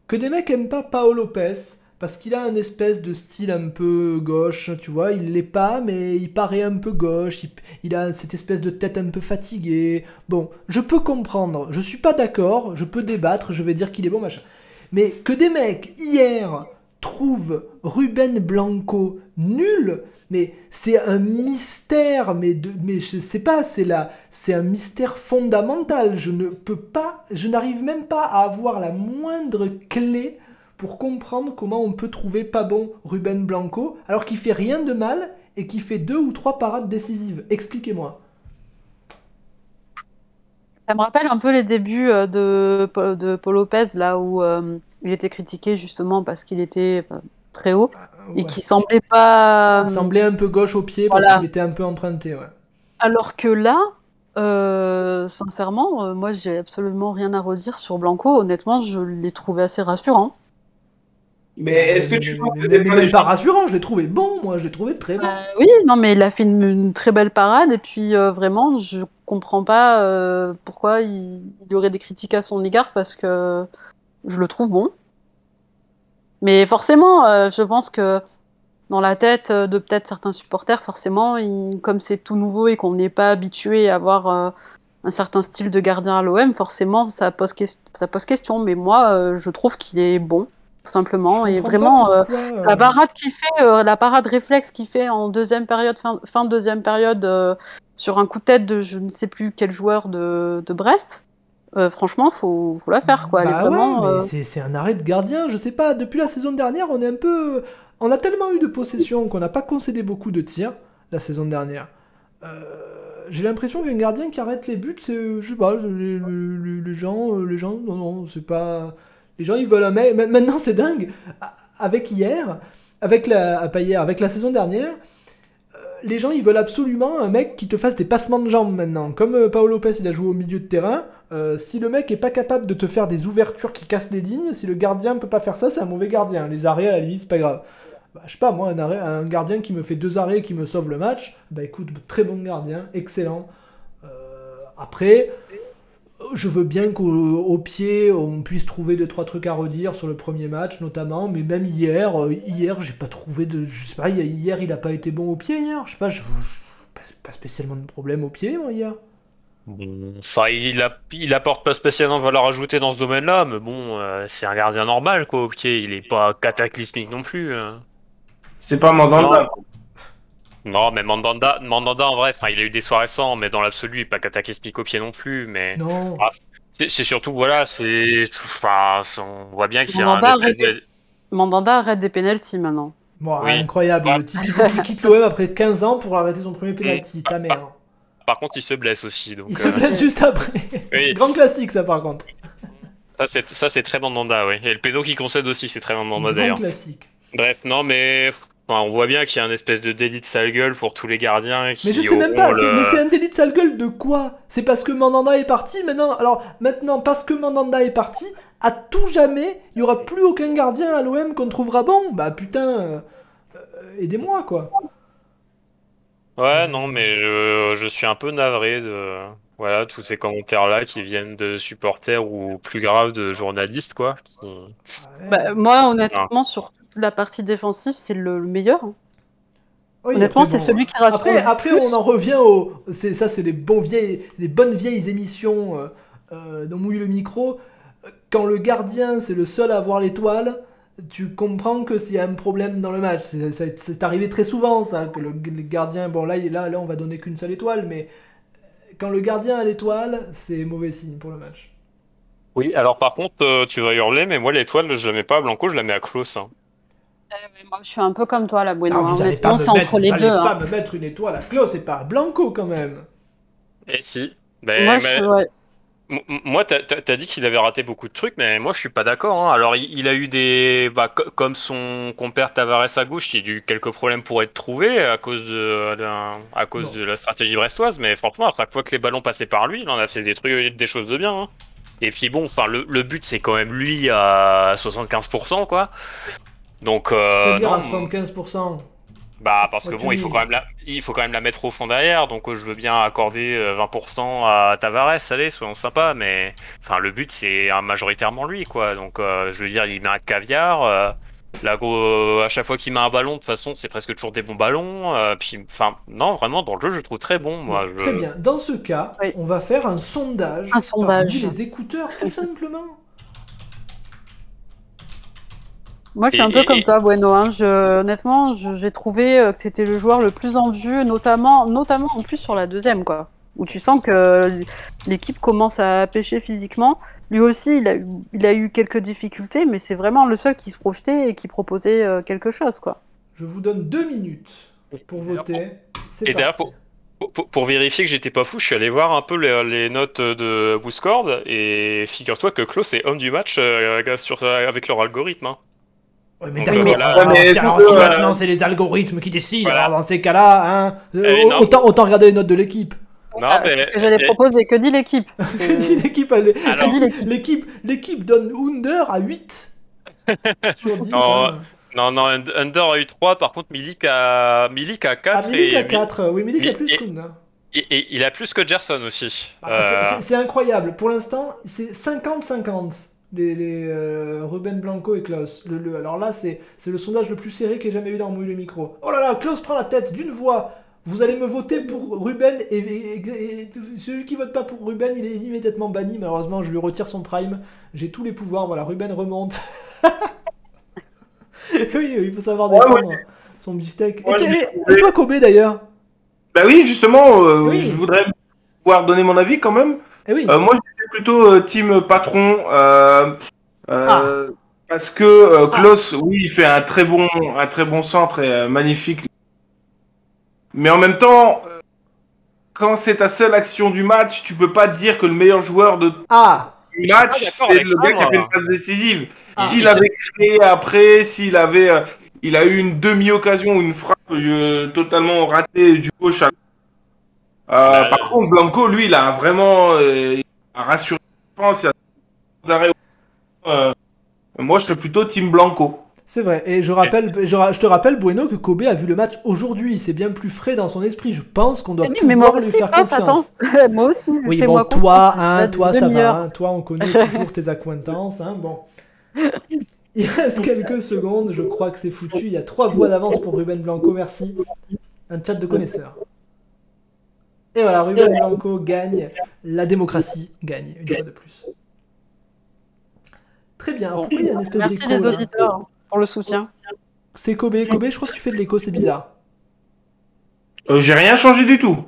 [SPEAKER 1] Que des mecs aiment pas Paolo Lopez parce qu'il a un espèce de style un peu gauche, tu vois, il l'est pas, mais il paraît un peu gauche, il, a cette espèce de tête un peu fatiguée. Bon, je peux comprendre, je suis pas d'accord, je peux débattre, je vais dire qu'il est bon, machin. Mais que des mecs, hier, trouvent Ruben Blanco nul, mais c'est un mystère, mais, de, mais je sais pas, c'est là, c'est un mystère fondamental. Je ne peux pas, je n'arrive même pas à avoir la moindre clé pour comprendre comment on peut trouver pas bon Ruben Blanco alors qu'il fait rien de mal et qu'il fait deux ou trois parades décisives. Expliquez-moi.
[SPEAKER 4] Ça me rappelle un peu les débuts euh, de, de Paul Lopez, là où euh, il était critiqué justement parce qu'il était euh, très haut ah, et qui semblait pas.
[SPEAKER 1] Il semblait un peu gauche au pied parce qu'il était un peu emprunté. Ouais.
[SPEAKER 4] Alors que là, sincèrement, moi j'ai absolument rien à redire sur Blanco. Honnêtement, je l'ai trouvé assez rassurant.
[SPEAKER 3] Mais est-ce que tu
[SPEAKER 1] mais, mais, pas rassurant, je l'ai trouvé bon, moi, je l'ai trouvé très bon.
[SPEAKER 4] Euh, oui, non, mais il a fait une, très belle parade, et puis euh, vraiment, je comprends pas euh, pourquoi il, y aurait des critiques à son égard, parce que je le trouve bon. Mais forcément, je pense que dans la tête de peut-être certains supporters, forcément, comme c'est tout nouveau et qu'on n'est pas habitué à avoir un certain style de gardien à l'OM, forcément, ça pose, ça pose question. Mais moi, je trouve qu'il est bon tout simplement. Et vraiment, euh, la euh, parade qui fait, euh, la parade réflexe qui fait en deuxième période, fin, fin deuxième période, sur un coup de tête de je ne sais plus quel joueur de, de Brest. franchement, faut, faut la faire quoi.
[SPEAKER 1] Bah c'est un arrêt de gardien. Je sais pas. Depuis la saison dernière, on est un peu, on a tellement eu de possession qu'on n'a pas concédé beaucoup de tirs la saison dernière. j'ai l'impression qu'un gardien qui arrête les buts, c'est, je sais pas, les, les gens, les gens, non, non, c'est pas, les gens, ils veulent un mec. Maintenant, c'est dingue. Avec hier, avec la, pas hier, avec la saison dernière, euh, les gens, ils veulent absolument un mec qui te fasse des passements de jambes maintenant. Comme euh, Paolo Lopez, il a joué au milieu de terrain. Euh, si le mec est pas capable de te faire des ouvertures qui cassent les lignes, si le gardien peut pas faire ça, c'est un mauvais gardien. Les arrêts, à la limite, c'est pas grave. Bah, je sais pas, moi, un, arrêt, un gardien qui me fait deux arrêts qui me sauve le match, bah écoute, très bon gardien, excellent. après, je veux bien qu'au pied, on puisse trouver deux trois trucs à redire sur le premier match notamment, mais même hier, euh, hier j'ai pas trouvé de, je sais pas, hier il a pas été bon au pied hier, je sais pas, je, pas, spécialement de problème au pied moi hier.
[SPEAKER 2] enfin, il, a, il apporte pas spécialement de valeur ajoutée dans ce domaine-là, mais bon, euh, c'est un gardien normal quoi au pied, il est pas cataclysmique non plus. Hein.
[SPEAKER 3] C'est pas Mandanda.
[SPEAKER 2] Non, mais Mandanda, Mandanda en vrai, enfin, il a eu des soirées sans, mais dans l'absolu, il n'est pas au pied non plus. Mais
[SPEAKER 1] non.
[SPEAKER 2] Ah, c'est surtout, voilà, c'est, enfin, on voit bien qu'il y a un espèce
[SPEAKER 4] de... Mandanda arrête des pénalties maintenant.
[SPEAKER 1] Bon, incroyable. Le type, il faut qu'il quitte l'OM après 15 ans pour arrêter son premier pénalty. Ta mère.
[SPEAKER 2] Par contre, il se blesse aussi. Donc,
[SPEAKER 1] il se euh, blesse juste après. <laughs> Grand classique, ça, par contre.
[SPEAKER 2] Ça, c'est très Mandanda, oui. Et le pédo qui concède aussi, c'est très Mandanda
[SPEAKER 1] d'ailleurs. classique.
[SPEAKER 2] Bref, non, mais on voit bien qu'il y a un espèce de délit de sale gueule pour tous les gardiens.
[SPEAKER 1] mais je sais même pas, mais c'est un délit de sale gueule de quoi? C'est parce que Mandanda est parti maintenant. Alors maintenant, parce que Mandanda est parti, à tout jamais, il y aura plus aucun gardien à l'OM qu'on trouvera bon? Bah putain, euh, euh, aidez-moi quoi.
[SPEAKER 2] Ouais, non, mais je, je, suis un peu navré de voilà tous ces commentaires là qui viennent de supporters ou plus grave de journalistes quoi.
[SPEAKER 4] Bah, moi, honnêtement, sur la partie défensive, c'est le, meilleur. Hein. Honnêtement, c'est celui qui rassure.
[SPEAKER 1] Après, après on en revient au. Ça, c'est les, bons vieilles, les bonnes vieilles émissions euh, euh, dans Mouille le micro. Quand le gardien, c'est le seul à avoir l'étoile, tu comprends que s'il y a un problème dans le match. C'est arrivé très souvent, ça, que le, gardien, bon là, là, là on va donner qu'une seule étoile, mais quand le gardien a l'étoile, c'est mauvais signe pour le match.
[SPEAKER 2] Oui, alors par contre, euh, tu vas hurler, mais moi l'étoile, je la mets pas à Blanco, je la mets à Klaus. Hein.
[SPEAKER 4] Eh, moi, je suis un peu comme toi, la Bueno. Ah, Honnêtement, c'est entre les deux. Vous
[SPEAKER 1] pas me mettre une étoile à Klaus et pas à Blanco quand même.
[SPEAKER 2] Et eh, si. Ben, moi, je, moi, t'as as dit qu'il avait raté beaucoup de trucs, mais moi je suis pas d'accord. Hein. Alors, il, a eu des, bah, comme son compère Tavares à gauche, il a eu quelques problèmes pour être trouvé à cause de, à cause de la stratégie brestoise. Mais franchement, à chaque fois que les ballons passaient par lui, il en a fait des trucs, des choses de bien. Hein. Et puis bon, enfin, le, le but c'est quand même lui à 75%, quoi. Donc,
[SPEAKER 1] euh, c'est-à-dire à 75%.
[SPEAKER 2] Bah parce que bon, il faut quand même la, il faut quand même la mettre au fond derrière. Donc je veux bien accorder 20% euh, à Tavares, allez, soyons sympas. Mais enfin, le but c'est majoritairement lui, quoi. Donc euh, je veux dire, il met un caviar. Euh, là, à chaque fois qu'il met un ballon, de toute façon, c'est presque toujours des bons ballons. puis, enfin, non, vraiment, dans le jeu, je trouve très bon. Moi,
[SPEAKER 1] Très bien. Dans ce cas, on va faire un sondage. Un sondage. Parmi les écouteurs, tout simplement.
[SPEAKER 4] Moi, je suis un peu comme toi, Bueno. Hein. Je, honnêtement, j'ai trouvé euh, que c'était le joueur le plus en vue, notamment, notamment en plus sur la deuxième, quoi. Où tu sens que l'équipe commence à pêcher physiquement. Lui aussi, il a, il a eu quelques difficultés, mais c'est vraiment le seul qui se projetait et qui proposait euh, quelque chose, quoi.
[SPEAKER 1] Je vous donne deux minutes pour voter.
[SPEAKER 2] Et d'ailleurs, pour, pour, vérifier que j'étais pas fou, je suis allé voir un peu les, notes de Booscord et figure-toi que Klaus est homme du match euh, sur, avec leur algorithme. Hein.
[SPEAKER 1] Ouais, mais d'accord, si maintenant c'est les algorithmes qui décident, alors dans ces cas-là, hein, eh, autant, autant regarder les notes de l'équipe.
[SPEAKER 4] Non, ah, mais... Que j'allais proposer, que dit l'équipe? <laughs>
[SPEAKER 1] L'équipe l'équipe? l'équipe donne Under à 8 <laughs> sur 10.
[SPEAKER 2] Non, hein. non, non, Under a eu 3, par contre Milik a, Milik a 4.
[SPEAKER 1] Ah, Milik a 4, oui, Milik a plus qu'Under.
[SPEAKER 2] Et, il a plus que Gerson aussi.
[SPEAKER 1] Ah, c'est euh. incroyable, pour l'instant, c'est 50-50 les, euh, Ruben Blanco et Klaus. Le, alors là, c'est le sondage le plus serré que j'ai jamais eu dans Mouille le micro. Oh là là, Klaus prend la tête d'une voix. Vous allez me voter pour Ruben et, celui qui vote pas pour Ruben, il est immédiatement banni. Malheureusement, je lui retire son prime. J'ai tous les pouvoirs. Voilà, Ruben remonte. <laughs> oui, il faut savoir défendre son beefsteak. et, toi, Kobe d'ailleurs
[SPEAKER 3] Bah oui, justement, euh, je voudrais pouvoir donner mon avis quand même.
[SPEAKER 1] Eh oui.
[SPEAKER 3] Euh, moi, plutôt euh, team patron. Euh, ah. Parce que Klaus, ah. oui, il fait un très bon, un très bon centre et magnifique. Mais en même temps, quand c'est ta seule action du match, tu peux pas dire que le meilleur joueur de
[SPEAKER 1] ah.
[SPEAKER 3] du match, c'est le gars qui a fait une passe décisive. Ah. s'il avait créé après, s'il avait, il a eu une demi-occasion ou une frappe totalement ratée du gauche à euh, bah, par contre, Blanco, lui, il a vraiment euh, rassuré. Euh, moi, je serais plutôt Team Blanco.
[SPEAKER 1] C'est vrai. Et je, rappelle, je, te rappelle, Bueno, que Kobe a vu le match aujourd'hui. C'est bien plus frais dans son esprit. Je pense qu'on doit pouvoir moi lui faire confiance. <laughs>
[SPEAKER 4] moi aussi.
[SPEAKER 1] Oui, bon, toi, hein, toi, ça va. Hein. Toi, on connaît toujours tes acquaintances. Hein. Bon. <laughs> Il reste quelques secondes. Je crois que c'est foutu. Il y a trois voix d'avance pour Ruben Blanco. Merci. Un chat de connaisseurs. Et voilà, Ruben Blanco gagne. La démocratie gagne, une fois de plus. Très bien. Pourquoi il y a une espèce
[SPEAKER 4] d'écho Merci les auditeurs pour le soutien.
[SPEAKER 1] C'est Kobe. Kobe, je crois que tu fais de l'écho, c'est bizarre.
[SPEAKER 3] Euh, J'ai rien changé du tout.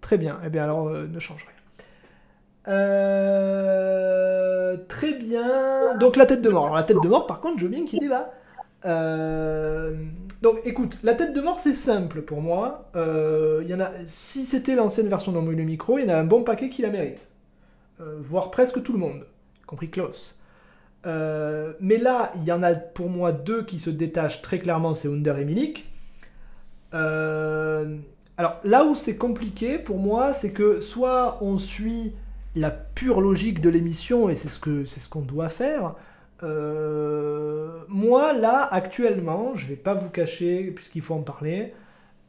[SPEAKER 1] Très bien. Eh bien alors, euh, ne change rien. Euh, très bien. Donc la tête de mort. Alors la tête de mort, par contre, je veux bien qu'il débat. Euh... Donc écoute, la tête de mort c'est simple pour moi. Euh, y en a, si c'était l'ancienne version dans le micro, il y en a un bon paquet qui la mérite. Euh, voire presque tout le monde, y compris Klaus. mais là, il y en a pour moi deux qui se détachent très clairement, c'est Under et Milik. alors là où c'est compliqué pour moi, c'est que soit on suit la pure logique de l'émission, et c'est ce ce qu'on doit faire, euh, moi, là, actuellement, je vais pas vous cacher, puisqu'il faut en parler,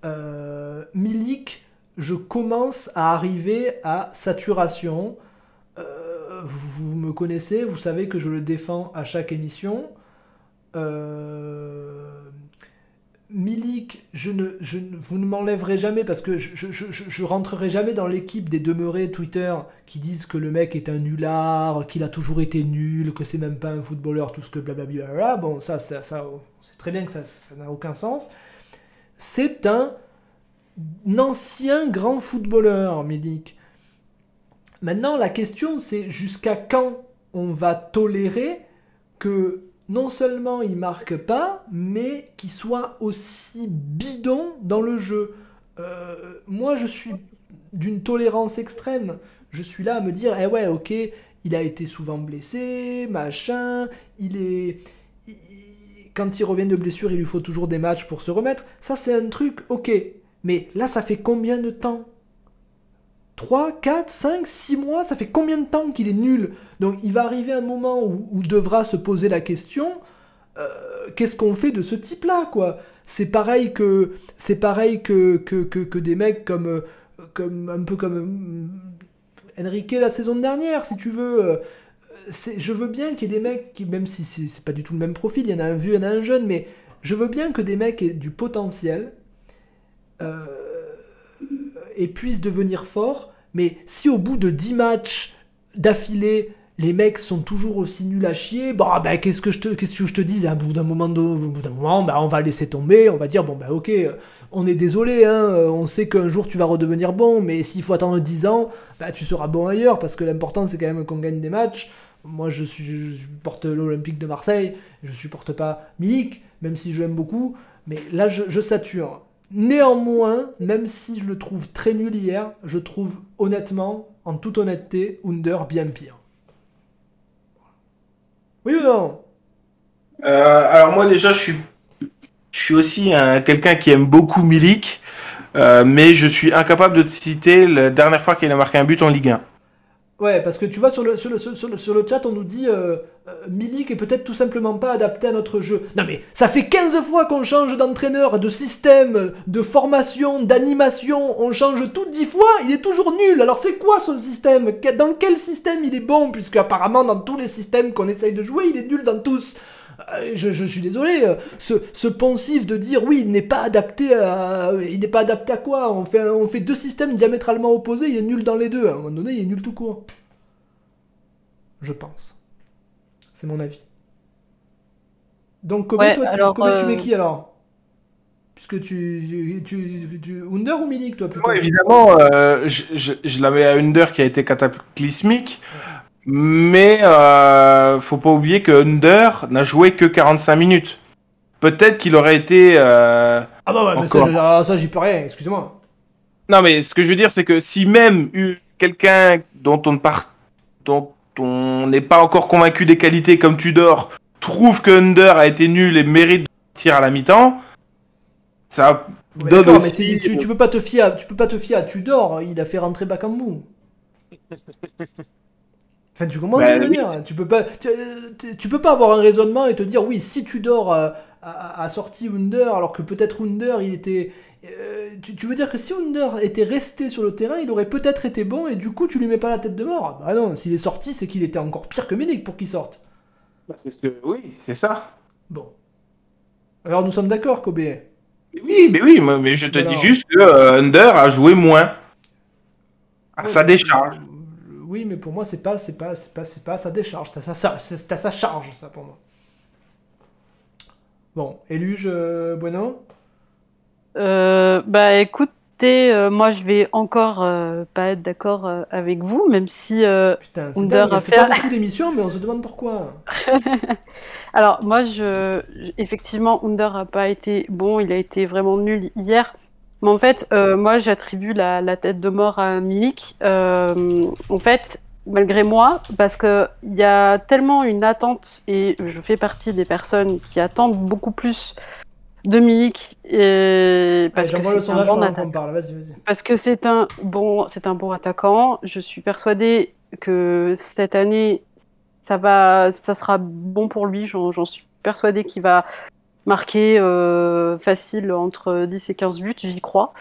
[SPEAKER 1] euh, Milik, je commence à arriver à saturation. Euh, vous, me connaissez, vous savez que je le défends à chaque émission. Euh, Milik, je ne, je, vous ne m'enlèverez jamais parce que je, je, je, rentrerai jamais dans l'équipe des demeurés Twitter qui disent que le mec est un nulard, qu'il a toujours été nul, que c'est même pas un footballeur, tout ce que blablabla. Bon, ça, ça, ça c'est très bien que ça n'a aucun sens. C'est un, ancien grand footballeur, Milik. Maintenant, la question, c'est jusqu'à quand on va tolérer que non seulement il marque pas, mais qu'il soit aussi bidon dans le jeu. Euh, moi, je suis d'une tolérance extrême. Je suis là à me dire, eh ouais, ok, il a été souvent blessé, machin, il est... Quand il revient de blessure, il lui faut toujours des matchs pour se remettre. Ça, c'est un truc, ok. Mais là, ça fait combien de temps? 3, 4, 5, 6 mois, ça fait combien de temps qu'il est nul? Donc il va arriver un moment où, devra se poser la question, euh, qu'est-ce qu'on fait de ce type-là, quoi? C'est pareil que c'est pareil que, que, que, des mecs comme, euh, comme un peu comme euh, Enrique la saison dernière, si tu veux. je veux bien qu'il y ait des mecs qui, même si c'est pas du tout le même profil, il y en a un vieux, il y en a un jeune, mais je veux bien que des mecs aient du potentiel et puissent devenir forts mais si au bout de 10 matchs d'affilée, les mecs sont toujours aussi nuls à chier, bah, bah qu'est-ce que je te, dis, à bout d'un moment, bout d'un moment, bah, on va laisser tomber, on va dire, bon, bah, ok, on est désolé, hein, on sait qu'un jour tu vas redevenir bon, mais s'il faut attendre 10 ans, bah, tu seras bon ailleurs, parce que l'important c'est quand même qu'on gagne des matchs. Moi, je, supporte l'Olympique de Marseille, je supporte pas Milik, même si je l'aime beaucoup, mais là, je sature. Néanmoins, même si je le trouve très nul hier, je trouve honnêtement, en toute honnêteté, Under bien pire. Oui ou non?
[SPEAKER 3] Euh, Alors moi déjà, je suis, je suis aussi quelqu'un qui aime beaucoup Milik, euh, mais je suis incapable de te citer la dernière fois qu'il a marqué un but en Ligue 1.
[SPEAKER 1] Ouais, parce que tu vois, sur le, sur le, sur le, chat, on nous dit euh, euh, Milik est peut-être tout simplement pas adapté à notre jeu. Non mais, ça fait 15 fois qu'on change d'entraîneur, de système, de formation, d'animation, on change tout 10 fois, il est toujours nul. Alors c'est quoi ce système? Dans quel système il est bon? Puisque apparemment, dans tous les systèmes qu'on essaye de jouer, il est nul dans tous. Euh, je, suis désolé, euh, ce, ce, poncif de dire oui, il n'est pas adapté à. Il n'est pas adapté à quoi? On fait, on fait deux systèmes diamétralement opposés, il est nul dans les deux. À un moment donné, il est nul tout court. Je pense. C'est mon avis. Donc, Kobe, toi, tu, tu mets euh, qui alors? Puisque tu, tu, tu, Under ou Milik, toi plutôt?
[SPEAKER 3] Moi, évidemment, je, je, je, l'avais à Under qui a été cataclysmique. Mais euh, faut pas oublier que Under n'a joué que 45 minutes. Peut-être qu'il aurait été. Euh,
[SPEAKER 1] ah bah ouais, mais ça, ah, ça j'y peux rien, excusez-moi.
[SPEAKER 3] Non, mais ce que je veux dire, c'est que si même quelqu'un dont on ne part, dont on n'est pas encore convaincu des qualités comme Tudor trouve que Under a été nul et mérite de tirer à la mi-temps, ça
[SPEAKER 1] donne aussi... mais tu, tu, peux pas te fier, à, tu peux pas te fier à Tudor. Il a fait rentrer Bakambu. Enfin, tu comprends ce que je veux dire Tu peux pas, tu, peux pas avoir un raisonnement et te dire oui, si tu dors à, à, sorti Under, alors que peut-être Under il était, euh, tu, veux dire que si Under était resté sur le terrain, il aurait peut-être été bon et du coup tu lui mets pas la tête de mort Bah non, s'il est sorti, c'est qu'il était encore pire que Milik pour qu'il sorte.
[SPEAKER 3] Bah, c'est ce que, oui, c'est ça.
[SPEAKER 1] Bon. Alors nous sommes d'accord, Kobe.
[SPEAKER 3] Oui, mais oui, mais je te dis juste que euh, Under a joué moins. À sa décharge.
[SPEAKER 1] Oui, mais pour moi, c'est pas, c'est pas, c'est pas, c'est pas sa décharge. T'as sa, sa, sa charge, ça, pour moi. Bon, Éluge euh, Bueno?
[SPEAKER 4] Euh, Bah, écoutez, euh, moi, je vais encore pas être d'accord avec vous, même si
[SPEAKER 1] Putain, Under a fait... pas beaucoup d'émissions, mais on se demande pourquoi. <laughs>
[SPEAKER 4] Alors, moi, je... effectivement, Under a pas été bon, il a été vraiment nul hier. Mais en fait, euh, moi, j'attribue la, tête de mort à Milik. Euh, en fait, malgré moi, parce qu'il y a tellement une attente, et je fais partie des personnes qui attendent beaucoup plus de Milik et parce, que c'est un bon attaquant. parce que c'est un bon c'est un bon attaquant je suis persuadée que cette année ça va ça sera bon pour lui j'en suis persuadée qu'il va marquer euh, facile entre 10 et 15 buts j'y crois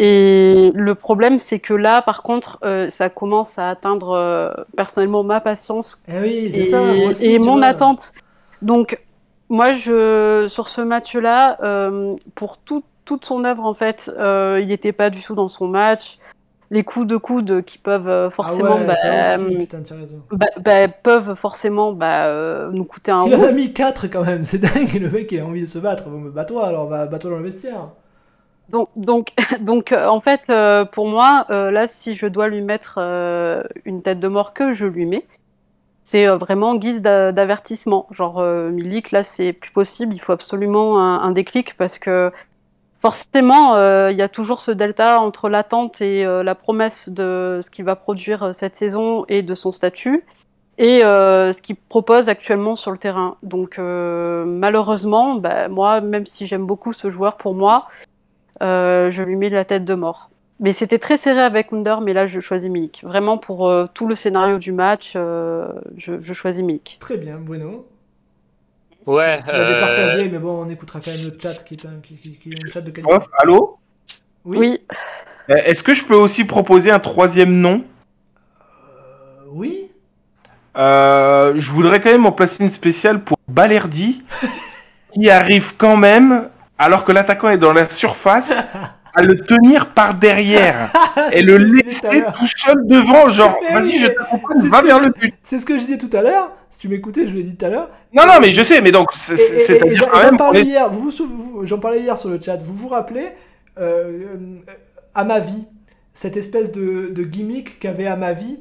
[SPEAKER 4] et le problème, c'est que là, par contre, euh, ça commence à atteindre euh, personnellement ma patience
[SPEAKER 1] eh oui, et, ça,
[SPEAKER 4] et mon attente. Donc, moi, je, sur ce match-là, euh, pour tout, toute son œuvre, en fait, il n'était pas du tout dans son match. Les coups de coude qui peuvent forcément,
[SPEAKER 1] ah ouais,
[SPEAKER 4] bah, bah, bah, peuvent forcément bah, nous coûter un.
[SPEAKER 1] Il en a mis 4 quand même, c'est <laughs> dingue. Le mec, il a envie de se battre. Bon, bats-toi alors, bats-toi dans le vestiaire.
[SPEAKER 4] Donc, donc, <laughs> donc euh, en fait, euh, pour moi, euh, là, si je dois lui mettre une tête de mort que je lui mets, c'est vraiment guise d'avertissement. Genre, Milik, là, c'est plus possible, il faut absolument un, déclic parce que forcément, il y a toujours ce delta entre l'attente et la promesse de ce qu'il va produire cette saison et de son statut et ce qu'il propose actuellement sur le terrain. Donc, malheureusement, bah, moi, même si j'aime beaucoup ce joueur, pour moi, euh, je lui mets la tête de mort. Mais c'était très serré avec Under, mais là je choisis Milik. Vraiment pour euh, tout le scénario du match, euh, je, choisis Milik.
[SPEAKER 1] Très bien, Bueno.
[SPEAKER 2] Ouais.
[SPEAKER 1] Tu vas départager, mais bon, on écoutera quand même le chat qui est un, chat de qualité.
[SPEAKER 3] allô?
[SPEAKER 4] Oui.
[SPEAKER 3] Est-ce que je peux aussi proposer un troisième nom?
[SPEAKER 1] Oui.
[SPEAKER 3] je voudrais quand même en placer une spéciale pour Balerdi, <laughs> qui arrive quand même alors que l'attaquant est dans la surface, <laughs> à le tenir par derrière <laughs> et le laisser tout seul devant, genre vas-y, je te va vers le but.
[SPEAKER 1] C'est ce que je disais tout à l'heure. Si tu m'écoutais, je l'ai dit tout à l'heure.
[SPEAKER 3] Non, non, mais je sais, mais donc c'est
[SPEAKER 1] J'en parlais hier. Vous, j'en parlais hier sur le chat. Vous vous rappelez euh, à ma vie cette espèce de, gimmick qu'avait à ma vie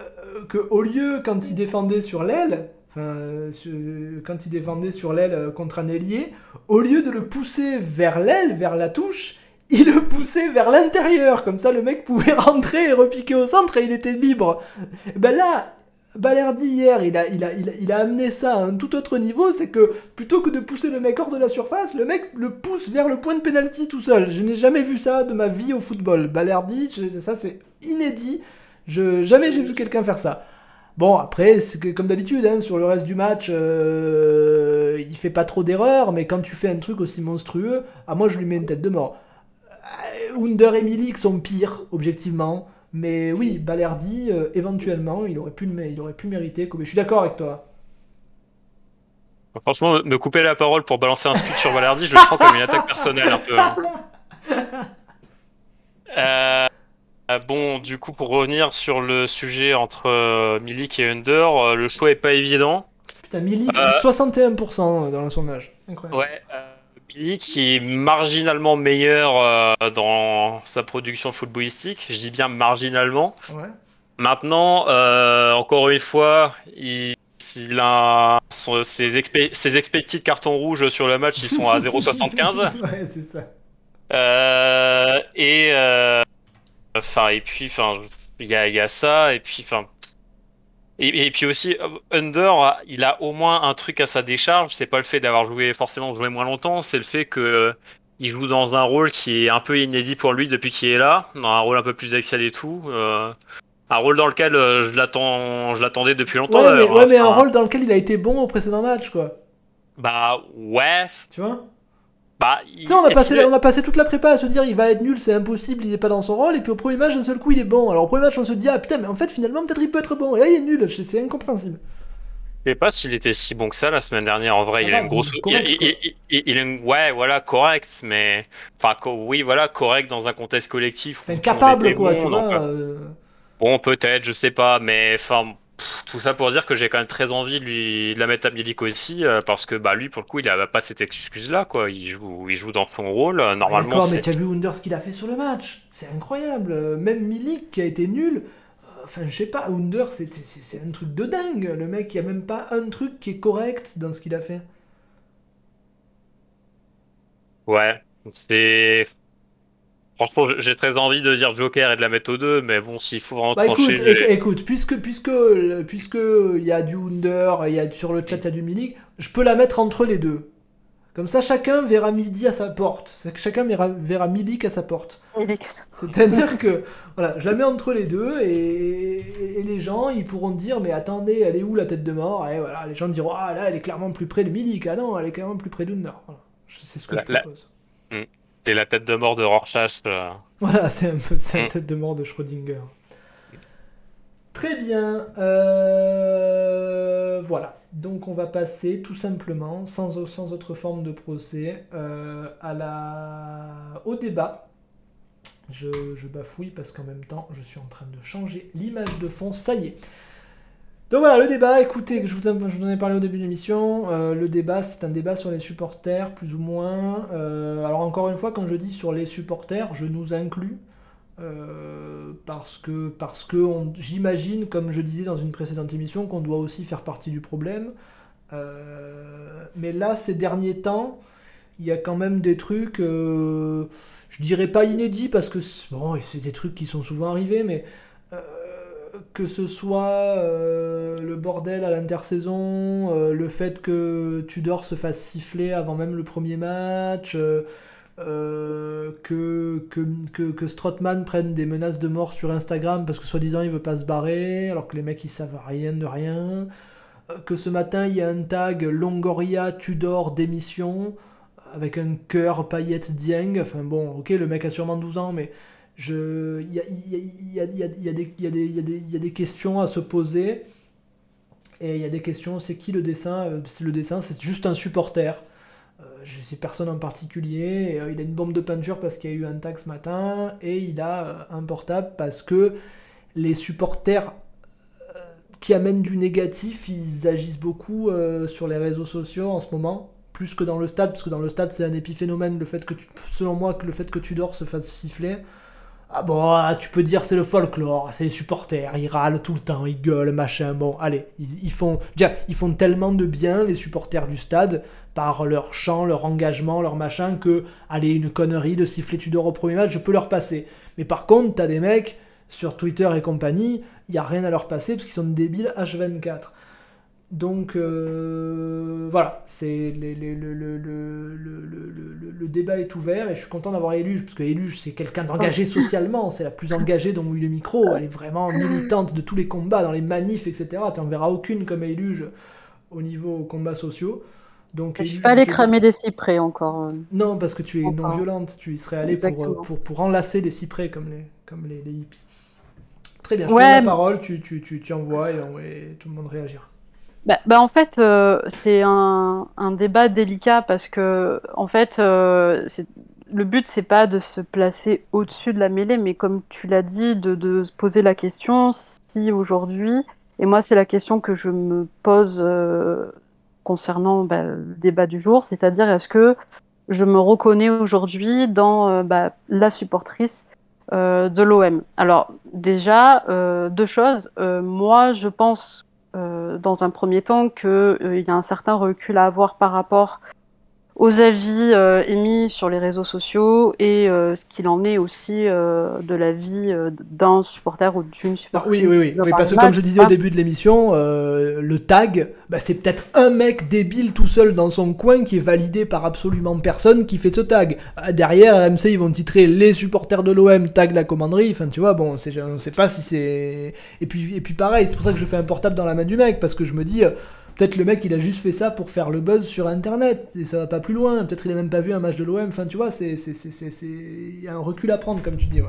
[SPEAKER 1] euh, que au lieu quand il défendait sur l'aile quand il défendait sur l'aile euh, contre un ailier, au lieu de le pousser vers l'aile, vers la touche, il le poussait vers l'intérieur. Comme ça, le mec pouvait <laughs> rentrer et repiquer au centre et il était libre. Ben là, Balerdi hier, il a, il, a, il, a, amené ça à un tout autre niveau, c'est que plutôt que de pousser le mec hors de la surface, le mec le pousse vers le point de pénalty tout seul. Je n'ai jamais vu ça de ma vie au football. Balerdi, ça c'est inédit. Je, jamais j'ai vu quelqu'un faire ça. Bon, après, comme d'habitude, hein, sur le reste du match, euh, il fait pas trop d'erreurs, mais quand tu fais un truc aussi monstrueux, à moi je lui mets une tête de mort. Euh, Under et Milik sont pires, objectivement. Mais oui, Balerdi, euh, éventuellement, il aurait, pu, il aurait pu mériter. Je suis d'accord avec toi.
[SPEAKER 2] Franchement, me couper la parole pour balancer un scut sur Balerdi, je le prends comme une attaque personnelle un peu. Hein. <laughs> Euh, ah bon, du coup, pour revenir sur le sujet entre euh, Milik et Under, euh, le choix est pas évident.
[SPEAKER 1] Putain, Milik, 61% dans le sondage. Incroyable.
[SPEAKER 2] Ouais, euh, Milik est marginalement meilleur dans sa production footballistique. Je dis bien marginalement.
[SPEAKER 1] Ouais.
[SPEAKER 2] Maintenant, encore une fois, il, a ses, ses expected cartons rouges sur le match, ils sont à <laughs> 0,75.
[SPEAKER 1] ouais, c'est ça.
[SPEAKER 2] et Enfin, et puis, enfin, il y a, y a, ça, et puis, enfin. Et, puis aussi, Under, il a au moins un truc à sa décharge. C'est pas le fait d'avoir joué forcément joué moins longtemps, c'est le fait que il joue dans un rôle qui est un peu inédit pour lui depuis qu'il est là, dans un rôle un peu plus axial et tout. Euh, un rôle dans lequel euh, je l'attends, je l'attendais depuis longtemps.
[SPEAKER 1] Ouais, mais, ouais, mais un rôle dans lequel il a été bon au précédent match, quoi.
[SPEAKER 2] Bah ouais.
[SPEAKER 1] Tu vois?
[SPEAKER 2] Bah,
[SPEAKER 1] on a, passé, on a passé toute la prépa à se dire il va être nul, c'est impossible, il n'est pas dans son rôle, et puis au premier match, d'un seul coup, il est bon. Alors au premier match, on se dit ah putain, mais en fait, finalement, peut-être il peut être bon, et là, il est nul, c'est incompréhensible.
[SPEAKER 2] Je sais pas s'il était si bon que ça la semaine dernière. En vrai, il a une grosse. il, Ouais, voilà, correct, mais. Enfin, oui, voilà, correct dans un contexte collectif.
[SPEAKER 1] Enfin, capable, quoi, tu vois. Euh.
[SPEAKER 2] Bon, peut-être, je sais pas, mais. Enfin, tout ça pour dire que j'ai quand même très envie de, lui, la mettre à Milik aussi, euh, parce que bah, lui, pour le coup, il a pas cette excuse-là. quoi. Il joue, il joue dans son rôle. Euh, normalement,
[SPEAKER 1] D'accord, mais tu as vu Under ce qu'il a fait sur le match? C'est incroyable. Euh, même Milik qui a été nul. Enfin, je sais pas, Under, c'est un truc de dingue. Le mec, il n'y a même pas un truc qui est correct dans ce qu'il a fait.
[SPEAKER 2] Ouais, c'est Franchement, j'ai très envie de dire Joker et de la mettre aux deux, mais bon, s'il faut vraiment
[SPEAKER 1] bah, Écoute, écoute, puisque puisque puisque il y a du Under, il y a sur le chat il y a du Milik, je peux la mettre entre les deux. Comme ça, chacun verra midi à sa porte. Chacun verra, verra Milik à sa porte. C'est-à-dire que voilà, je la mets entre les deux et, les gens ils pourront dire mais attendez, elle est où la tête de mort? Et voilà, les gens diront ah là, elle est clairement plus près de Milik. Ah non, elle est clairement plus près d'Under. Voilà. C'est ce que je propose.
[SPEAKER 2] Hmm. C'est la tête de mort de Rorschach. Euh. <laughs>
[SPEAKER 1] Voilà, c'est un peu ça, la mm. tête de mort de Schrödinger. Très bien. Euh, voilà. Donc on va passer tout simplement, sans, sans autre forme de procès, euh, à la... au débat. Je, je bafouille parce qu'en même temps, je suis en train de changer l'image de fond. Ça y est. Donc voilà, le débat, écoutez, je vous, en ai parlé au début de l'émission, euh, le débat c'est un débat sur les supporters, plus ou moins. Euh, alors encore une fois, quand je dis sur les supporters, je nous inclus, euh, parce que, parce que j'imagine, comme je disais dans une précédente émission, qu'on doit aussi faire partie du problème. mais là, ces derniers temps, il y a quand même des trucs, je dirais pas inédits, parce que bon, c'est des trucs qui sont souvent arrivés, mais que ce soit euh, le bordel à l'intersaison, euh, le fait que Tudor se fasse siffler avant même le premier match, euh, que, que, que, Strotman prenne des menaces de mort sur Instagram parce que soi-disant il veut pas se barrer, alors que les mecs ils savent rien de rien, que ce matin il y a un tag Longoria Tudor démission avec un cœur paillette Dieng, enfin bon ok le mec a sûrement 12 ans mais il y a, des questions à se poser. Et il y a des questions, c'est qui le dessin? Le dessin, c'est juste un supporter. Euh, je sais personne en particulier. Euh, il a une bombe de peinture parce qu'il y a eu un tag ce matin. Et il a euh, un portable parce que les supporters qui amènent du négatif, ils agissent beaucoup sur les réseaux sociaux en ce moment. Plus que dans le stade, parce que dans le stade, c'est un épiphénomène. Le fait que selon moi, que le fait que tu dors se fasse siffler. Ah bon, ah, tu peux dire c'est le folklore, c'est les supporters, ils râlent tout le temps, ils gueulent, machin. Bon, allez, ils, font, ils font tellement de bien les supporters du stade par leur chant, leur engagement, leur machin que, allez, une connerie de siffler Tudor au premier match, je peux leur passer. Mais par contre, t'as des mecs sur Twitter et compagnie, il y a rien à leur passer parce qu'ils sont débiles H24. Donc euh, voilà, c'est le, le, débat est ouvert et je suis content d'avoir Eluge, parce que Eluge c'est quelqu'un d'engagé socialement, c'est la plus engagée dont eu le micro, elle est vraiment militante de tous les combats, dans les manifs, etc. Tu n'en verras aucune comme Eluge au niveau combats sociaux.
[SPEAKER 4] Donc, je suis pas allé cramer des cyprès encore. Euh.
[SPEAKER 1] Non, parce que tu es non violente, tu y serais allé pour, pour, pour, enlacer les cyprès comme les, comme les, hippies. Très bien, je te donne la parole, tu, tu, tu, tu envoies et tout le monde réagira.
[SPEAKER 4] Bah, bah, en fait, euh, c'est un, un, débat délicat parce que, en fait, euh, le but, c'est pas de se placer au-dessus de la mêlée, mais comme tu l'as dit, de, de, se poser la question si aujourd'hui, et moi, c'est la question que je me pose euh, concernant bah, le débat du jour, c'est-à-dire est-ce que je me reconnais aujourd'hui dans euh, bah, la supportrice de l'OM. Alors déjà, deux choses. moi, je pense euh, dans un premier temps qu'il euh, y a un certain recul à avoir par rapport aux avis euh, émis sur les réseaux sociaux et euh, ce qu'il en est aussi euh, de la vie d'un supporter ou d'une ah supporter.
[SPEAKER 1] oui, oui, oui, parce que comme je disais au début de l'émission, le tag, bah, c'est peut-être un mec débile tout seul dans son coin qui est validé par absolument personne qui fait ce tag. Derrière, RMC, ils vont titrer les supporters de l'OM tag la commanderie. Enfin, tu vois, bon, on ne sait pas si c'est. Et puis, et puis pareil, c'est pour ça que je fais un portable dans la main du mec parce que je me dis Peut-être le mec il a juste fait ça pour faire le buzz sur internet et ça va pas plus loin. Peut-être il a même pas vu un match de l'OM. Enfin, tu vois, c'est il y a un recul à prendre comme tu dis.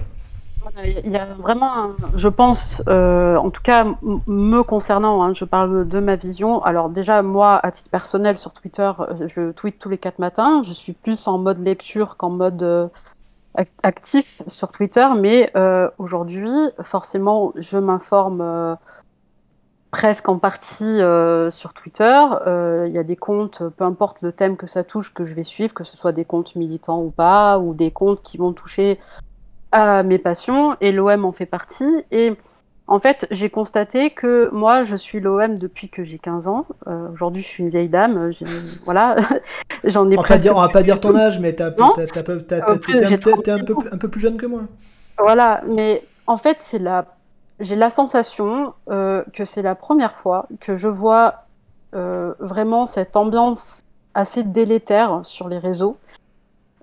[SPEAKER 4] Il y a vraiment, je pense, euh, en tout cas me concernant, hein, je parle de ma vision. Alors déjà, moi, à titre personnel sur Twitter, euh, je tweete tous les quatre matins. Je suis plus en mode lecture qu'en mode euh, actif sur Twitter, mais aujourd'hui, forcément, je m'informe presque en partie euh, sur Twitter. Euh, il y a des comptes, peu importe le thème que ça touche, que je vais suivre, que ce soit des comptes militants ou pas, ou des comptes qui vont toucher à mes passions, et l'OM en fait partie. Et En fait, j'ai constaté que moi, je suis l'OM depuis que j'ai 15 ans. Euh, aujourd'hui, je suis une vieille dame. Voilà, <laughs>
[SPEAKER 1] j'en ai on pas dire, On va pas dire ton âge, mais t'es un, peu plus jeune que moi.
[SPEAKER 4] Voilà, mais en fait, c'est la... j'ai la sensation euh, que c'est la première fois que je vois euh, vraiment cette ambiance assez délétère sur les réseaux.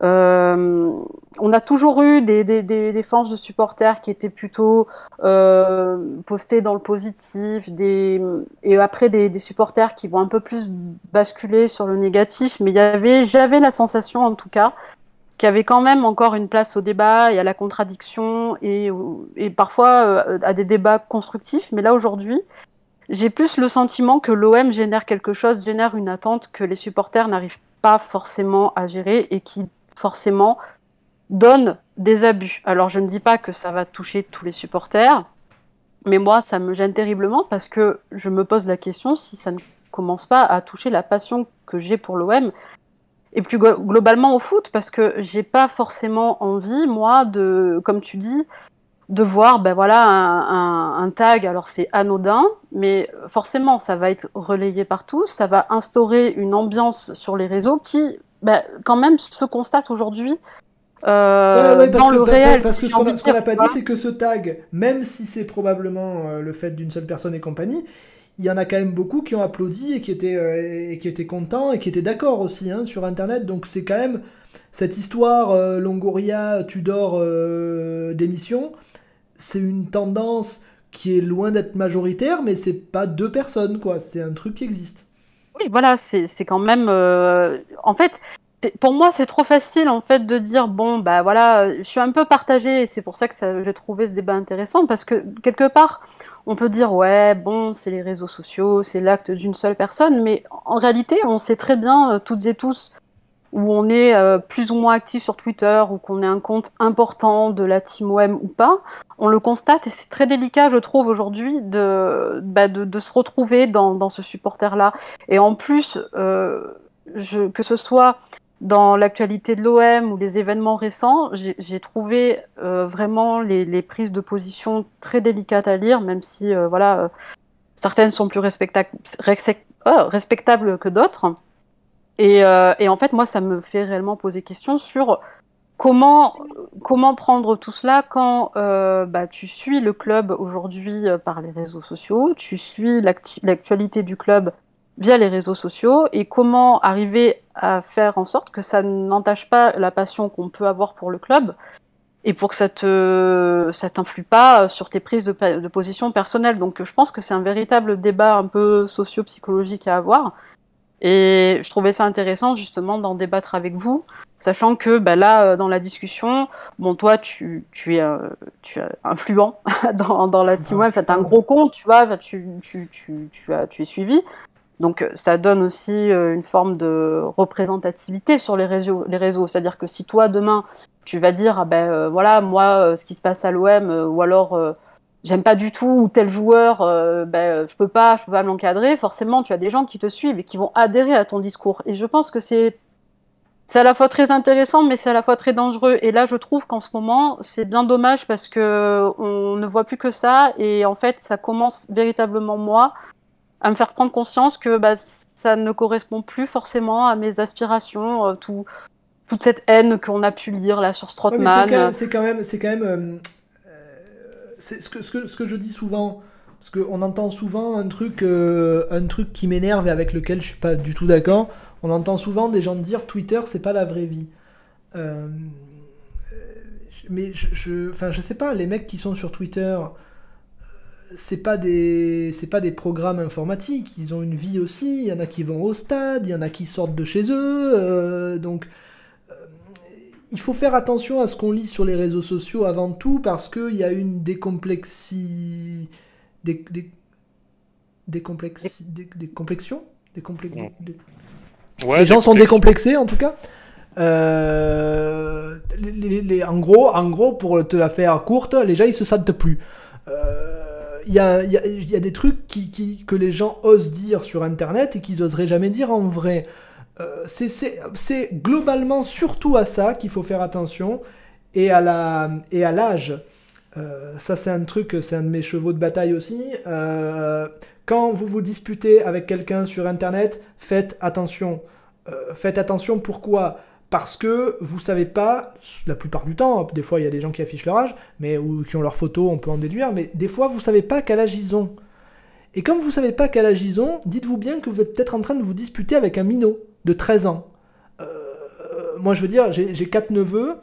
[SPEAKER 4] Euh, on a toujours eu des, des, des, de supporters qui étaient plutôt euh, postés dans le positif, des, et après des, supporters qui vont un peu plus basculer sur le négatif. Mais y avait, j'avais la sensation en tout cas, qu'il y avait quand même encore une place au débat et à la contradiction et, et parfois euh, à des débats constructifs. Mais là aujourd'hui, j'ai plus le sentiment que l'OM génère quelque chose, génère une attente que les supporters n'arrivent pas forcément à gérer et qui forcément donne des abus. Alors je ne dis pas que ça va toucher tous les supporters, mais moi ça me gêne terriblement parce que je me pose la question si ça ne commence pas à toucher la passion que j'ai pour l'OM et plus globalement au foot parce que j'ai pas forcément envie moi de comme tu dis de voir ben voilà un, tag alors c'est anodin mais forcément ça va être relayé partout ça va instaurer une ambiance sur les réseaux qui bah, quand même se constate aujourd'hui euh, dans le réel.
[SPEAKER 1] Parce que ce qu'on n'a pas dit, c'est que ce tag, même si c'est probablement euh, le fait d'une seule personne et compagnie, il y en a quand même beaucoup qui ont applaudi et qui étaient, euh, et qui étaient contents et qui étaient d'accord aussi hein, sur Internet. Donc c'est quand même cette histoire Longoria, Tudor d'émission, c'est une tendance qui est loin d'être majoritaire, mais c'est pas deux personnes, quoi. C'est un truc qui existe.
[SPEAKER 4] Oui, voilà, c'est quand même. Euh, en fait, pour moi, c'est trop facile en fait de dire bon, bah voilà, je suis un peu partagée et c'est pour ça que j'ai trouvé ce débat intéressant parce que quelque part, on peut dire ouais, bon, c'est les réseaux sociaux, c'est l'acte d'une seule personne, mais en réalité, on sait très bien euh, toutes et tous où on est euh, plus ou moins actif sur Twitter ou qu'on est un compte important de la team OM ou pas, on le constate et c'est très délicat, je trouve, aujourd'hui de, bah, se retrouver dans, ce supporter-là. Et en plus, euh, que ce soit dans l'actualité de l'OM ou les événements récents, j'ai trouvé euh, vraiment les, prises de position très délicates à lire, même si voilà, certaines sont plus oh, respectables que d'autres. Euh, et, en fait, moi, ça me fait réellement poser question sur comment, comment prendre tout cela quand euh, bah, tu suis le club aujourd'hui euh, par les réseaux sociaux, tu suis l'actualité du club via les réseaux sociaux, et comment arriver à faire en sorte que ça n'entache pas la passion qu'on peut avoir pour le club, et pour que ça te ça t'influe pas sur tes prises de, de position personnelles. Donc je pense que c'est un véritable débat un peu socio-psychologique à avoir. Et je trouvais ça intéressant justement d'en débattre avec vous, sachant que bah, là, euh, dans la discussion, bon, toi, tu, tu es, euh, tu es influent <laughs> dans, dans la team web, enfin, un gros compte, tu vois, tu, tu, tu, tu, as, tu es suivi. Donc euh, ça donne aussi une forme de représentativité sur les réseaux. Les réseaux. C'est-à-dire que si toi, demain, tu vas dire, ah ben voilà, moi, ce qui se passe à l'OM, ou alors j'aime pas du tout ou tel joueur, euh, ben, je peux pas, je peux pas l'encadrer. Forcément, tu as des gens qui te suivent et qui vont adhérer à ton discours. Et je pense que c'est c'est à la fois très intéressant, mais c'est à la fois très dangereux. Et là, je trouve qu'en ce moment, c'est bien dommage parce que on ne voit plus que ça. Et en fait, ça commence véritablement moi à me faire prendre conscience que bah, ça ne correspond plus forcément à mes aspirations, euh, tout, toute cette haine qu'on a pu lire là sur Strottmann.
[SPEAKER 1] c'est quand même, c'est quand même, euh, c'est ce que, ce, que, ce que je dis souvent. Parce qu'on entend souvent un truc, euh, un truc qui m'énerve et avec lequel je suis pas du tout d'accord. On entend souvent des gens dire Twitter, c'est pas la vraie vie. Euh, mais je, je, enfin, je sais pas, les mecs qui sont sur Twitter, euh, c'est pas des c'est pas des programmes informatiques ils ont une vie aussi il y en a qui vont au stade il y en a qui sortent de chez eux donc il faut faire attention à ce qu'on lit sur les réseaux sociaux avant tout parce qu'il y a une décomplexi... Des, des, décomplexi... des, des complexions des Les gens sont décomplexés en tout cas. Euh, les, en, gros, en gros, pour te la faire courte, les gens ils se sentent plus. Euh, y, a, y, a, y, a, des trucs qui, qui, que les gens osent dire sur internet et qu'ils oseraient jamais dire en vrai. Euh, c'est globalement surtout à ça qu'il faut faire attention et à l'âge. ça, c'est un truc, c'est un de mes chevaux de bataille aussi. quand vous vous disputez avec quelqu'un sur Internet, faites attention. faites attention, pourquoi? Parce que vous savez pas, la plupart du temps, des fois il y a des gens qui affichent leur âge, mais ou qui ont leur photo, on peut en déduire, mais des fois vous savez pas quel âge ils ont. Et comme vous savez pas quel âge ils ont, dites-vous bien que vous êtes peut-être en train de vous disputer avec un minot de 13 ans. Euh, moi je veux dire, j'ai quatre neveux,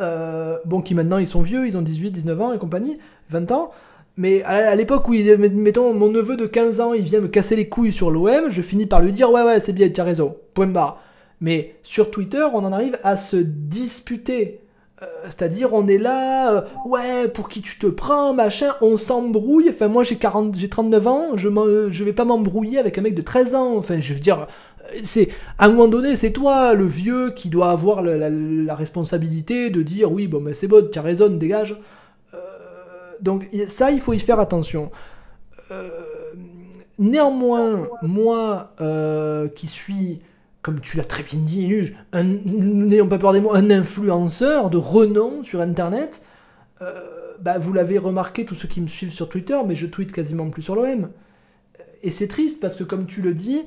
[SPEAKER 1] euh, bon qui maintenant ils sont vieux, ils ont 18, 19 ans et compagnie, 20 ans. Mais à l'époque où, mettons, mon neveu de 15 ans, il vient me casser les couilles sur l'OM, je finis par lui dire Ouais, ouais, c'est bien, tu as raison, point barre. Mais sur Twitter, on en arrive à se disputer. Euh, c'est-à-dire, on est là, euh, ouais, pour qui tu te prends, machin, on s'embrouille. Enfin, moi, j'ai, 40, j'ai 39 ans, je, je vais pas m'embrouiller avec un mec de 13 ans. Enfin, je veux dire, c'est, à un moment donné, c'est toi, le vieux, qui doit avoir la, responsabilité de dire, oui, bon, mais c'est bon, tu as raison, dégage. Euh, donc, ça, il faut y faire attention. néanmoins, moi, qui suis comme tu l'as très bien dit, n'ayons pas peur des mots, un influenceur de renom sur Internet, euh, bah, vous l'avez remarqué, tous ceux qui me suivent sur Twitter, mais je tweete quasiment plus sur l'OM. Et c'est triste parce que, comme tu le dis,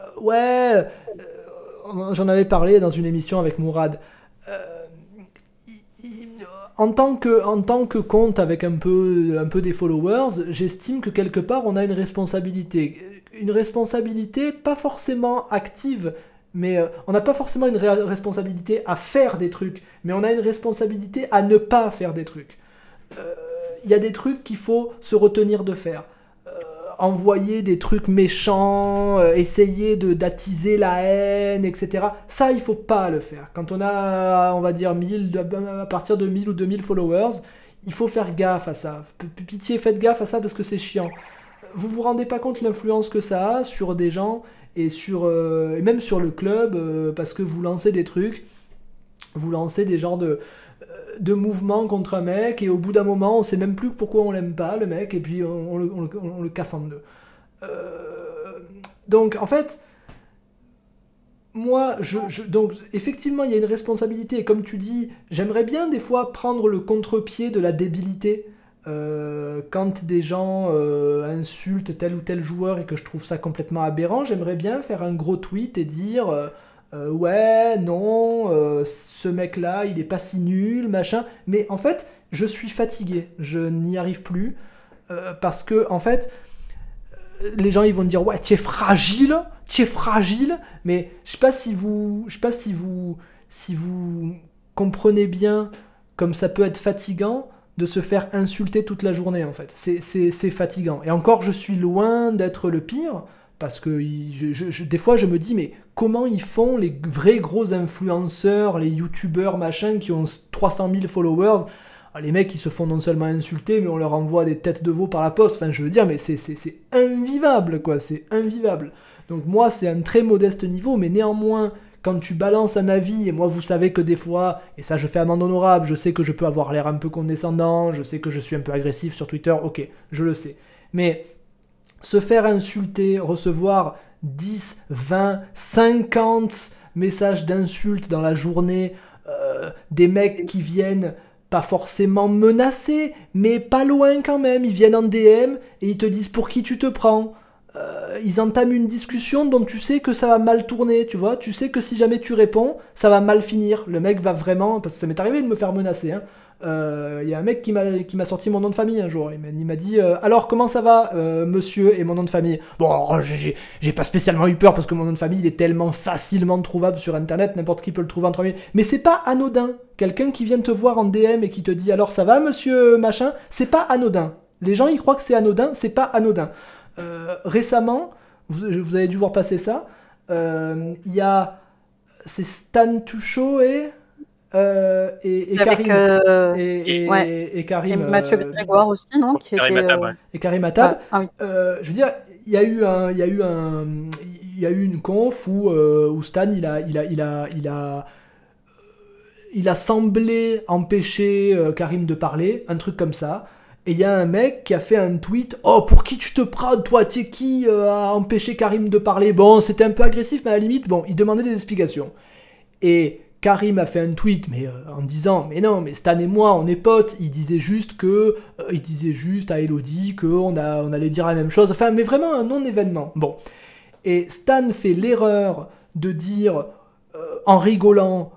[SPEAKER 1] euh, ouais, euh, j'en avais parlé dans une émission avec Mourad. en tant, que, en tant que compte avec un peu, un peu des followers, j'estime que quelque part on a une responsabilité. Une responsabilité pas forcément active, mais euh, on n'a pas forcément une responsabilité à faire des trucs, mais on a une responsabilité à ne pas faire des trucs. Il euh, y a des trucs qu'il faut se retenir de faire. Euh, envoyer des trucs méchants, essayer de d'attiser la haine, etc. Ça, il faut pas le faire. Quand on a, on va dire, 1000, à partir de 1000 ou 2000 followers, il faut faire gaffe à ça. Pitié, faites gaffe à ça parce que c'est chiant. Vous vous rendez pas compte l'influence que ça a sur des gens et, sur, euh, même sur le club, euh, parce que vous lancez des trucs, vous lancez des genres de, euh, de mouvements contre un mec, et au bout d'un moment, on sait même plus pourquoi on l'aime pas, le mec, et puis on, le, on le, casse en deux. donc, en fait, moi, je, donc effectivement, il y a une responsabilité. Et comme tu dis, j'aimerais bien des fois prendre le contre-pied de la débilité. Euh, quand des gens euh, insultent tel ou tel joueur et que je trouve ça complètement aberrant, j'aimerais bien faire un gros tweet et dire euh, ouais, non, ce mec-là, il est pas si nul, machin. Mais en fait, je suis fatigué, je n'y arrive plus parce que en fait, les gens ils vont me dire ouais, tu es fragile, tu es fragile. Mais je sais pas si vous, je sais pas si vous, si vous comprenez bien comme ça peut être fatigant de se faire insulter toute la journée en fait. C'est fatigant. Et encore, je suis loin d'être le pire, parce que des fois je me dis, mais comment ils font les vrais gros influenceurs, les youtubeurs, machin, qui ont 300 000 followers? Ah, les mecs, ils se font non seulement insulter, mais on leur envoie des têtes de veau par la poste. Enfin, je veux dire, mais c'est invivable, quoi. C'est invivable. Donc moi, c'est un très modeste niveau, mais néanmoins, quand tu balances un avis, et moi vous savez que des fois, et ça je fais amende honorable, je sais que je peux avoir l'air un peu condescendant, je sais que je suis un peu agressif sur Twitter, ok, je le sais. Mais se faire insulter, recevoir 10, 20, 50 messages d'insultes dans la journée, euh, des mecs qui viennent pas forcément menacer, mais pas loin quand même, ils viennent en DM et ils te disent pour qui tu te prends? Euh, ils entament une discussion dont tu sais que ça va mal tourner, tu vois. Tu sais que si jamais tu réponds, ça va mal finir. Le mec va vraiment. Parce que ça m'est arrivé de me faire menacer. Il hein. euh, y a un mec qui m'a sorti mon nom de famille un jour. Il m'a dit euh, Alors, comment ça va, monsieur, et mon nom de famille? Bon, j'ai pas spécialement eu peur parce que mon nom de famille il est tellement facilement trouvable sur internet, n'importe qui peut le trouver entre minutes. Mais c'est pas anodin. Quelqu'un qui vient te voir en DM et qui te dit Alors, ça va, monsieur, machin, c'est pas anodin. Les gens, ils croient que c'est anodin, c'est pas anodin. Euh, récemment, vous, avez dû voir passer ça, euh, il y a c'est Stan Tuchot et euh, et, et, Karim, et, et, Karim.
[SPEAKER 4] Et Mathieu Grégoire aussi, non
[SPEAKER 2] qui Karim était, Atab,
[SPEAKER 1] Et Karim Atab. Ah, ah je veux dire, il y a eu un, il y a eu un, il y a eu une conf où, où Stan, il a, il a, il a, il a, il a semblé empêcher Karim de parler, un truc comme ça. Et il y a un mec qui a fait un tweet Oh, pour qui tu te prends, toi T'es qui euh, a empêché Karim de parler? Bon, c'était un peu agressif, mais à la limite, bon, il demandait des explications. Et Karim a fait un tweet mais en disant mais non mais Stan et moi on est potes il disait juste que il disait juste à Elodie que on, allait dire la même chose. Enfin mais vraiment un non événement bon. Et Stan fait l'erreur de dire en rigolant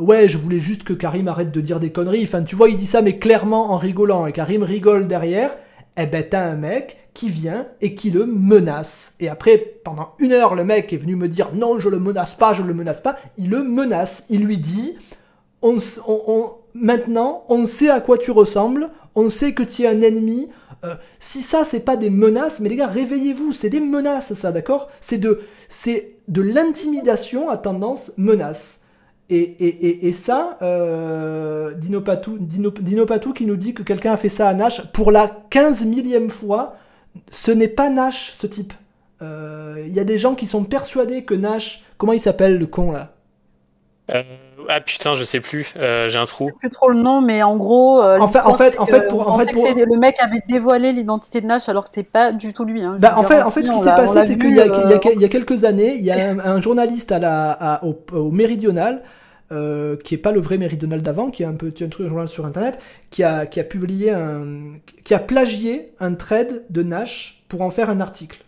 [SPEAKER 1] ouais, je voulais juste que Karim arrête de dire des conneries. Enfin, tu vois, il dit ça, mais clairement en rigolant. Et Karim rigole derrière. Eh ben, t'as un mec qui vient et qui le menace. Et après, pendant une heure, le mec est venu me dire non, je le menace pas, je le menace pas. Il le menace. Il lui dit on, maintenant, on sait à quoi tu ressembles, on sait que tu es un ennemi. Euh, si ça, c'est pas des menaces, mais les gars, réveillez-vous, c'est des menaces, ça, d'accord? C'est de, c'est de l'intimidation à tendance menace. Et, et, et, ça, euh, Dino, Patou, Dino, Dino, Patou, qui nous dit que quelqu'un a fait ça à Nash pour la 15 millième fois, ce n'est pas Nash ce type. Il euh, y a des gens qui sont persuadés que Nash. Comment il s'appelle le con là?
[SPEAKER 2] Euh, Ah putain, je sais plus, euh, j'ai un trou.
[SPEAKER 4] Je sais plus trop le nom, mais en gros.
[SPEAKER 1] en fait, en fait, en fait, pour, en fait,
[SPEAKER 4] pour... le mec avait dévoilé l'identité de Nash alors que c'est pas du tout lui. Hein.
[SPEAKER 1] Bah, en fait, en fait, ce qui s'est passé, c'est qu'il y, y, a quelques années, il y a un, journaliste à la, à, au, au Méridional euh, qui est pas le vrai Méridional d'avant, qui est un petit un truc journal sur internet, qui a, qui a publié un. qui a plagié un trade de Nash pour en faire un article.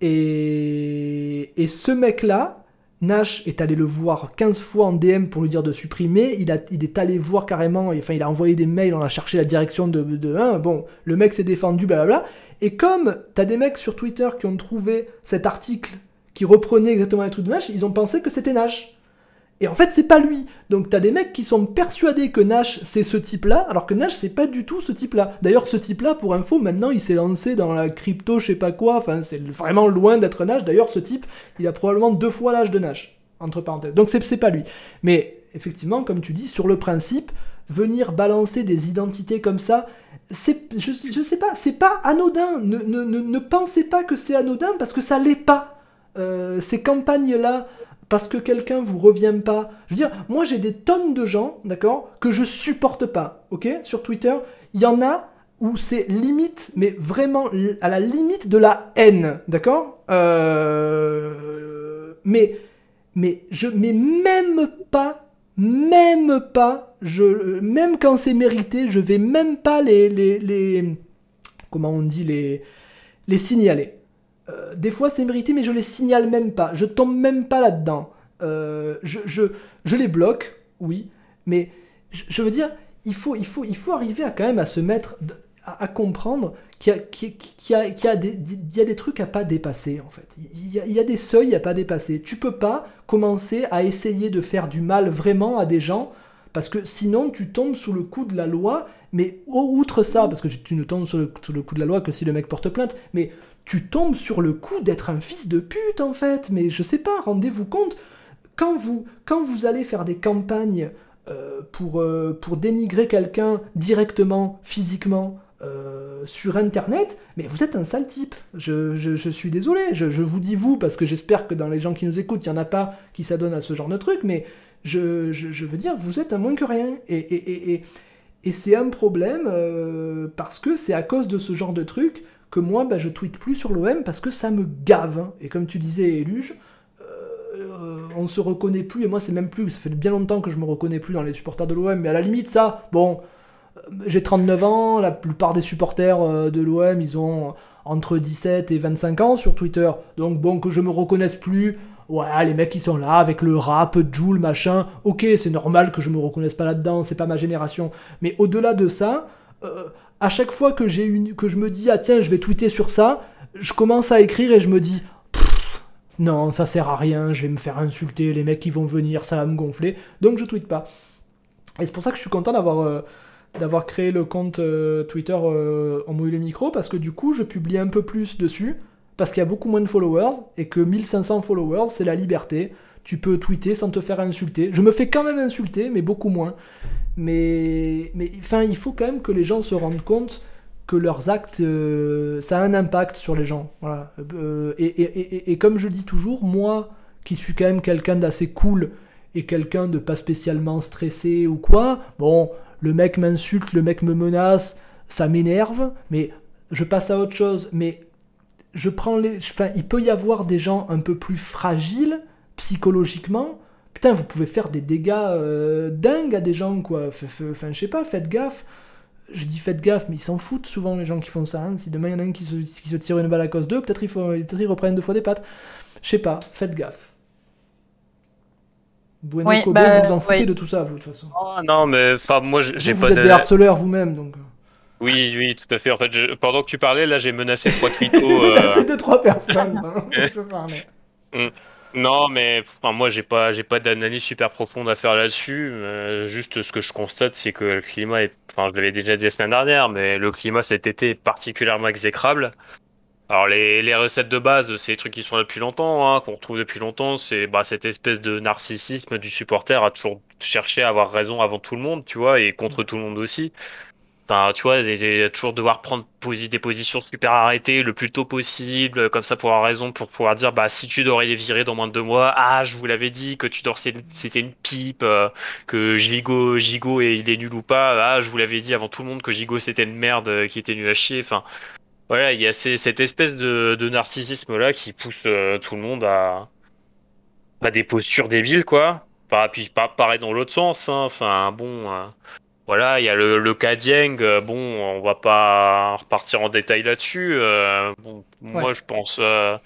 [SPEAKER 1] Et, et ce mec-là, Nash est allé le voir 15 fois en DM pour lui dire de supprimer. Il, a, il est allé voir carrément, enfin, il a envoyé des mails, on a cherché la direction de. de bon, le mec s'est défendu, blablabla. Et comme t'as des mecs sur Twitter qui ont trouvé cet article qui reprenait exactement les trucs de Nash, ils ont pensé que c'était Nash. Et en fait, c'est pas lui. Donc t'as des mecs qui sont persuadés que Nash c'est ce type-là, alors que Nash c'est pas du tout ce type-là. D'ailleurs, ce type-là, pour info, maintenant il s'est lancé dans la crypto, je sais pas quoi. Enfin, c'est vraiment loin d'être Nash. D'ailleurs, ce type, il a probablement deux fois l'âge de Nash, entre parenthèses. Donc c'est pas lui. Mais effectivement, comme tu dis, sur le principe, venir balancer des identités comme ça, c'est, je, sais pas, c'est pas anodin. Ne, pensez pas que c'est anodin parce que ça l'est pas. Euh, ces campagnes-là parce que quelqu'un vous revient pas. Je veux dire, moi j'ai des tonnes de gens, d'accord, que je supporte pas, ok Sur Twitter, il y en a où c'est limite, mais vraiment à la limite de la haine, d'accord euh, Mais, mais je mets même pas, même pas, je, même quand c'est mérité, je vais même pas les, les, les comment on dit, les, les signaler. Euh, des fois c'est mérité, mais je les signale même pas. Je tombe même pas là-dedans. Euh, je, je, les bloque, oui, mais je, veux dire, il faut, il, faut, il faut arriver à quand même à se mettre, à, comprendre qu'il y, a, y, a des, y a des trucs à pas dépasser, en fait. Il y a, des seuils à pas dépasser. Tu peux pas commencer à essayer de faire du mal vraiment à des gens, parce que sinon tu tombes sous le coup de la loi, mais outre ça, parce que tu, ne tombes le, sous le coup de la loi que si le mec porte plainte, mais tu tombes sur le coup d'être un fils de pute en fait. Mais je sais pas, rendez-vous compte, quand vous, quand vous allez faire des campagnes euh, pour, euh, pour dénigrer quelqu'un directement, physiquement, euh, sur internet, mais vous êtes un sale type. Je, je, suis désolé, je, je, vous dis vous, parce que j'espère que dans les gens qui nous écoutent, il n'y en a pas qui s'adonnent à ce genre de truc, mais je, veux dire, vous êtes un moins que rien. Et, et, et, et c'est un problème parce que c'est à cause de ce genre de truc que moi, bah, je tweete plus sur l'OM parce que ça me gave. Et comme tu disais, Eluge, euh, on se reconnaît plus, et moi c'est même plus, ça fait bien longtemps que je me reconnais plus dans les supporters de l'OM, mais à la limite ça, bon, euh, j'ai 39 ans, la plupart des supporters euh, de l'OM, ils ont entre 17 et 25 ans sur Twitter, donc bon, que je me reconnaisse plus, ouais, les mecs qui sont là avec le rap, Joule, machin, ok, c'est normal que je me reconnaisse pas là-dedans, c'est pas ma génération, mais au-delà de ça, à chaque fois que, j'ai une, que je me dis, ah tiens, je vais tweeter sur ça, je commence à écrire et je me dis, non, ça sert à rien, je vais me faire insulter, les mecs qui vont venir, ça va me gonfler, donc je tweete pas. Et c'est pour ça que je suis content d'avoir euh, créé le compte euh, Twitter euh, en mouille le micro, parce que du coup je publie un peu plus dessus, parce qu'il y a beaucoup moins de followers, et que 1500 followers, c'est la liberté. Tu peux tweeter sans te faire insulter. Je me fais quand même insulter, mais beaucoup moins. Mais, mais enfin, il faut quand même que les gens se rendent compte que leurs actes, euh, ça a un impact sur les gens. Voilà. Euh, et, et, et, comme je dis toujours, moi, qui suis quand même quelqu'un d'assez cool et quelqu'un de pas spécialement stressé ou quoi, bon, le mec m'insulte, le mec me menace, ça m'énerve, mais je passe à autre chose. Mais je prends les, enfin, il peut y avoir des gens un peu plus fragiles psychologiquement putain, vous pouvez faire des dégâts euh, dingues à des gens, quoi. Enfin, je sais pas, faites gaffe. Je dis faites gaffe, mais ils s'en foutent souvent, les gens qui font ça. Hein. Si demain il y en a un qui se, qui se tire une balle à cause d'eux, peut-être ils, reprennent deux fois des pattes. Je sais pas, faites gaffe. Bueno oui, bah, vous vous en foutez de tout ça, vous, de toute façon.
[SPEAKER 2] Oh, non, mais enfin, moi, j'ai pas
[SPEAKER 1] Vous êtes des harceleurs vous-même, donc.
[SPEAKER 2] Oui, oui, tout à fait. En fait, pendant que tu parlais, là, j'ai menacé trois twittos. <laughs> Euh...
[SPEAKER 1] C'est deux, trois personnes. hein, <laughs> je parlais.
[SPEAKER 2] Mm. Non, mais enfin, moi, j'ai pas, j'ai pas d'analyse super profonde à faire là-dessus. Euh, juste, ce que je constate, c'est que le climat est, enfin, je l'avais déjà dit la semaine dernière, mais le climat cet été est particulièrement exécrable. Alors les, les recettes de base, c'est des trucs qui sont là depuis longtemps, hein, qu'on retrouve depuis longtemps. C'est bah, cette espèce de narcissisme du supporter à toujours chercher à avoir raison avant tout le monde, tu vois, et contre tout le monde aussi. Enfin, tu vois, toujours devoir prendre des positions super arrêtées le plus tôt possible, comme ça pour avoir raison, pour pouvoir dire, bah si tu devrais les virer dans moins de deux mois, ah je vous l'avais dit que tu dors c'était une pipe, euh, que Gigo, Gigo et il est nul ou pas, ah je vous l'avais dit avant tout le monde que Gigo c'était une merde euh, qui était nul à chier. Enfin, voilà, il y a cette espèce de, narcissisme là qui pousse euh, tout le monde à, à des postures débiles quoi. Enfin, puis pareil dans l'autre sens, hein. enfin bon. Voilà, il y a le, le cas Dieng, euh, bon, on va pas repartir en détail là-dessus. Euh, bon, Moi, je pense. Euh,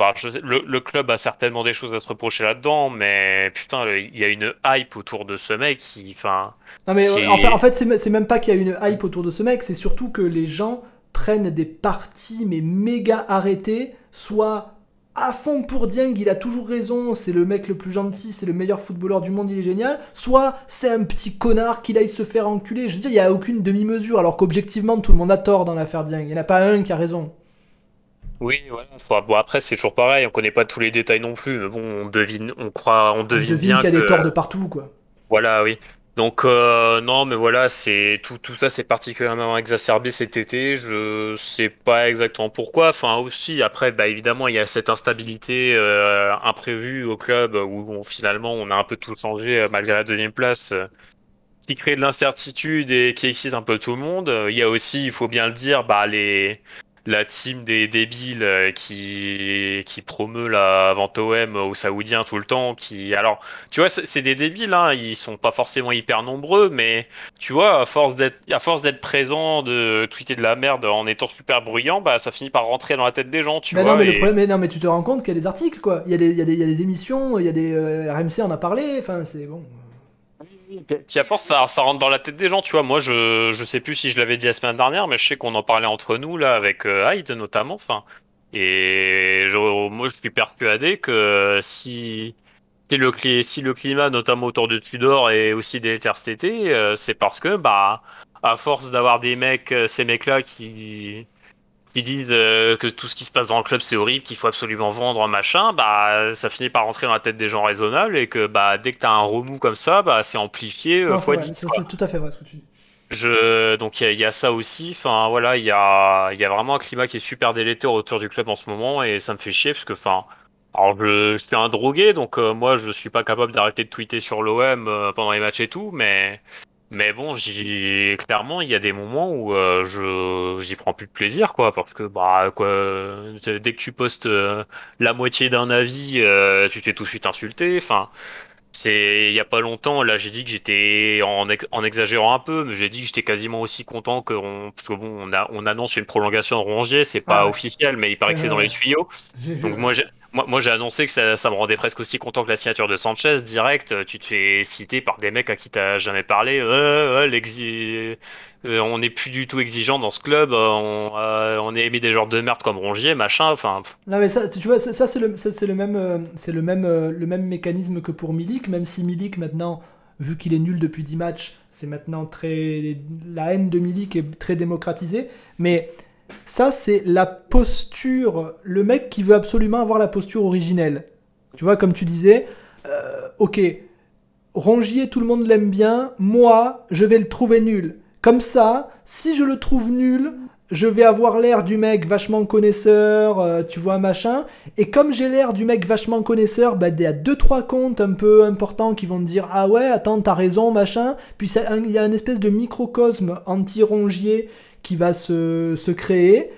[SPEAKER 2] bah, le, club a certainement des choses à se reprocher là-dedans, mais putain, il y a une hype autour de ce mec qui.
[SPEAKER 1] Non, mais en fait, en fait c'est même pas qu'il y a une hype autour de ce mec, c'est surtout que les gens prennent des parties, mais méga arrêtées, soit à fond pour Dieng, il a toujours raison, c'est le mec le plus gentil, c'est le meilleur footballeur du monde, il est génial, soit c'est un petit connard qu'il aille se faire enculer. Je veux dire, il n'y a aucune demi-mesure, alors qu'objectivement, tout le monde a tort dans l'affaire Dieng. Il n'y en a pas un qui a raison.
[SPEAKER 2] Oui, voilà. Bon, après, c'est toujours pareil, on connaît pas tous les détails non plus, mais bon, on devine, on croit, on devine, on devine
[SPEAKER 1] qu'il y a des torts de partout, quoi.
[SPEAKER 2] Voilà, oui. Donc euh, non, mais voilà, c'est tout, tout ça, c'est particulièrement exacerbé cet été. Je sais pas exactement pourquoi. Enfin aussi, après, bah évidemment, il y a cette instabilité euh, imprévue au club où finalement on a un peu tout changé euh, malgré la deuxième place, qui crée de l'incertitude et qui excite un peu tout le monde. Il y a aussi, il faut bien le dire, bah les la team des débiles euh, qui, qui promeut la vente OM aux Saoudiens tout le temps. Qui, alors, tu vois, c'est des débiles, hein, ils sont pas forcément hyper nombreux, mais tu vois, à force d'être, à force d'être présent, de tweeter de la merde en étant super bruyant, bah, ça finit par rentrer dans la tête des gens, tu
[SPEAKER 1] mais
[SPEAKER 2] vois.
[SPEAKER 1] Non, mais le problème, mais non, mais tu te rends compte qu'il y a des articles, quoi. Il y a des, il y a des, il y a des émissions, il y a des euh, RMC en a parlé, enfin, c'est bon.
[SPEAKER 2] Puis à force, ça, rentre dans la tête des gens, tu vois. Moi, je, je sais plus si je l'avais dit la semaine dernière, mais je sais qu'on en parlait entre nous, là, avec euh, Hyde notamment. Enfin, et moi, je suis persuadé que si, si, le, si le climat, notamment autour de Tudor, est aussi délétère cet été, euh, c'est parce que, bah, à force d'avoir des mecs, euh, ces mecs-là qui qui disent euh, que tout ce qui se passe dans le club c'est horrible, qu'il faut absolument vendre, machin, bah ça finit par rentrer dans la tête des gens raisonnables et que bah dès que t'as un remous comme ça, bah c'est amplifié euh, fois 10.
[SPEAKER 1] C'est tout à fait vrai ce que tu dis.
[SPEAKER 2] Je, donc il y, a ça aussi. Enfin voilà, il y a, y a vraiment un climat qui est super délétère autour du club en ce moment et ça me fait chier parce que enfin, alors je, je suis un drogué donc euh, moi je suis pas capable d'arrêter de tweeter sur l'OM pendant les matchs et tout, mais mais bon, j'y clairement, il y a des moments où euh, je j'y prends plus de plaisir, quoi, parce que bah quoi, dès que tu postes euh, la moitié d'un avis, euh, tu t'es tout de suite insulté. Enfin, c'est il y a pas longtemps, là, j'ai dit que j'étais en, en exagérant un peu, mais j'ai dit que j'étais quasiment aussi content que on, parce que bon, on a on annonce une prolongation de Rongier, c'est pas officiel, mais il paraît que c'est dans les tuyaux. Donc moi j'ai moi, j'ai annoncé que ça, me rendait presque aussi content que la signature de Sanchez. Direct, tu te fais citer par des mecs à qui t'as jamais parlé. Euh, euh, on n'est plus du tout exigeant dans ce club. On, euh, on est aimé des genres de merde comme Rongier, machin. Enfin.
[SPEAKER 1] Non mais ça, tu vois, ça, c'est le, même, euh, c'est le même, euh, le même mécanisme que pour Milik, même si Milik maintenant, vu qu'il est nul depuis 10 matchs, c'est maintenant très, la haine de Milik est très démocratisée. Mais ça, c'est la posture, le mec qui veut absolument avoir la posture originelle. Tu vois, comme tu disais, euh, ok, Rongier, tout le monde l'aime bien, moi, je vais le trouver nul. Comme ça, si je le trouve nul, je vais avoir l'air du mec vachement connaisseur, euh, tu vois, machin. Et comme j'ai l'air du mec vachement connaisseur, bah, il y a deux, trois comptes un peu importants qui vont te dire Ah ouais, attends, t'as raison, machin. Puis il y a une espèce de microcosme anti-rongier qui va se, se créer.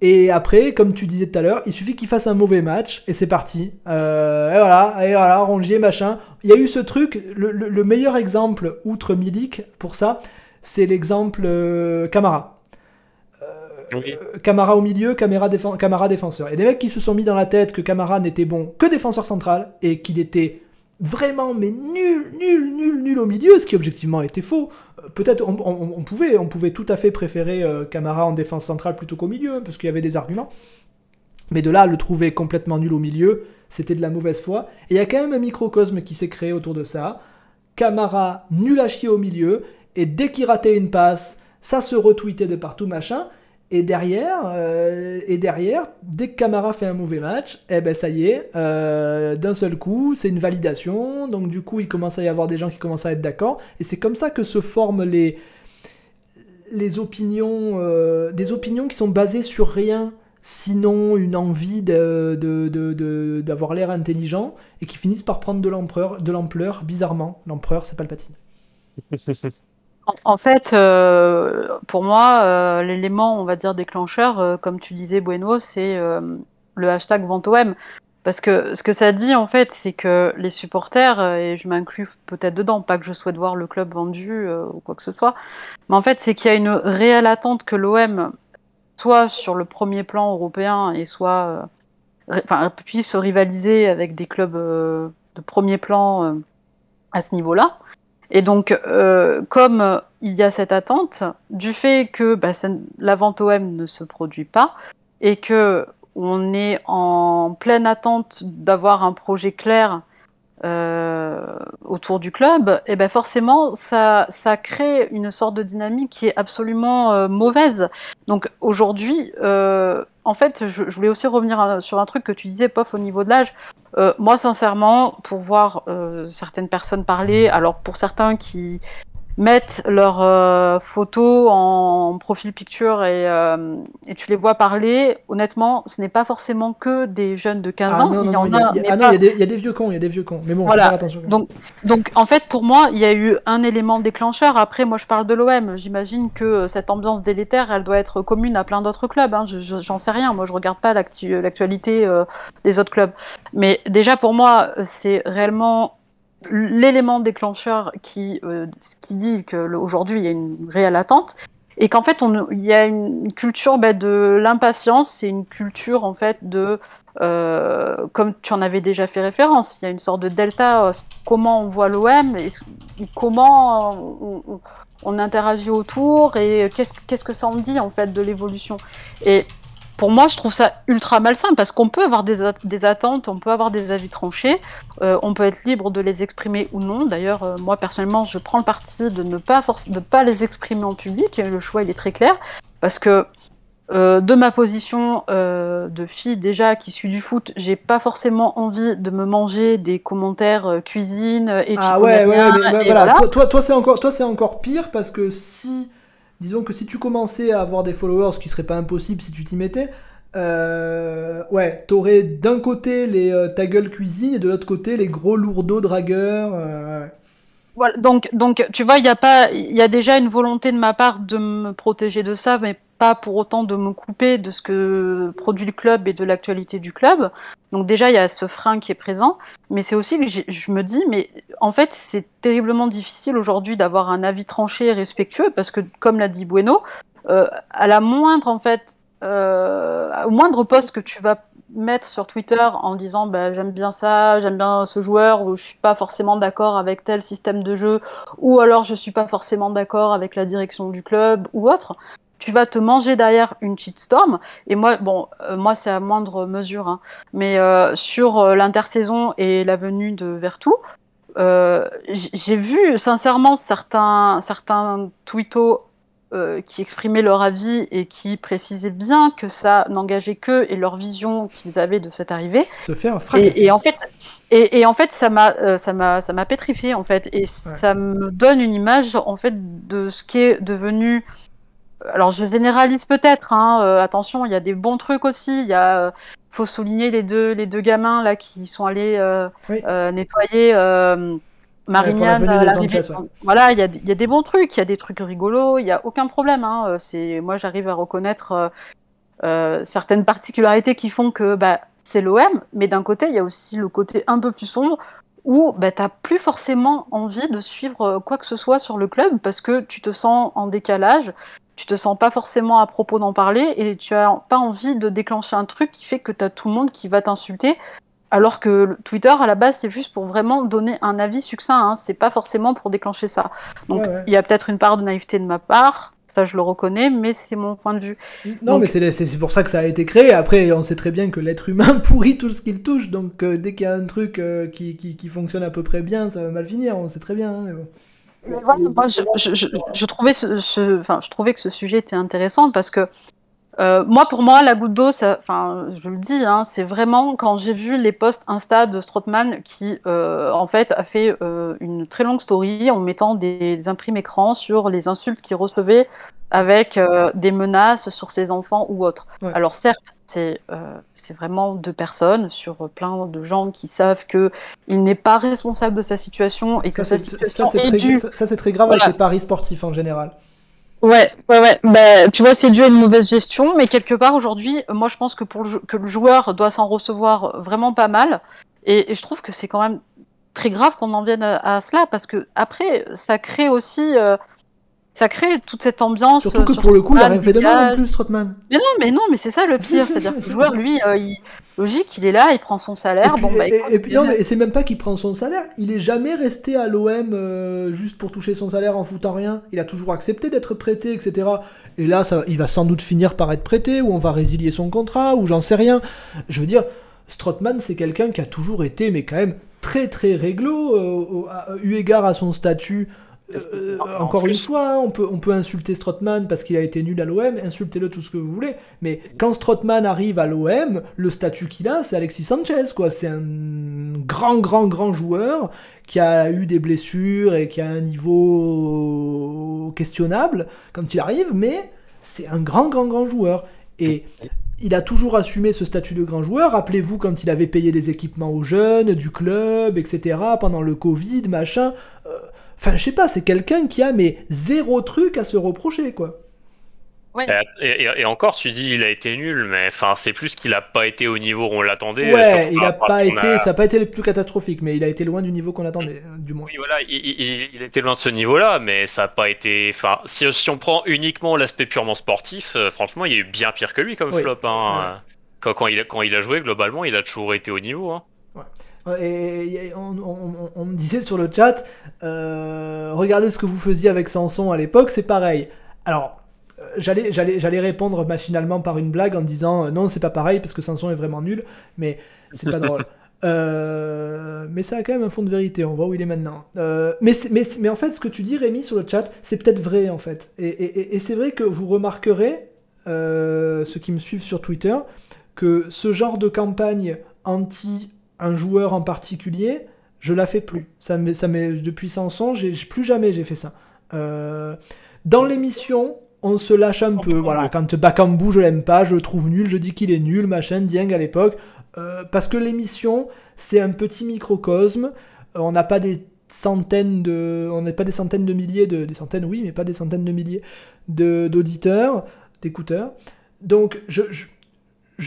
[SPEAKER 1] Et après, comme tu disais tout à l'heure, il suffit qu'il fasse un mauvais match et c'est parti. Euh, et voilà, et voilà, Rongier, machin. Il y a eu ce truc, le, meilleur exemple, outre Milik, pour ça, c'est l'exemple euh, Camara. Euh, Camara au milieu, Camara, Camara défenseur. Et des mecs qui se sont mis dans la tête que Camara n'était bon que défenseur central et qu'il était vraiment mais nul, nul, nul, nul au milieu, ce qui objectivement était faux. Euh, peut-être on, pouvait, on pouvait tout à fait préférer euh, Camara en défense centrale plutôt qu'au milieu, hein, parce qu'il y avait des arguments. Mais de là, le trouver complètement nul au milieu, c'était de la mauvaise foi. Et il y a quand même un microcosme qui s'est créé autour de ça. Camara nul à chier au milieu, et dès qu'il ratait une passe, ça se retweetait de partout, machin. Et derrière, euh, et derrière, dès que Camara fait un mauvais match, eh ben ça y est, euh, d'un seul coup, c'est une validation. Donc du coup, il commence à y avoir des gens qui commencent à être d'accord. Et c'est comme ça que se forment les, les opinions, euh, des opinions qui sont basées sur rien, sinon une envie d'avoir de, de, l'air intelligent, et qui finissent par prendre de l'ampleur, bizarrement. L'empereur, c'est Palpatine. <laughs>
[SPEAKER 4] En, fait, euh, pour moi, euh, l'élément, on va dire, déclencheur, euh, comme tu disais, Bueno, c'est le hashtag VentoM. Parce que ce que ça dit, en fait, c'est que les supporters, et je m'inclus peut-être dedans, pas que je souhaite voir le club vendu ou quoi que ce soit, mais en fait, c'est qu'il y a une réelle attente que l'OM, soit sur le premier plan européen, et soit enfin, puisse rivaliser avec des clubs de premier plan à ce niveau-là. Et donc, euh, comme il y a cette attente, du fait que bah, la vente OM ne se produit pas et que on est en pleine attente d'avoir un projet clair euh, autour du club, et ben forcément, ça, ça crée une sorte de dynamique qui est absolument euh, mauvaise. Donc aujourd'hui, en fait, je, voulais aussi revenir sur un truc que tu disais, Pof, au niveau de l'âge. Euh, moi, sincèrement, pour voir euh, certaines personnes parler, alors pour certains qui mettent leurs euh, photos en profil picture et, et, tu les vois parler, honnêtement, ce n'est pas forcément que des jeunes de 15 ans.
[SPEAKER 1] il y en a. Ah non, il y, a des vieux cons, il y a des vieux cons. Mais bon,
[SPEAKER 4] voilà.
[SPEAKER 1] faire attention.
[SPEAKER 4] Donc, donc, en fait, pour moi, il y a eu un élément déclencheur. Après, moi, je parle de l'OM. J'imagine que cette ambiance délétère, elle doit être commune à plein d'autres clubs. Hein. J'en sais rien. Moi, je regarde pas l'actualité des autres clubs. Mais déjà, pour moi, c'est réellement l'élément déclencheur qui, euh, qui dit qu'aujourd'hui il y a une réelle attente et qu'en fait il y a une culture bah, de l'impatience, c'est une culture en fait de euh, comme tu en avais déjà fait référence, il y a une sorte de delta, euh, comment on voit l'OM, comment on, interagit autour et qu'est-ce, qu'est-ce que ça en dit en fait de l'évolution. Pour moi, je trouve ça ultra malsain parce qu'on peut avoir des, des, attentes, on peut avoir des avis tranchés, euh, on peut être libre de les exprimer ou non. D'ailleurs, euh, moi personnellement, je prends le parti de ne pas, de pas les exprimer en public. Le choix, il est très clair parce que euh, de ma position de fille déjà qui suit du foot, j'ai pas forcément envie de me manger des commentaires cuisine et
[SPEAKER 1] Ah ouais, ouais, mais, voilà. Toi, toi, toi c'est encore, toi, c'est encore pire parce que si disons que si tu commençais à avoir des followers, ce qui serait pas impossible si tu t'y mettais, euh, ouais, t'aurais d'un côté les euh, ta gueule cuisine et de l'autre côté les gros lourdeaux dragueurs. Euh,
[SPEAKER 4] voilà, donc, donc tu vois, il y a pas, il y a déjà une volonté de ma part de me protéger de ça, mais pas pour autant de me couper de ce que produit le club et de l'actualité du club. Donc déjà, il y a ce frein qui est présent, mais c'est aussi que je me dis, mais en fait, c'est terriblement difficile aujourd'hui d'avoir un avis tranché et respectueux, parce que, comme l'a dit Bueno, euh, à la moindre, en fait, euh, au moindre poste que tu vas mettre sur Twitter en disant bah, j'aime bien ça, j'aime bien ce joueur, ou je suis pas forcément d'accord avec tel système de jeu, ou alors je suis pas forcément d'accord avec la direction du club ou autre, tu vas te manger derrière une cheatstorm. Et moi, bon, euh, moi c'est à moindre mesure, hein, mais euh, sur euh, l'intersaison et la venue de Vertou, j'ai vu sincèrement certains, certains tweetos qui exprimaient leur avis et qui précisaient bien que ça n'engageait que et leur vision qu'ils avaient de cette arrivée.
[SPEAKER 1] Se faire
[SPEAKER 4] et, et, en fait, et, et en fait, ça m'a, euh, ça m'a, ça m'a pétrifié en fait, et ça me donne une image en fait de ce qui est devenu. Alors, je généralise peut-être. Hein, euh, attention, il y a des bons trucs aussi. Il y a, faut souligner les deux, les deux gamins là qui sont allés nettoyer. Marignane, voilà, il y a, y a, des bons trucs, il y a des trucs rigolos, il y a aucun problème. Hein. C'est moi, j'arrive à reconnaître euh, certaines particularités qui font que bah, c'est l'OM, mais d'un côté, il y a aussi le côté un peu plus sombre où bah, tu n'as plus forcément envie de suivre quoi que ce soit sur le club parce que tu te sens en décalage, tu te sens pas forcément à propos d'en parler et tu as pas envie de déclencher un truc qui fait que tu as tout le monde qui va t'insulter. Alors que Twitter, à la base, c'est juste pour vraiment donner un avis succinct. Hein. C'est pas forcément pour déclencher ça. Donc, il y a peut-être une part de naïveté de ma part. Ça, je le reconnais, mais c'est mon point de vue.
[SPEAKER 1] Non, mais c'est pour ça que ça a été créé. Après, on sait très bien que l'être humain <laughs> pourrit tout ce qu'il touche. Donc, euh, dès qu'il y a un truc euh, qui, qui, fonctionne à peu près bien, ça va mal finir. On sait très bien. Hein, mais bon
[SPEAKER 4] moi, je, trouvais ce, enfin, je trouvais que ce sujet était intéressant parce que euh, moi, pour moi, la goutte d'eau, enfin, je le dis, hein, c'est vraiment quand j'ai vu les posts Insta de Strootman qui, euh, en fait, a fait euh, une très longue story en mettant des, des imprimes écrans sur les insultes qu'il recevait avec des menaces sur ses enfants ou autres. Alors certes, c'est c'est vraiment deux personnes sur plein de gens qui savent que il n'est pas responsable de sa situation et que sa situation
[SPEAKER 1] ça, très, ça, c'est très grave avec les paris sportifs en général.
[SPEAKER 4] Ouais, ouais, ouais. Bah, tu vois, c'est dû à une mauvaise gestion, mais quelque part aujourd'hui, moi je pense que pour le, que le joueur doit s'en recevoir vraiment pas mal, et, je trouve que c'est quand même très grave qu'on en vienne à, cela, parce que après, ça crée aussi euh, ça crée toute cette ambiance.
[SPEAKER 1] Surtout que pour le coup, il a rien fait de mal non plus, Strotman.
[SPEAKER 4] Mais non, mais non, mais c'est ça le pire. C'est-à-dire que le joueur, lui, euh, il... logique, il est là, il prend son salaire.
[SPEAKER 1] Et
[SPEAKER 4] bon, bah,
[SPEAKER 1] et, puis, non, mais c'est même pas qu'il prend son salaire. Il est jamais resté à l'OM euh, juste pour toucher son salaire en foutant rien. Il a toujours accepté d'être prêté, etc. Et là, ça, il va sans doute finir par être prêté, ou on va résilier son contrat, ou j'en sais rien. Je veux dire, Strotman, c'est quelqu'un qui a toujours été, mais quand même très très réglo, euh, eu égard à son statut euh, encore une fois, hein, on peut, on peut insulter Strotman parce qu'il a été nul à l'OM, insultez-le tout ce que vous voulez, mais quand Strotman arrive à l'OM, le statut qu'il a, c'est Alexis Sanchez, quoi. C'est un grand, grand, grand joueur qui a eu des blessures et qui a un niveau questionnable quand il arrive, mais c'est un grand, grand, grand joueur. Et il a toujours assumé ce statut de grand joueur. Rappelez-vous quand il avait payé des équipements aux jeunes, du club, etc., pendant le Covid, machin. Euh, Enfin, je sais pas, c'est quelqu'un qui a mais zéro truc à se reprocher, quoi.
[SPEAKER 2] Ouais. Et, encore, tu dis il a été nul, mais enfin c'est plus qu'il a pas été au niveau où on l'attendait.
[SPEAKER 1] Ouais, il a pas été, ça a pas été le plus catastrophique, mais il a été loin du niveau qu'on attendait, euh, du moins.
[SPEAKER 2] Oui, voilà, il, il, était loin de ce niveau-là, mais ça a pas été. Enfin, si, si on prend uniquement l'aspect purement sportif, euh, franchement, il y a eu bien pire que lui comme flop. Hein. Quand, quand, il a, quand il a joué, globalement, il a toujours été au niveau. Hein.
[SPEAKER 1] Ouais. Et, on, me disait sur le chat, euh, regardez ce que vous faisiez avec Samson à l'époque, c'est pareil. Alors, euh, j'allais, j'allais, j'allais répondre machinalement par une blague en disant euh, non, c'est pas pareil parce que Samson est vraiment nul, mais c'est pas <laughs> drôle. mais ça a quand même un fond de vérité, on voit où il est maintenant. mais, mais, mais, en fait, ce que tu dis, Rémi, sur le chat, c'est peut-être vrai en fait. Et, et c'est vrai que vous remarquerez, ceux qui me suivent sur Twitter, que ce genre de campagne anti un joueur en particulier, je la fais plus. Ça met, ça met, depuis Sanson, j'ai, plus jamais j'ai fait ça. Euh, dans l'émission, on se lâche un peu. Voilà, quand Bakambu, je l'aime pas, je le trouve nul, je dis qu'il est nul, machin, Dieng à l'époque. Euh, parce que l'émission, c'est un petit microcosme. Euh, on n'a pas des centaines de, on n'est pas des centaines de milliers de, des centaines, oui, mais pas des centaines de milliers d'auditeurs, d'écouteurs. Donc, je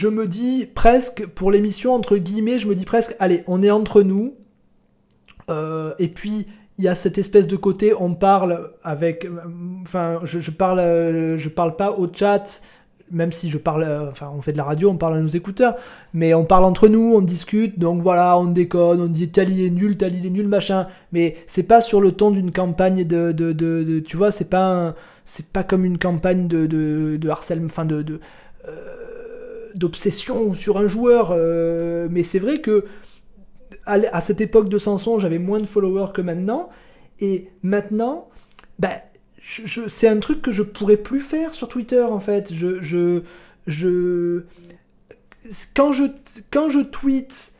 [SPEAKER 1] me dis presque, pour l'émission, entre guillemets, je me dis presque, allez, on est entre nous. Euh, et puis, il y a cette espèce de côté, on parle avec. Enfin, je, parle, je parle pas au chat, même si je parle. Enfin, on fait de la radio, on parle à nos écouteurs, mais on parle entre nous, on discute, donc voilà, on déconne, on dit tel il est nul, tel il est nul, machin. Mais c'est pas sur le ton d'une campagne de, de, de, Tu vois, c'est pas. C'est pas comme une campagne de, de, harcèlement. Enfin, de. euh, d'obsession sur un joueur. Euh, mais c'est vrai que à, cette époque de Samson, j'avais moins de followers que maintenant. Et maintenant, bah, je, c'est un truc que je pourrais plus faire sur Twitter en fait. Je, je, je quand je quand je tweete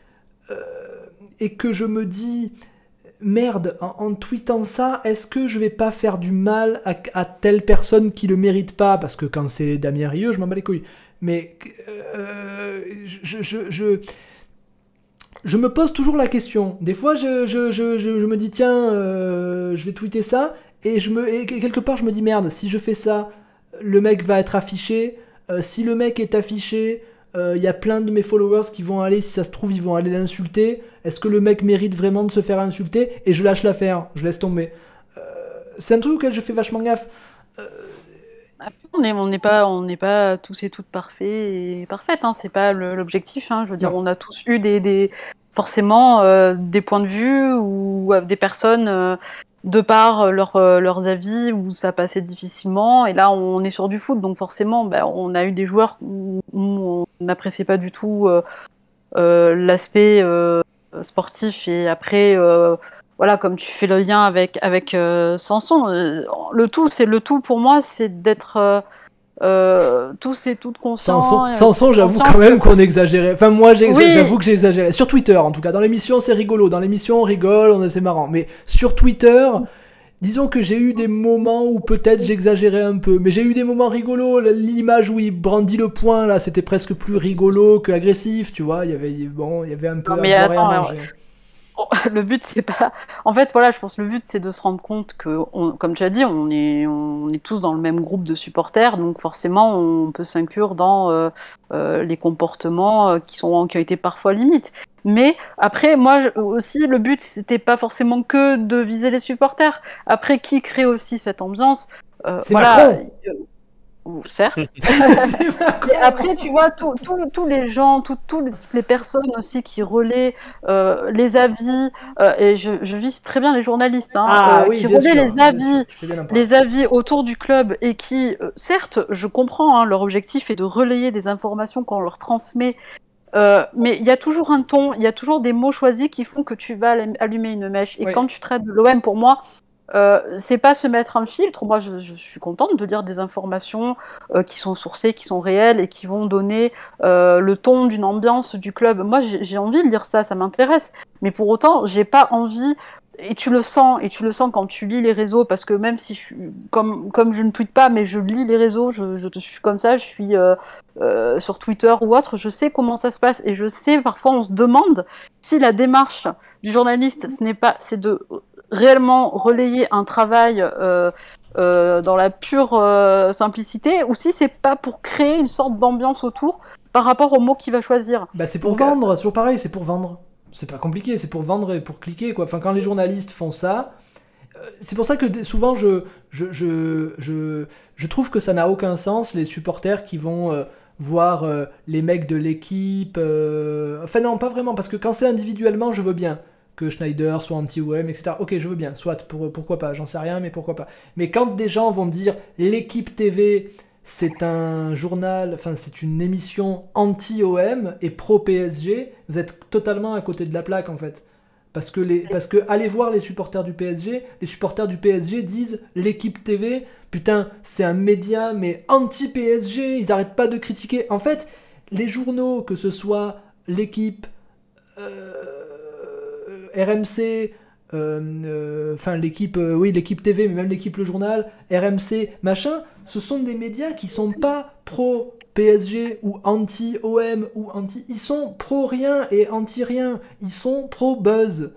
[SPEAKER 1] euh, et que je me dis merde, en, tweetant ça, est-ce que je vais pas faire du mal à, à, telle personne qui le mérite pas? Parce que quand c'est Damien Rieu, je m'en bats les couilles mais euh, je, me pose toujours la question. Des fois, je, je me dis, tiens, euh, je vais tweeter ça, et, je me, quelque part, je me dis, merde, si je fais ça, le mec va être affiché, si le mec est affiché, il y a plein de mes followers qui vont aller, si ça se trouve, ils vont aller l'insulter. Est-ce que le mec mérite vraiment de se faire insulter? Et je lâche l'affaire, je laisse tomber. c'est un truc auquel je fais vachement gaffe.
[SPEAKER 4] On n'est on pas, on n'est pas tous et toutes parfaits et parfaites. Hein. C'est pas l'objectif. Hein. Je veux dire, on a tous eu des, des forcément euh, des points de vue ou des personnes euh, de par leur, euh, leurs avis où ça passait difficilement. Et là, on est sur du foot, donc forcément, ben, on a eu des joueurs où, on n'appréciait pas du tout l'aspect sportif et après voilà, comme tu fais le lien avec avec euh, Samson, euh, le tout, c'est le tout pour moi, c'est d'être euh, tous et toutes conscients.
[SPEAKER 1] Samson, Samson j'avoue quand même qu'on exagérait. Enfin, moi, j'avoue que j'ai exagéré. Sur Twitter, en tout cas, dans l'émission, c'est rigolo. Dans l'émission, on rigole, on c'est marrant. Mais sur Twitter. Disons que j'ai eu des moments où peut-être j'exagérais un peu, mais j'ai eu des moments rigolos. L'image où il brandit le poing, là, c'était presque plus rigolo que agressif, tu vois. Il y avait, bon, il y avait un peu.
[SPEAKER 4] mais attends, <laughs> le but c'est pas. En fait, voilà, je pense que le but c'est de se rendre compte que, comme tu as dit, on est, on est tous dans le même groupe de supporters, donc forcément on peut s'inclure dans euh, euh, les comportements euh, qui sont qui ont été parfois limites. Mais après, moi aussi, le but c'était pas forcément que de viser les supporters. Après, qui crée aussi cette ambiance
[SPEAKER 1] C'est voilà, Macron
[SPEAKER 4] certes. <laughs> Et après, tu vois, tous les gens, toutes les personnes aussi qui relaient euh, les avis, euh, et je, vise très bien les journalistes, hein,
[SPEAKER 1] ah euh,
[SPEAKER 4] qui relaient les avis, les avis autour du club et qui, certes, je comprends, hein, leur objectif est de relayer des informations qu'on leur transmet. mais il y a toujours un ton, il y a toujours des mots choisis qui font que tu vas allumer une mèche. Et quand tu traites de l'OM, pour moi, euh, c'est pas se mettre un filtre. Moi, je, suis contente de lire des informations euh, qui sont sourcées, qui sont réelles et qui vont donner euh, le ton d'une ambiance du club. Moi, j'ai envie de lire ça, ça m'intéresse. Mais pour autant, j'ai pas envie. Et tu le sens, et tu le sens quand tu lis les réseaux, parce que même si je suis, comme, comme je ne tweete pas, mais je lis les réseaux, je, je suis comme ça, je suis sur Twitter ou autre, je sais comment ça se passe, et je sais, parfois on se demande si la démarche du journaliste, ce n'est pas, c'est de réellement relayer un travail euh, euh, dans la pure euh, simplicité, ou si c'est pas pour créer une sorte d'ambiance autour par rapport au mot qu'il va choisir.
[SPEAKER 1] Bah c'est pour vendre, toujours pareil, c'est pour vendre. C'est pas compliqué, c'est pour vendre et pour cliquer quoi. Enfin quand les journalistes font ça, c'est pour ça que souvent je, je, je, je, je trouve que ça n'a aucun sens les supporters qui vont voir les mecs de l'équipe. Enfin non, pas vraiment, parce que quand c'est individuellement, je veux bien que Schneider soit anti-OM, etc. Ok, je veux bien, soit, pour, pourquoi pas, j'en sais rien, mais pourquoi pas. Mais quand des gens vont dire l'équipe TV, c'est un journal, enfin c'est une émission anti-OM et pro-PSG, vous êtes totalement à côté de la plaque en fait. Parce que, les, parce que allez voir les supporters du PSG, les supporters du PSG disent l'équipe TV, putain, c'est un média mais anti-PSG, ils arrêtent pas de critiquer. En fait, les journaux, que ce soit l'équipe, euh, RMC, euh, euh, enfin l'équipe, euh, oui l'équipe TV, mais même l'équipe Le Journal, RMC, machin, ce sont des médias qui sont pas pro PSG ou anti OM ou anti, ils sont pro rien et anti rien, ils sont pro buzz.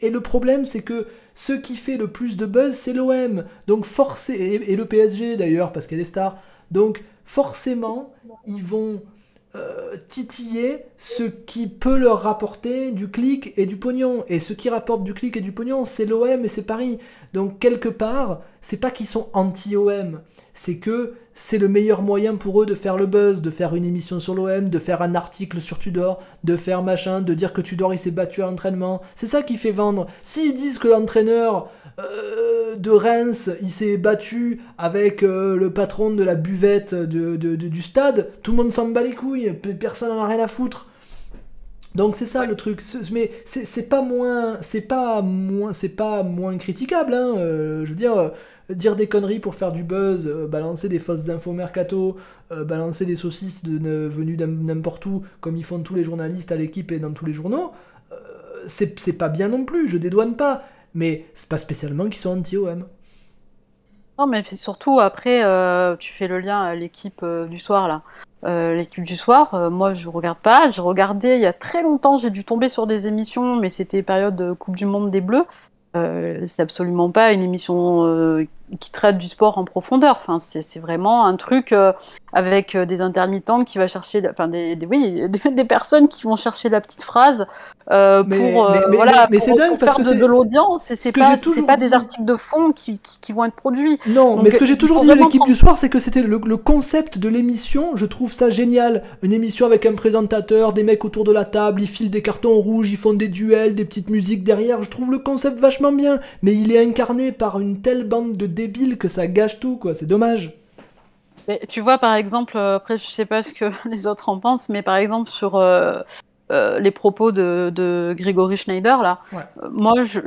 [SPEAKER 1] Et le problème c'est que ce qui fait le plus de buzz c'est l'OM, donc forcé et, le PSG d'ailleurs parce qu'il y a des stars, donc forcément ils vont euh, titiller ce qui peut leur rapporter du clic et du pognon. Et ce qui rapporte du clic et du pognon, c'est l'OM et c'est Paris. Donc quelque part, c'est pas qu'ils sont anti-OM, c'est que c'est le meilleur moyen pour eux de faire le buzz, de faire une émission sur l'OM, de faire un article sur Tudor, de faire machin, de dire que Tudor il s'est battu à l'entraînement. C'est ça qui fait vendre. S'ils disent que l'entraîneur euh, de Reims, il s'est battu avec euh, le patron de la buvette du stade, tout le monde s'en bat les couilles, personne n'en a rien à foutre. Donc c'est ça le truc, mais c'est pas moins, c'est pas moins, c'est pas moins critiquable. Hein. Euh, je veux dire, dire des conneries pour faire du buzz, balancer des fausses infos mercato, balancer des saucisses de, venues n'importe où, comme ils font tous les journalistes à l'équipe et dans tous les journaux, c'est pas bien non plus. Je dédouane pas mais c'est pas spécialement qu'ils sont anti-OM.
[SPEAKER 4] Non, mais surtout après, euh, tu fais le lien à l'équipe euh, du soir là. Euh, l'équipe du soir, moi je regarde pas. J'ai regardé il y a très longtemps, j'ai dû tomber sur des émissions, mais c'était période Coupe du Monde des Bleus. c'est absolument pas une émission qui traite du sport en profondeur. Enfin, c'est vraiment un truc euh, avec euh, des intermittents qui va chercher, enfin des, oui, <laughs> des, personnes qui vont chercher la petite phrase euh, pour voilà, mais, c'est dingue parce que c'est de l'audience. C'est pas, toujours pas des articles de fond qui, qui, vont être produits.
[SPEAKER 1] Non, mais ce que j'ai toujours dit à l'équipe du soir, c'est que c'était le, le, concept de l'émission. Je trouve ça génial. Une émission avec un présentateur, des mecs autour de la table, ils filent des cartons rouges, ils font des duels, des petites musiques derrière. Je trouve le concept vachement bien, mais il est incarné par une telle bande de débile que ça gâche tout, quoi. C'est dommage.
[SPEAKER 4] Mais tu vois, par exemple, euh, après, je sais pas ce que <laughs> les autres en pensent, mais par exemple, sur euh, euh, les propos de, de, Grégory Schneider, là, moi, je,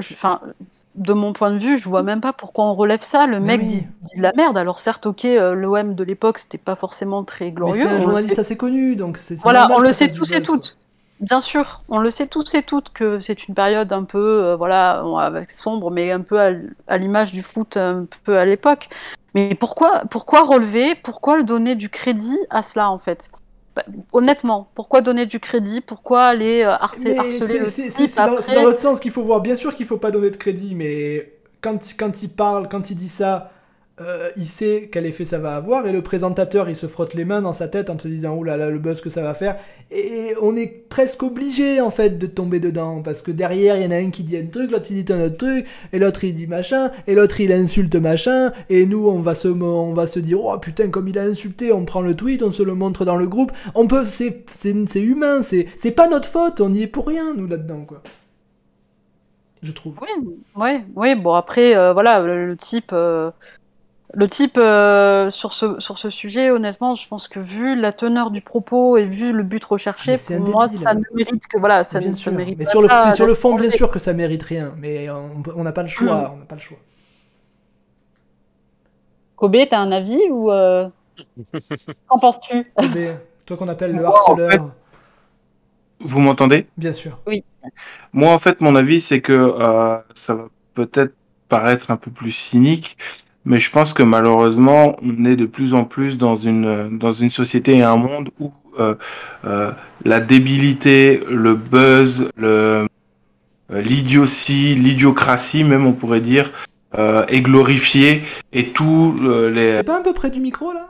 [SPEAKER 4] de mon point de vue, je vois même pas pourquoi on relève ça. Le mec dit, de la merde. Alors certes, ok, l'OM de l'époque, c'était pas forcément très glorieux.
[SPEAKER 1] c'est un journaliste assez connu, donc c'est.
[SPEAKER 4] Voilà, on le sait tous et toutes. Bien sûr, on le sait tous et toutes que c'est une période un peu, euh, voilà, avec sombre, mais un peu à, l'image du foot un peu à l'époque. Mais pourquoi, pourquoi relever, pourquoi donner du crédit à cela en fait? Bah, Honnêtement, pourquoi donner du crédit? Pourquoi aller euh, harceler,
[SPEAKER 1] C'est dans, dans l'autre sens qu'il faut voir. Bien sûr qu'il faut pas donner de crédit, mais quand, quand il parle, quand il dit ça, euh, il sait quel effet ça va avoir et le présentateur il se frotte les mains dans sa tête en se disant oh là là le buzz que ça va faire. Et on est presque obligé en fait de tomber dedans parce que derrière il y en a un qui dit un truc l'autre il dit un autre truc et l'autre il dit machin et l'autre il insulte machin et nous on va se on va se dire oh putain comme il a insulté. On prend le tweet on se le montre dans le groupe. On peut c'est humain c'est pas notre faute on y est pour rien nous là dedans quoi. Je trouve.
[SPEAKER 4] Oui oui oui bon après euh, voilà le, type euh, le type euh, sur, ce, sur ce sujet, honnêtement, je pense que vu la teneur du propos et vu le but recherché, pour moi, ça ne mérite que voilà, ça
[SPEAKER 1] bien
[SPEAKER 4] ne mérite
[SPEAKER 1] mais sur le, mais sur le fond, bien sûr que ça mérite rien, mais on n'a pas le choix, hmm. on n'a pas le choix.
[SPEAKER 4] Kobe, t'as un avis ou euh... <laughs> qu'en penses-tu?
[SPEAKER 1] Kobe, toi qu'on appelle le harceleur.
[SPEAKER 3] Vous m'entendez?
[SPEAKER 1] Bien sûr.
[SPEAKER 4] Oui.
[SPEAKER 3] Moi, en fait, mon avis, c'est que euh, ça va peut-être paraître un peu plus cynique, mais je pense que malheureusement, on est de plus en plus dans une, dans une société et un monde où euh, euh, la débilité, le buzz, le, euh, l'idiotie, l'idiocratie, même on pourrait dire, euh, est glorifié et tout les.
[SPEAKER 1] T'es pas un peu près du micro là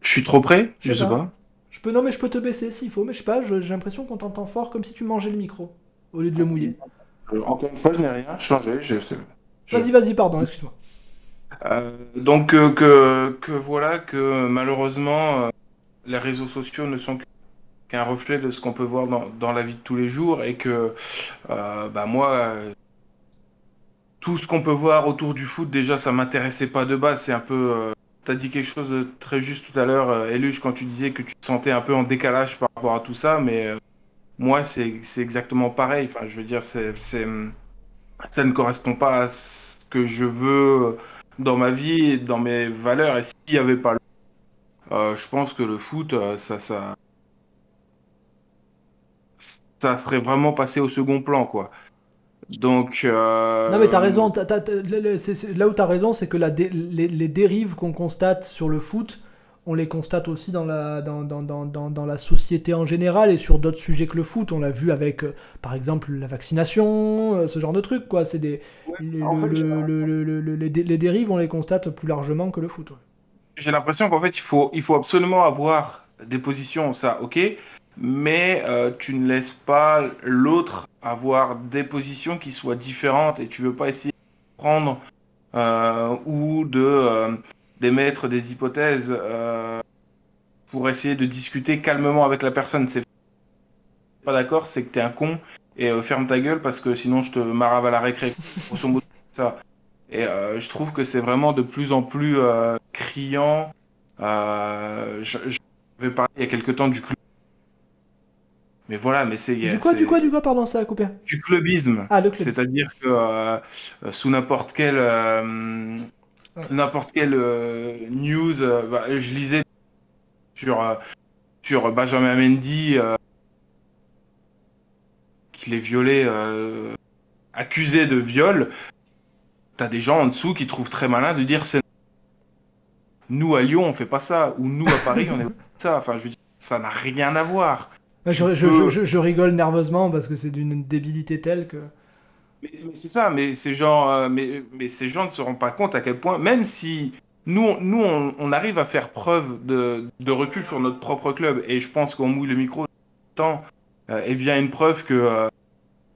[SPEAKER 3] Je suis trop près Je sais pas.
[SPEAKER 1] Je peux non mais je peux te baisser s'il faut, mais je sais pas. J'ai l'impression qu'on t'entend fort comme si tu mangeais le micro au lieu de le mouiller.
[SPEAKER 3] Encore une fois, je n'ai rien changé. Je...
[SPEAKER 1] Vas-y, vas-y, pardon, excuse-moi.
[SPEAKER 3] Euh, donc euh, que, voilà que malheureusement euh, les réseaux sociaux ne sont qu'un reflet de ce qu'on peut voir dans, dans, la vie de tous les jours et que bah moi tout ce qu'on peut voir autour du foot déjà ça m'intéressait pas de base. C'est un peu tu as dit quelque chose de très juste tout à l'heure Eluge quand tu disais que tu te sentais un peu en décalage par rapport à tout ça mais moi c'est exactement pareil. Enfin je veux dire c'est ça ne correspond pas à ce que je veux dans ma vie, dans mes valeurs. Et s'il n'y avait pas le euh, je pense que le foot, euh, ça, ça, ça serait vraiment passé au second plan, quoi. Donc. Euh...
[SPEAKER 1] Non, mais t'as raison. là où t'as raison, c'est que les, dérives qu'on constate sur le foot, on les constate aussi dans la, dans, dans, dans, dans la société en général et sur d'autres sujets que le foot. On l'a vu avec, euh, par exemple, la vaccination, euh, ce genre de trucs. Quoi. C'est des, les, dérives, on les constate plus largement que le foot.
[SPEAKER 3] J'ai l'impression qu'en fait, il faut, il faut absolument avoir des positions, ça, ok, mais euh, tu ne laisses pas l'autre avoir des positions qui soient différentes et tu veux pas essayer de prendre ou de d'émettre des hypothèses euh, pour essayer de discuter calmement avec la personne. C'est pas d'accord, c'est que t'es un con et euh, ferme ta gueule parce que sinon je te marave à la récré. <laughs> ça. Et euh, je trouve que c'est vraiment de plus en plus criant. je, vais parler il y a quelques temps du club. Mais voilà, mais c'est.
[SPEAKER 1] Du quoi, du quoi, du quoi, pardon, ça a coupé
[SPEAKER 3] Du clubisme.
[SPEAKER 1] Ah, le club.
[SPEAKER 3] C'est-à-dire que sous n'importe quel n'importe quelle euh, news. Euh, bah, je lisais sur, euh, sur Benjamin Mendy qu'il est violé, accusé de viol. T'as des gens en dessous qui trouvent très malin de dire c'est nous à Lyon on fait pas ça ou nous à Paris on est <laughs> ça. Enfin je veux dire ça n'a rien à voir.
[SPEAKER 1] Je, je, je, je, rigole nerveusement parce que c'est d'une débilité telle que.
[SPEAKER 3] Mais, c'est ça, mais ces gens, euh, mais, mais ces gens ne se rendent pas compte à quel point, même si nous, nous on, arrive à faire preuve de, de, recul sur notre propre club, et je pense qu'on mouille le micro temps, euh, est bien une preuve que, euh,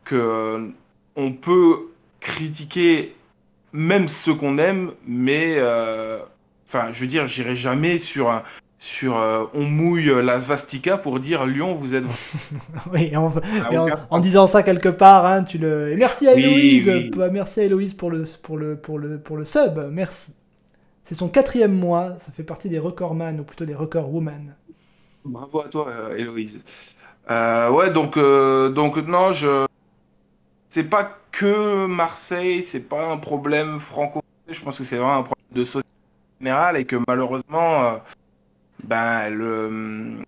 [SPEAKER 3] que on peut critiquer même ceux qu'on aime, mais enfin, je veux dire, j'irai jamais sur un, sur euh, on mouille la svastika pour dire Lyon vous êtes <laughs>
[SPEAKER 1] oui en, disant ça quelque part hein, tu le merci à Héloïse bah, merci à Héloïse pour le pour le pour le pour le sub merci. C'est son quatrième mois ça fait partie des recordman ou plutôt des record woman.
[SPEAKER 3] Bravo à toi euh, Héloïse. Euh, ouais donc donc non je c'est pas que Marseille c'est pas un problème franco je pense que c'est vraiment un problème de société générale et que malheureusement ben, le,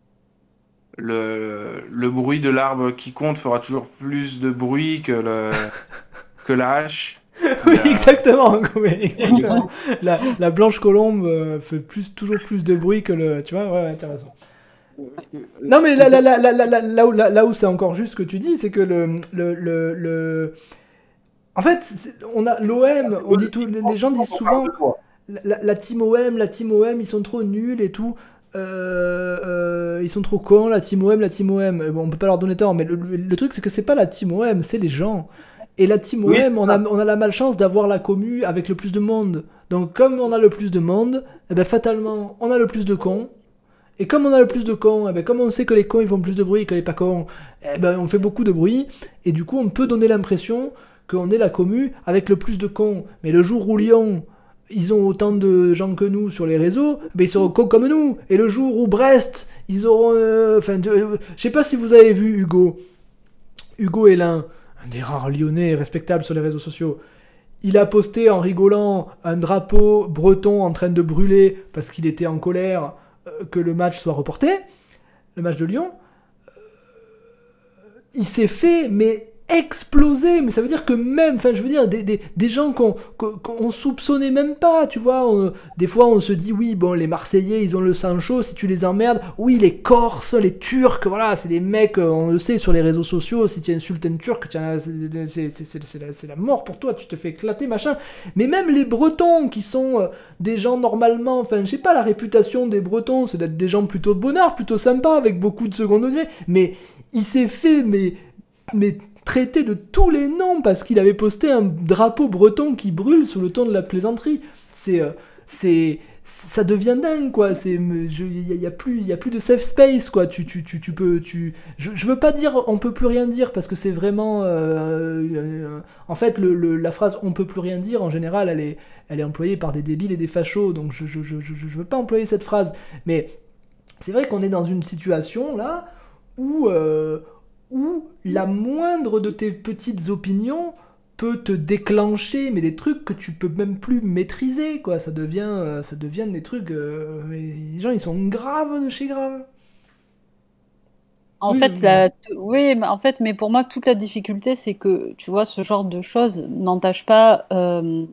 [SPEAKER 3] le, le bruit de l'arbre qui compte fera toujours plus de bruit que, le, <laughs> que la hache.
[SPEAKER 1] oui, <laughs> exactement. La, la, blanche colombe euh, fait plus, toujours plus de bruit que le. Tu vois, ouais, intéressant. Non, mais là, là, là, là, là, là où, là, où c'est encore juste ce que tu dis, c'est que le, le, le, En fait, on a l'OM, on dit tout, les gens disent souvent la, la, team OM, la team OM, ils sont trop nuls et tout. Euh, euh, ils sont trop cons, la team OM, la team OM. Bon, on peut pas leur donner tort, mais le, truc c'est que c'est pas la team OM, c'est les gens. Et la team OM, on, a, on a la malchance d'avoir la commu avec le plus de monde. Donc comme on a le plus de monde, eh ben, fatalement, on a le plus de cons. Et comme on a le plus de cons, eh ben, comme on sait que les cons ils font plus de bruit que les pas cons, eh ben, on fait beaucoup de bruit. Et du coup, on peut donner l'impression qu'on est la commu avec le plus de cons. Mais le jour où Lyon ils ont autant de gens que nous sur les réseaux, mais ils seront comme nous. Et le jour où Brest, ils auront. Euh, enfin, euh, je sais pas si vous avez vu Hugo. Hugo Hélin, un des rares lyonnais respectables sur les réseaux sociaux. Il a posté en rigolant un drapeau breton en train de brûler parce qu'il était en colère euh, que le match soit reporté, le match de Lyon. il s'est fait, mais explosé, mais ça veut dire que même, enfin je veux dire, des, gens qu'on soupçonnait même pas, tu vois, des fois on se dit oui, bon les Marseillais ils ont le sang chaud, si tu les emmerdes, oui les Corses, les Turcs, voilà, c'est des mecs, euh, on le sait sur les réseaux sociaux, si tu insultes un Turc, c'est la, mort pour toi, tu te fais éclater, machin, mais même les Bretons qui sont euh, des gens normalement, enfin je sais pas, la réputation des Bretons c'est d'être des gens plutôt bonheur, plutôt sympas, avec beaucoup de second degré, mais il s'est fait, mais mais traité de tous les noms parce qu'il avait posté un drapeau breton qui brûle sous le ton de la plaisanterie. C'est. Euh, c'est ça devient dingue quoi il y, a plus il y a plus de safe space quoi tu tu, tu, tu peux tu je, je, veux pas dire on peut plus rien dire parce que c'est vraiment euh, euh, en fait le, la phrase on peut plus rien dire en général elle est elle est employée par des débiles et des fachos donc je je, je, je veux pas employer cette phrase mais c'est vrai qu'on est dans une situation là où où la moindre de tes petites opinions peut te déclencher mais des trucs que tu peux même plus maîtriser quoi. Ça devient euh, ça devient des trucs euh, les gens ils sont graves de chez grave
[SPEAKER 4] en fait, La, oui, en fait, mais pour moi, toute la difficulté, c'est que, tu vois, ce genre de choses n'entache pas euh,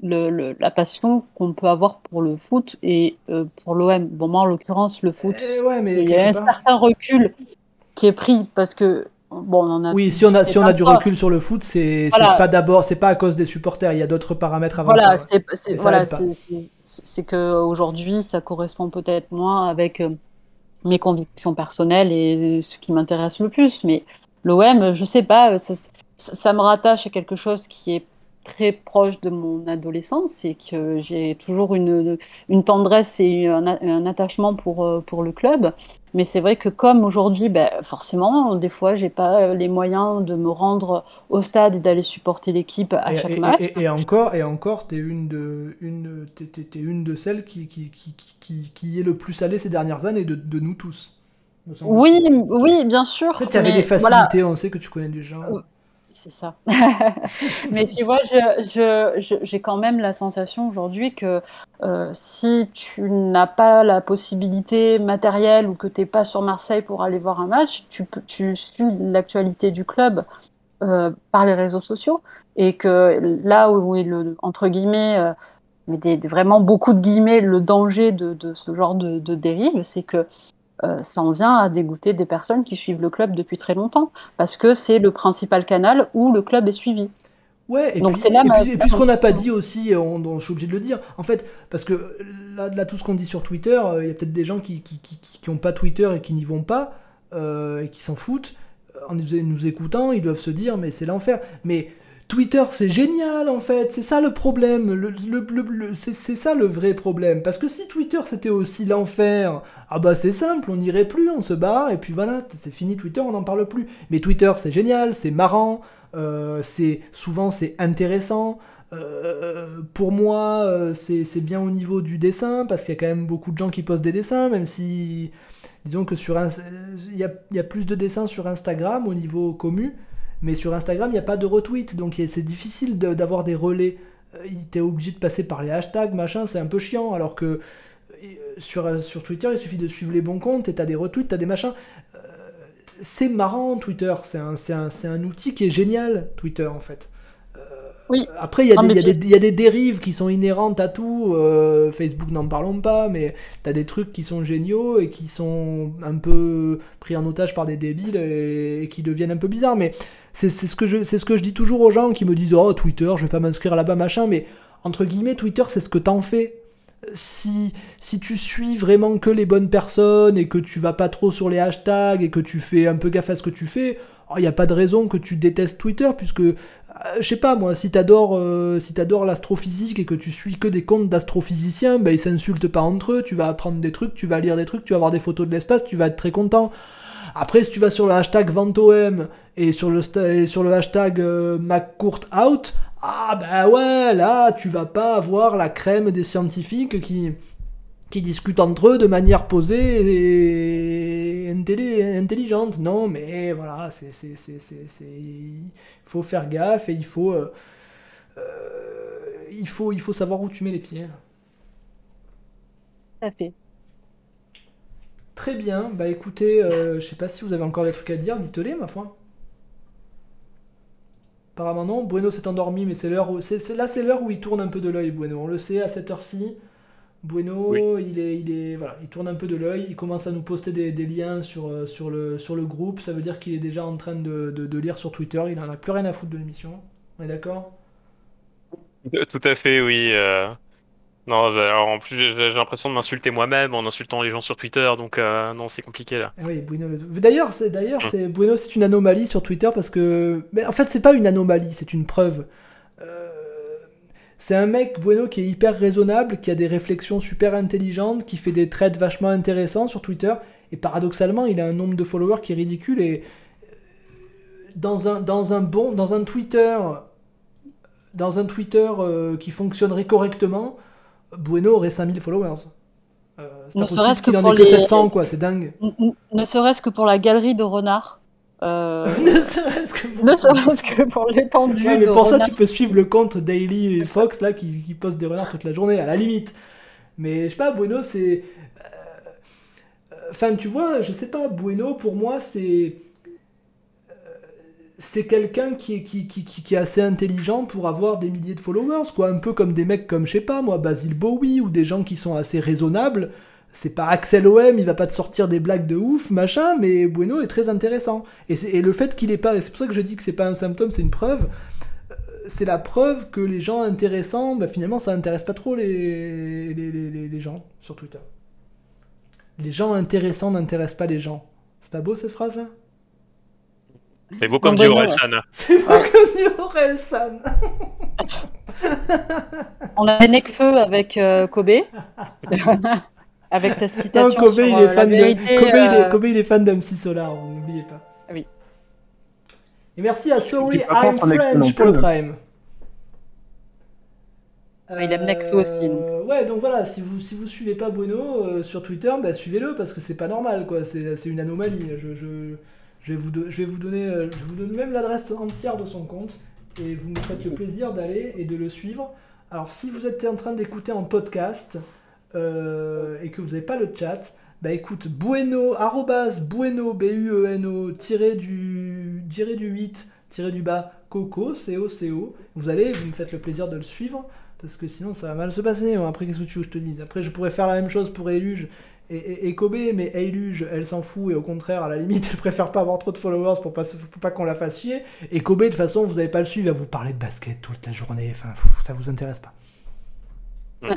[SPEAKER 4] le, la passion qu'on peut avoir pour le foot et pour l'OM. Bon, moi, en l'occurrence, le foot,
[SPEAKER 1] ouais, mais
[SPEAKER 4] il y a un certain recul qui est pris parce que bon, on a
[SPEAKER 1] oui, si on a si on a du recul sur le foot, c'est pas d'abord, c'est pas à cause des supporters, il y a d'autres paramètres avant
[SPEAKER 4] voilà,
[SPEAKER 1] ça.
[SPEAKER 4] Voilà, c'est que aujourd'hui, ça correspond peut-être moins avec euh, mes convictions personnelles et ce qui m'intéresse le plus. Mais l'OM, je sais pas, ça, ça, me rattache à quelque chose qui est très proche de mon adolescence, c'est que j'ai toujours une, une tendresse et un, un, attachement pour, euh, pour le club. Mais c'est vrai que comme aujourd'hui, ben, forcément, des fois, j'ai pas les moyens de me rendre au stade et d'aller supporter l'équipe à chaque match.
[SPEAKER 1] Et, encore, et encore, t'es une de, une, es, une de celles qui, qui, qui, qui, qui est le plus allée ces dernières années de, de nous tous.
[SPEAKER 4] Oui, oui, bien sûr.
[SPEAKER 1] En fait, tu avais des facilités, on sait que tu connais des gens.
[SPEAKER 4] C'est ça. <laughs> Mais tu vois, j'ai je, quand même la sensation aujourd'hui que euh, si tu n'as pas la possibilité matérielle ou que tu n'es pas sur Marseille pour aller voir un match, tu, tu suis l'actualité du club euh, par les réseaux sociaux. Et que là où est le, entre guillemets, euh, mais des, vraiment beaucoup de guillemets, le danger de, de ce genre de, de dérive, c'est que euh, ça en vient à dégoûter des personnes qui suivent le club depuis très longtemps, parce que c'est le principal canal où le club est suivi.
[SPEAKER 1] Ouais, et Donc puis, là, et puis, ce qu'on n'a pas dit aussi, on, je suis obligé de le dire, en fait, parce que là, là tout ce qu'on dit sur Twitter, euh, il y a peut-être des gens qui n'ont qui, qui, qui pas Twitter et qui n'y vont pas, euh, et qui s'en foutent, en nous écoutant, ils doivent se dire, mais c'est l'enfer. Mais Twitter, c'est génial en fait, c'est ça le problème, le, le, c'est ça le vrai problème. Parce que si Twitter c'était aussi l'enfer, ah bah c'est simple, on n'irait plus, on se barre, et puis voilà, c'est fini Twitter, on n'en parle plus. Mais Twitter c'est génial, c'est marrant, euh, c'est souvent c'est intéressant. Euh, pour moi, euh, c'est bien au niveau du dessin, parce qu'il y a quand même beaucoup de gens qui postent des dessins, même si, disons que sur il y a, y a, plus de dessins sur Instagram au niveau commu, mais sur Instagram, il n'y a pas de retweet, donc c'est difficile d'avoir des relais. Euh, T'es obligé de passer par les hashtags, machin, c'est un peu chiant, alors que euh, sur, euh, sur Twitter, il suffit de suivre les bons comptes et t'as des retweets, t'as des machins. c'est marrant, Twitter, c'est un, un, un, outil qui est génial, Twitter, en fait. Après, il y, y, a des dérives qui sont inhérentes à tout. Euh, Facebook, n'en parlons pas, mais t'as des trucs qui sont géniaux et qui sont un peu pris en otage par des débiles et, qui deviennent un peu bizarres. Mais c'est ce, que je, ce que je dis toujours aux gens qui me disent Oh, Twitter, je vais pas m'inscrire là-bas, machin. Mais entre guillemets, Twitter, c'est ce que t'en fais. Si, si tu suis vraiment que les bonnes personnes et que tu vas pas trop sur les hashtags et que tu fais un peu gaffe à ce que tu fais, il oh, n'y a pas de raison que tu détestes Twitter, puisque, euh, je sais pas moi, si t'adores euh, si l'astrophysique et que tu suis que des comptes d'astrophysiciens, ben ils s'insultent pas entre eux, tu vas apprendre des trucs, tu vas lire des trucs, tu vas voir des photos de l'espace, tu vas être très content. Après, si tu vas sur le hashtag VentoM et sur le, sur le hashtag euh, MacCourtOut, ah bah ouais, là, tu vas pas avoir la crème des scientifiques qui, qui discutent entre eux de manière posée et intelligente. Non, mais voilà, c'est, il faut faire gaffe et il faut, euh, euh, il faut, il faut savoir où tu mets les pieds.
[SPEAKER 4] Ça fait.
[SPEAKER 1] Très bien, bah écoutez, euh, je sais pas si vous avez encore des trucs à dire, dites-les ma foi. Apparemment non, Bueno s'est endormi, mais c'est l'heure où, là c'est l'heure où il tourne un peu de l'œil, Bueno, on le sait, à cette heure-ci. Bueno, il, est, il, est, voilà, il tourne un peu de l'œil, il commence à nous poster des, liens sur, euh, sur, le, sur le groupe, ça veut dire qu'il est déjà en train de, de, lire sur Twitter, il en a plus rien à foutre de l'émission, on est d'accord?
[SPEAKER 2] Euh, Tout à fait, oui. Euh. Non, bah, alors en plus j'ai l'impression de m'insulter moi-même en insultant les gens sur Twitter, donc non, c'est compliqué là.
[SPEAKER 1] Oui, Bueno. D'ailleurs, c'est d'ailleurs, hum. c'est Bueno, c'est une anomalie sur Twitter parce que, mais en fait, c'est pas une anomalie, c'est une preuve. C'est un mec, Bueno, qui est hyper raisonnable, qui a des réflexions super intelligentes, qui fait des trades vachement intéressants sur Twitter. Et paradoxalement, il a un nombre de followers qui est ridicule. Et euh, dans un, dans un bon, dans un Twitter, dans un Twitter euh, qui fonctionnerait correctement, Bueno aurait 5000 followers.
[SPEAKER 4] Euh, c'est en ait que 700, quoi, c'est dingue. Ne serait-ce que pour la galerie de renards.
[SPEAKER 1] Euh, <laughs> ne serait-ce que pour, l'étendue. mais pour ça, tu peux suivre le compte Daily Fox là qui, qui poste des renards toute la journée, à la limite. Mais je sais pas, Bueno, c'est. Euh, enfin, tu vois, je sais pas, Bueno, pour moi, c'est. C'est quelqu'un qui est, qui, qui, qui, est assez intelligent pour avoir des milliers de followers, quoi. Un peu comme des mecs comme, je sais pas, moi, Basil Bowie, ou des gens qui sont assez raisonnables c'est pas Axel OM, il va pas te sortir des blagues de ouf, machin, mais Bueno est très intéressant. Et, le fait qu'il est pas, c'est pour ça que je dis que c'est pas un symptôme, c'est une preuve. Euh, c'est la preuve que les gens intéressants, bah, finalement, ça intéresse pas trop les, les, gens sur Twitter. Les gens intéressants n'intéressent pas les gens. C'est pas beau cette phrase-là?
[SPEAKER 2] C'est beau comme du Orelsan. <laughs>
[SPEAKER 1] C'est beau comme du Orelsan. <laughs>
[SPEAKER 4] On a un feu avec euh, Kobe. <laughs> Avec sa citation
[SPEAKER 1] Kobe, il est fan de... Kobe, il est, fan d'MC Solar, n'oubliez pas.
[SPEAKER 4] Ah oui.
[SPEAKER 1] Et merci à Sorry I'm French pour le Prime.
[SPEAKER 4] il aime Nekfeu aussi.
[SPEAKER 1] Euh, ouais, donc voilà, si vous si vous suivez pas Bueno euh, sur Twitter, bah, suivez-le parce que c'est pas normal, quoi. C'est une anomalie. Je, je, je, vais vous donner euh, je vous donne même l'adresse entière de son compte et vous me faites le plaisir d'aller et de le suivre. Alors si vous êtes en train d'écouter en podcast, euh, et que vous n'avez pas le chat, bah écoute, bueno, arrobas, bueno, B-U-E-N-O, tiré du, tiré du 8, tiré du bas, coco, C-O-C-O. Vous allez, vous me faites le plaisir de le suivre, parce que sinon ça va mal se passer. après, qu'est-ce que tu veux que je te dise? Après, je pourrais faire la même chose pour Eluge et, Kobe, mais Eiluge, elle s'en fout et au contraire, à la limite, <laughs> elle préfère pas avoir trop de followers pour pas, pour pas qu'on la fasse chier. Et Kobe, de toute façon, vous n'allez pas le suivre, va vous parler de basket toute la journée, enfin, ça vous intéresse pas. <laughs>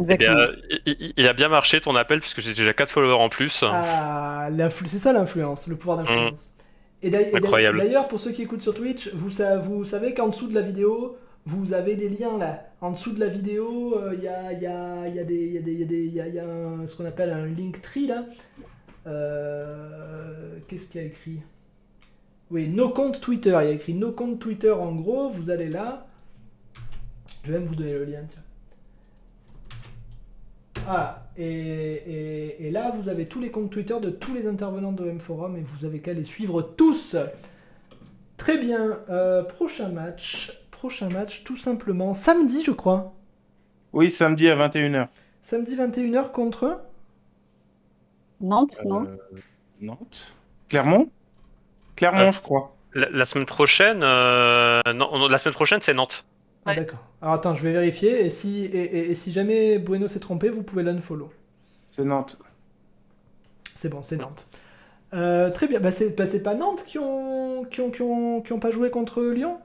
[SPEAKER 2] Exactement. il, a bien marché ton appel puisque j'ai déjà 4 followers en plus.
[SPEAKER 1] Ah, c'est ça l'influence, le pouvoir d'influence. Et d'ailleurs, pour ceux qui écoutent sur Twitch, vous, vous savez qu'en dessous de la vidéo, vous avez des liens là. En dessous de la vidéo, il y, a, y, a, ce qu'on appelle un link tree là. Qu'est-ce qu'il y a écrit? Oui, nos comptes Twitter. Il y a écrit nos comptes Twitter en gros. Vous allez là. Je vais même vous donner le lien, tiens. Voilà. Et, et, là, vous avez tous les comptes Twitter de tous les intervenants de M Forum et vous avez qu'à les suivre tous. Très bien. prochain match prochain match, tout simplement samedi, je crois.
[SPEAKER 3] Oui, samedi à 21h.
[SPEAKER 1] Samedi 21h contre
[SPEAKER 4] Nantes, non euh,
[SPEAKER 3] Nantes Clermont? Clermont, je crois.
[SPEAKER 2] La, semaine prochaine, euh, non, la semaine prochaine, c'est Nantes.
[SPEAKER 1] Ah, d'accord. Alors attends, je vais vérifier. Et si, et, si jamais Bueno s'est trompé, vous pouvez l'unfollow.
[SPEAKER 3] C'est Nantes.
[SPEAKER 1] C'est bon, c'est Nantes. Euh, très bien. Bah, c'est bah, pas Nantes qui ont, qui ont, qui, ont, qui ont pas joué contre Lyon?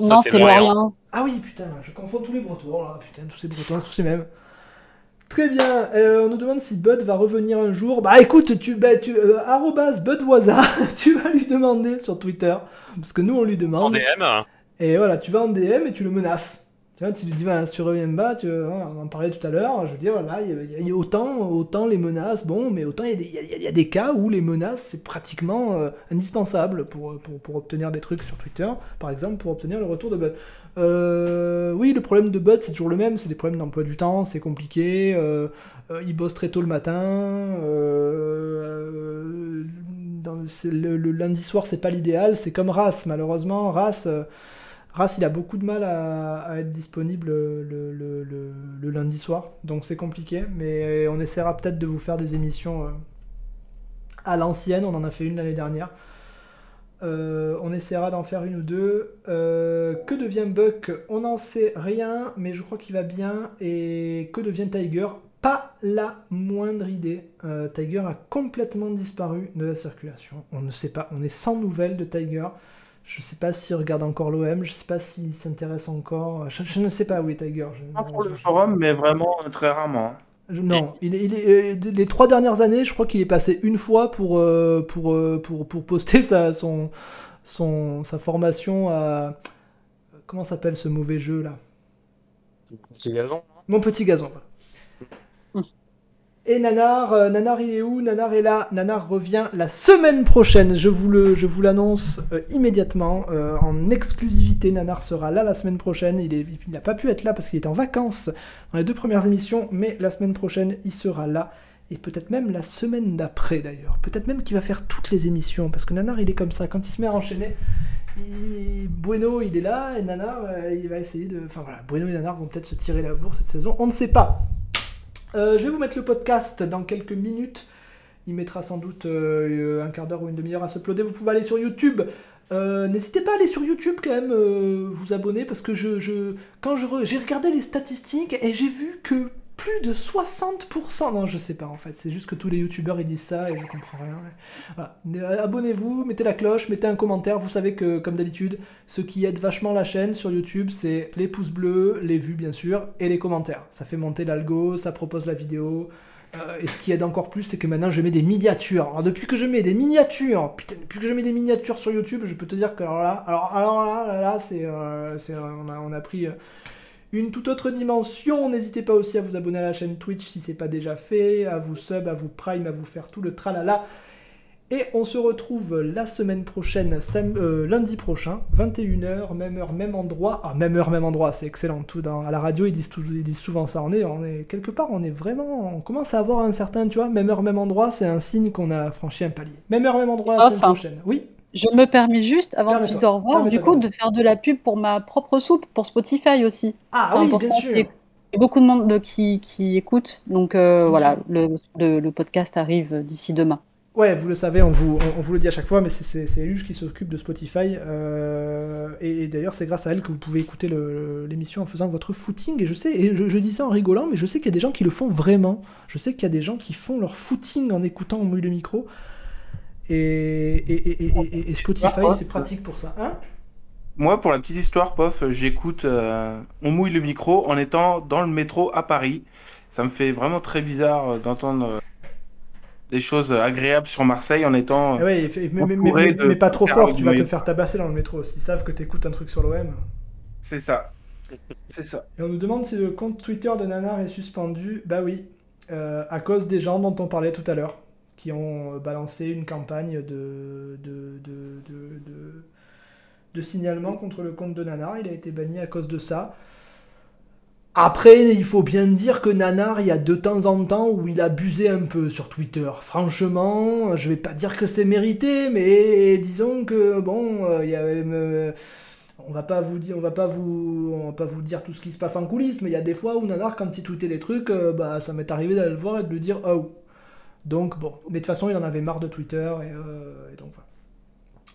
[SPEAKER 4] Non, c'est Lorient.
[SPEAKER 1] Ah oui, putain, je confonds tous les Bretons, là. Putain, tous ces Bretons, tous ces mêmes. Très bien, euh, on nous demande si Bud va revenir un jour. Bah écoute, tu, bah, tu euh, Budwaza, <laughs> tu vas lui demander sur Twitter, parce que nous on lui demande. En
[SPEAKER 2] DM.
[SPEAKER 1] Et voilà, tu vas en DM et tu le menaces. Vois, tu lui dis, voilà, si tu reviens bas, tu, on en parlait tout à l'heure, je veux dire, voilà, il y, a autant, autant les menaces, bon, mais autant il y, a des cas où les menaces, c'est pratiquement euh, indispensable pour, pour, pour, obtenir des trucs sur Twitter, par exemple, pour obtenir le retour de Bud. Euh, oui, le problème de Bud, c'est toujours le même, c'est des problèmes d'emploi du temps, c'est compliqué, euh, il bosse très tôt le matin, le, le, lundi soir, c'est pas l'idéal, c'est comme Ras, malheureusement, Ras Ras, il a beaucoup de mal à, être disponible le, lundi soir, donc c'est compliqué, mais on essaiera peut-être de vous faire des émissions euh, à l'ancienne, on en a fait une l'année dernière. Euh, on essaiera d'en faire une ou deux. Euh, que devient Buck? On n'en sait rien, mais je crois qu'il va bien. Et que devient Tiger? Pas la moindre idée. Tiger a complètement disparu de la circulation. On ne sait pas, on est sans nouvelles de Tiger. Je sais pas s'il regarde encore l'OM, je sais pas s'il s'intéresse encore. Je, ne sais pas, oui, Tiger.
[SPEAKER 3] pas pour le forum, mais vraiment euh, très rarement.
[SPEAKER 1] Hein. non, il, il est, euh, les trois dernières années, je crois qu'il est passé une fois pour, euh, pour, pour, pour, poster <laughs> sa, son, son, sa formation à. Comment s'appelle ce mauvais jeu là?
[SPEAKER 2] Mon petit gazon.
[SPEAKER 1] Mon petit gazon. Et Nanar, euh, Nanar il est où? Nanar est là. Nanar revient la semaine prochaine. Je vous le, je vous l'annonce euh, immédiatement euh, en exclusivité. Nanar sera là la semaine prochaine. Il n'a pas pu être là parce qu'il était en vacances dans les deux premières émissions, mais la semaine prochaine il sera là et peut-être même la semaine d'après d'ailleurs. Peut-être même qu'il va faire toutes les émissions parce que Nanar il est comme ça. Quand il se met à enchaîner, Bueno il est là et Nanar il va essayer de. Enfin voilà, Bueno et Nanar vont peut-être se tirer la bourre cette saison. On ne sait pas. Euh, je vais vous mettre le podcast dans quelques minutes. Il mettra sans doute euh, un quart d'heure ou une demi-heure à se uploader. Vous pouvez aller sur YouTube. Euh, n'hésitez pas à aller sur YouTube quand même, vous abonner, parce que je, je quand j'ai regardé les statistiques et j'ai vu que plus de 60%. Non, je sais pas en fait. C'est juste que tous les youtubeurs ils disent ça et je comprends rien. Voilà. Euh, abonnez-vous, mettez la cloche, mettez un commentaire. Vous savez que, comme d'habitude, ce qui aide vachement la chaîne sur YouTube, c'est les pouces bleus, les vues bien sûr, et les commentaires. Ça fait monter l'algo, ça propose la vidéo. Euh, et ce qui aide encore plus, c'est que maintenant je mets des miniatures. Alors depuis que je mets des miniatures, putain, depuis que je mets des miniatures sur YouTube, je peux te dire que alors là, alors, là, là, là, c'est, euh, on a pris une toute autre dimension. N'hésitez pas aussi à vous abonner à la chaîne Twitch si c'est pas déjà fait, à vous sub, à vous prime, à vous faire tout le tralala. Et on se retrouve la semaine prochaine, euh, lundi prochain, 21h, même heure, même endroit. Ah, même heure, même endroit, c'est excellent. Tout dans, à la radio, ils disent, ils disent souvent ça. On est, on est quelque part, on est vraiment, on commence à avoir un certain, tu vois, même heure, même endroit, c'est un signe qu'on a franchi un palier. Même heure, même endroit la semaine prochaine. Oui.
[SPEAKER 4] Je me permets juste, avant de te revoir, du coup, de faire de la pub pour ma propre soupe, pour Spotify aussi.
[SPEAKER 1] Ah oui, important. bien sûr. Il y
[SPEAKER 4] a beaucoup de monde qui, qui écoute, donc euh, voilà, le, le, podcast arrive d'ici demain.
[SPEAKER 1] Ouais, vous le savez, on vous, on, vous le dit à chaque fois, mais c'est Eluge qui s'occupe de Spotify. Euh, et, d'ailleurs, c'est grâce à elle que vous pouvez écouter l'émission en faisant votre footing. Et je sais, et je, dis ça en rigolant, mais je sais qu'il y a des gens qui le font vraiment. Je sais qu'il y a des gens qui font leur footing en écoutant On mouille le micro. Et, et Spotify, c'est pratique pour ça. Hein?
[SPEAKER 3] Moi, pour la petite histoire, pof, j'écoute euh, On mouille le micro en étant dans le métro à Paris. Ça me fait vraiment très bizarre euh, d'entendre des choses agréables sur Marseille en étant.
[SPEAKER 1] Ah ouais, mais, pas trop fort, tu vas te faire tabasser dans le métro. S'ils savent que tu écoutes un truc sur l'OM.
[SPEAKER 3] C'est ça. C'est ça.
[SPEAKER 1] Et on nous demande si le compte Twitter de Nanar est suspendu. Bah oui, euh, à cause des gens dont on parlait tout à l'heure, qui ont balancé une campagne de, de, de, de, signalement contre le compte de Nanar. Il a été banni à cause de ça. Après, il faut bien dire que Nanar, il y a de temps en temps où il abusait un peu sur Twitter. Franchement, je vais pas dire que c'est mérité, mais disons que bon, euh, il y euh, on va pas vous dire, on va pas vous, va pas vous dire tout ce qui se passe en coulisses, mais il y a des fois où Nanar, quand il tweetait des trucs, euh, bah ça m'est arrivé d'aller le voir et de lui dire oh. Donc bon, mais de toute façon, il en avait marre de Twitter et, donc voilà.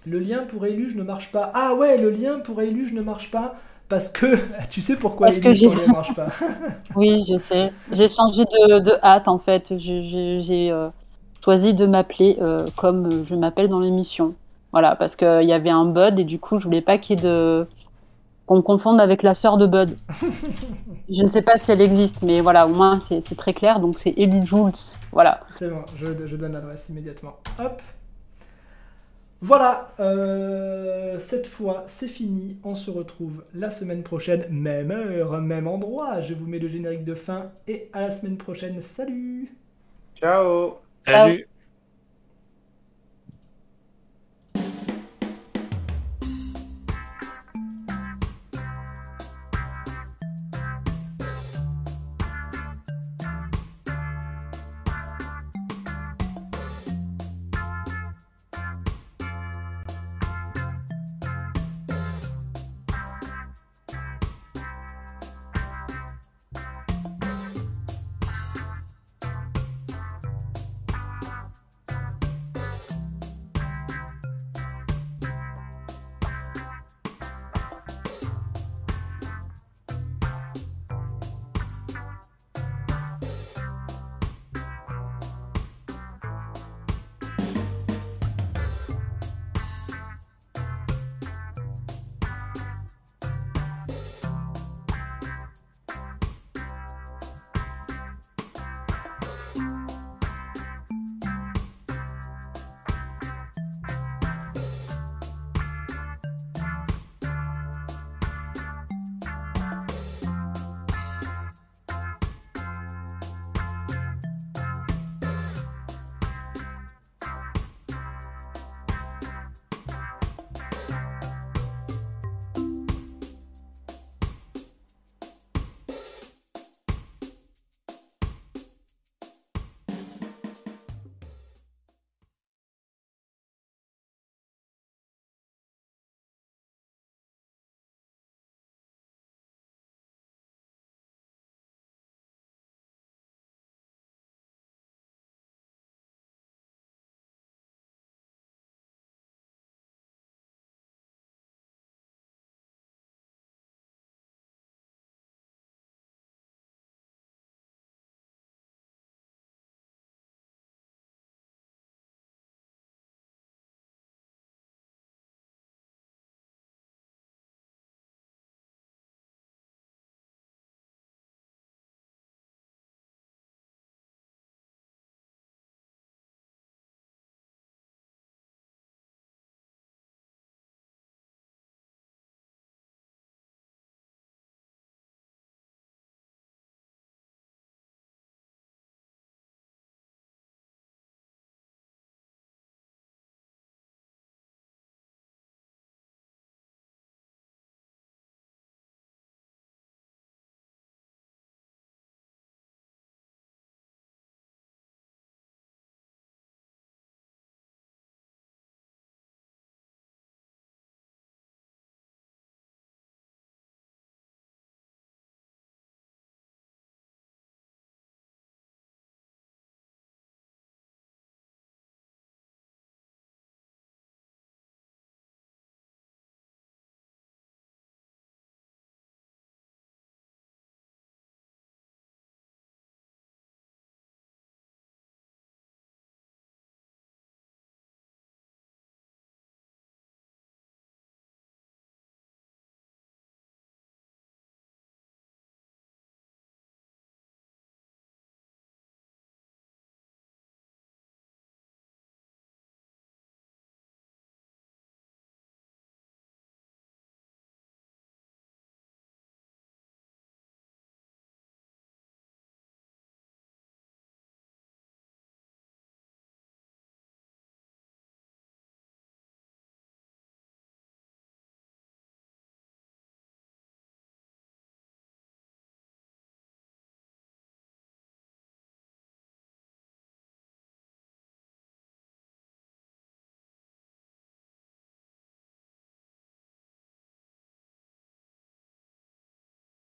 [SPEAKER 1] Le lien pour Eluge ne marche pas. Ah ouais, le lien pour Eluge ne marche pas parce que <laughs> tu sais pourquoi
[SPEAKER 4] Parce que ne marche pas. <laughs> oui, je sais. J'ai changé de, hâte en fait. J'ai euh, choisi de m'appeler euh, comme je m'appelle dans l'émission. Voilà, parce qu'il y avait un Bud et du coup, je voulais pas qu'il y ait de qu'on me confonde avec la sœur de Bud. <laughs> je ne sais pas si elle existe, mais voilà, au moins c'est très clair. Donc c'est Elu Jules. Voilà.
[SPEAKER 1] C'est bon, je, je donne l'adresse immédiatement. Hop. Voilà, euh, cette fois c'est fini. On se retrouve la semaine prochaine, même heure, même endroit. Je vous mets le générique de fin et à la semaine prochaine. Salut
[SPEAKER 3] Ciao
[SPEAKER 2] Salut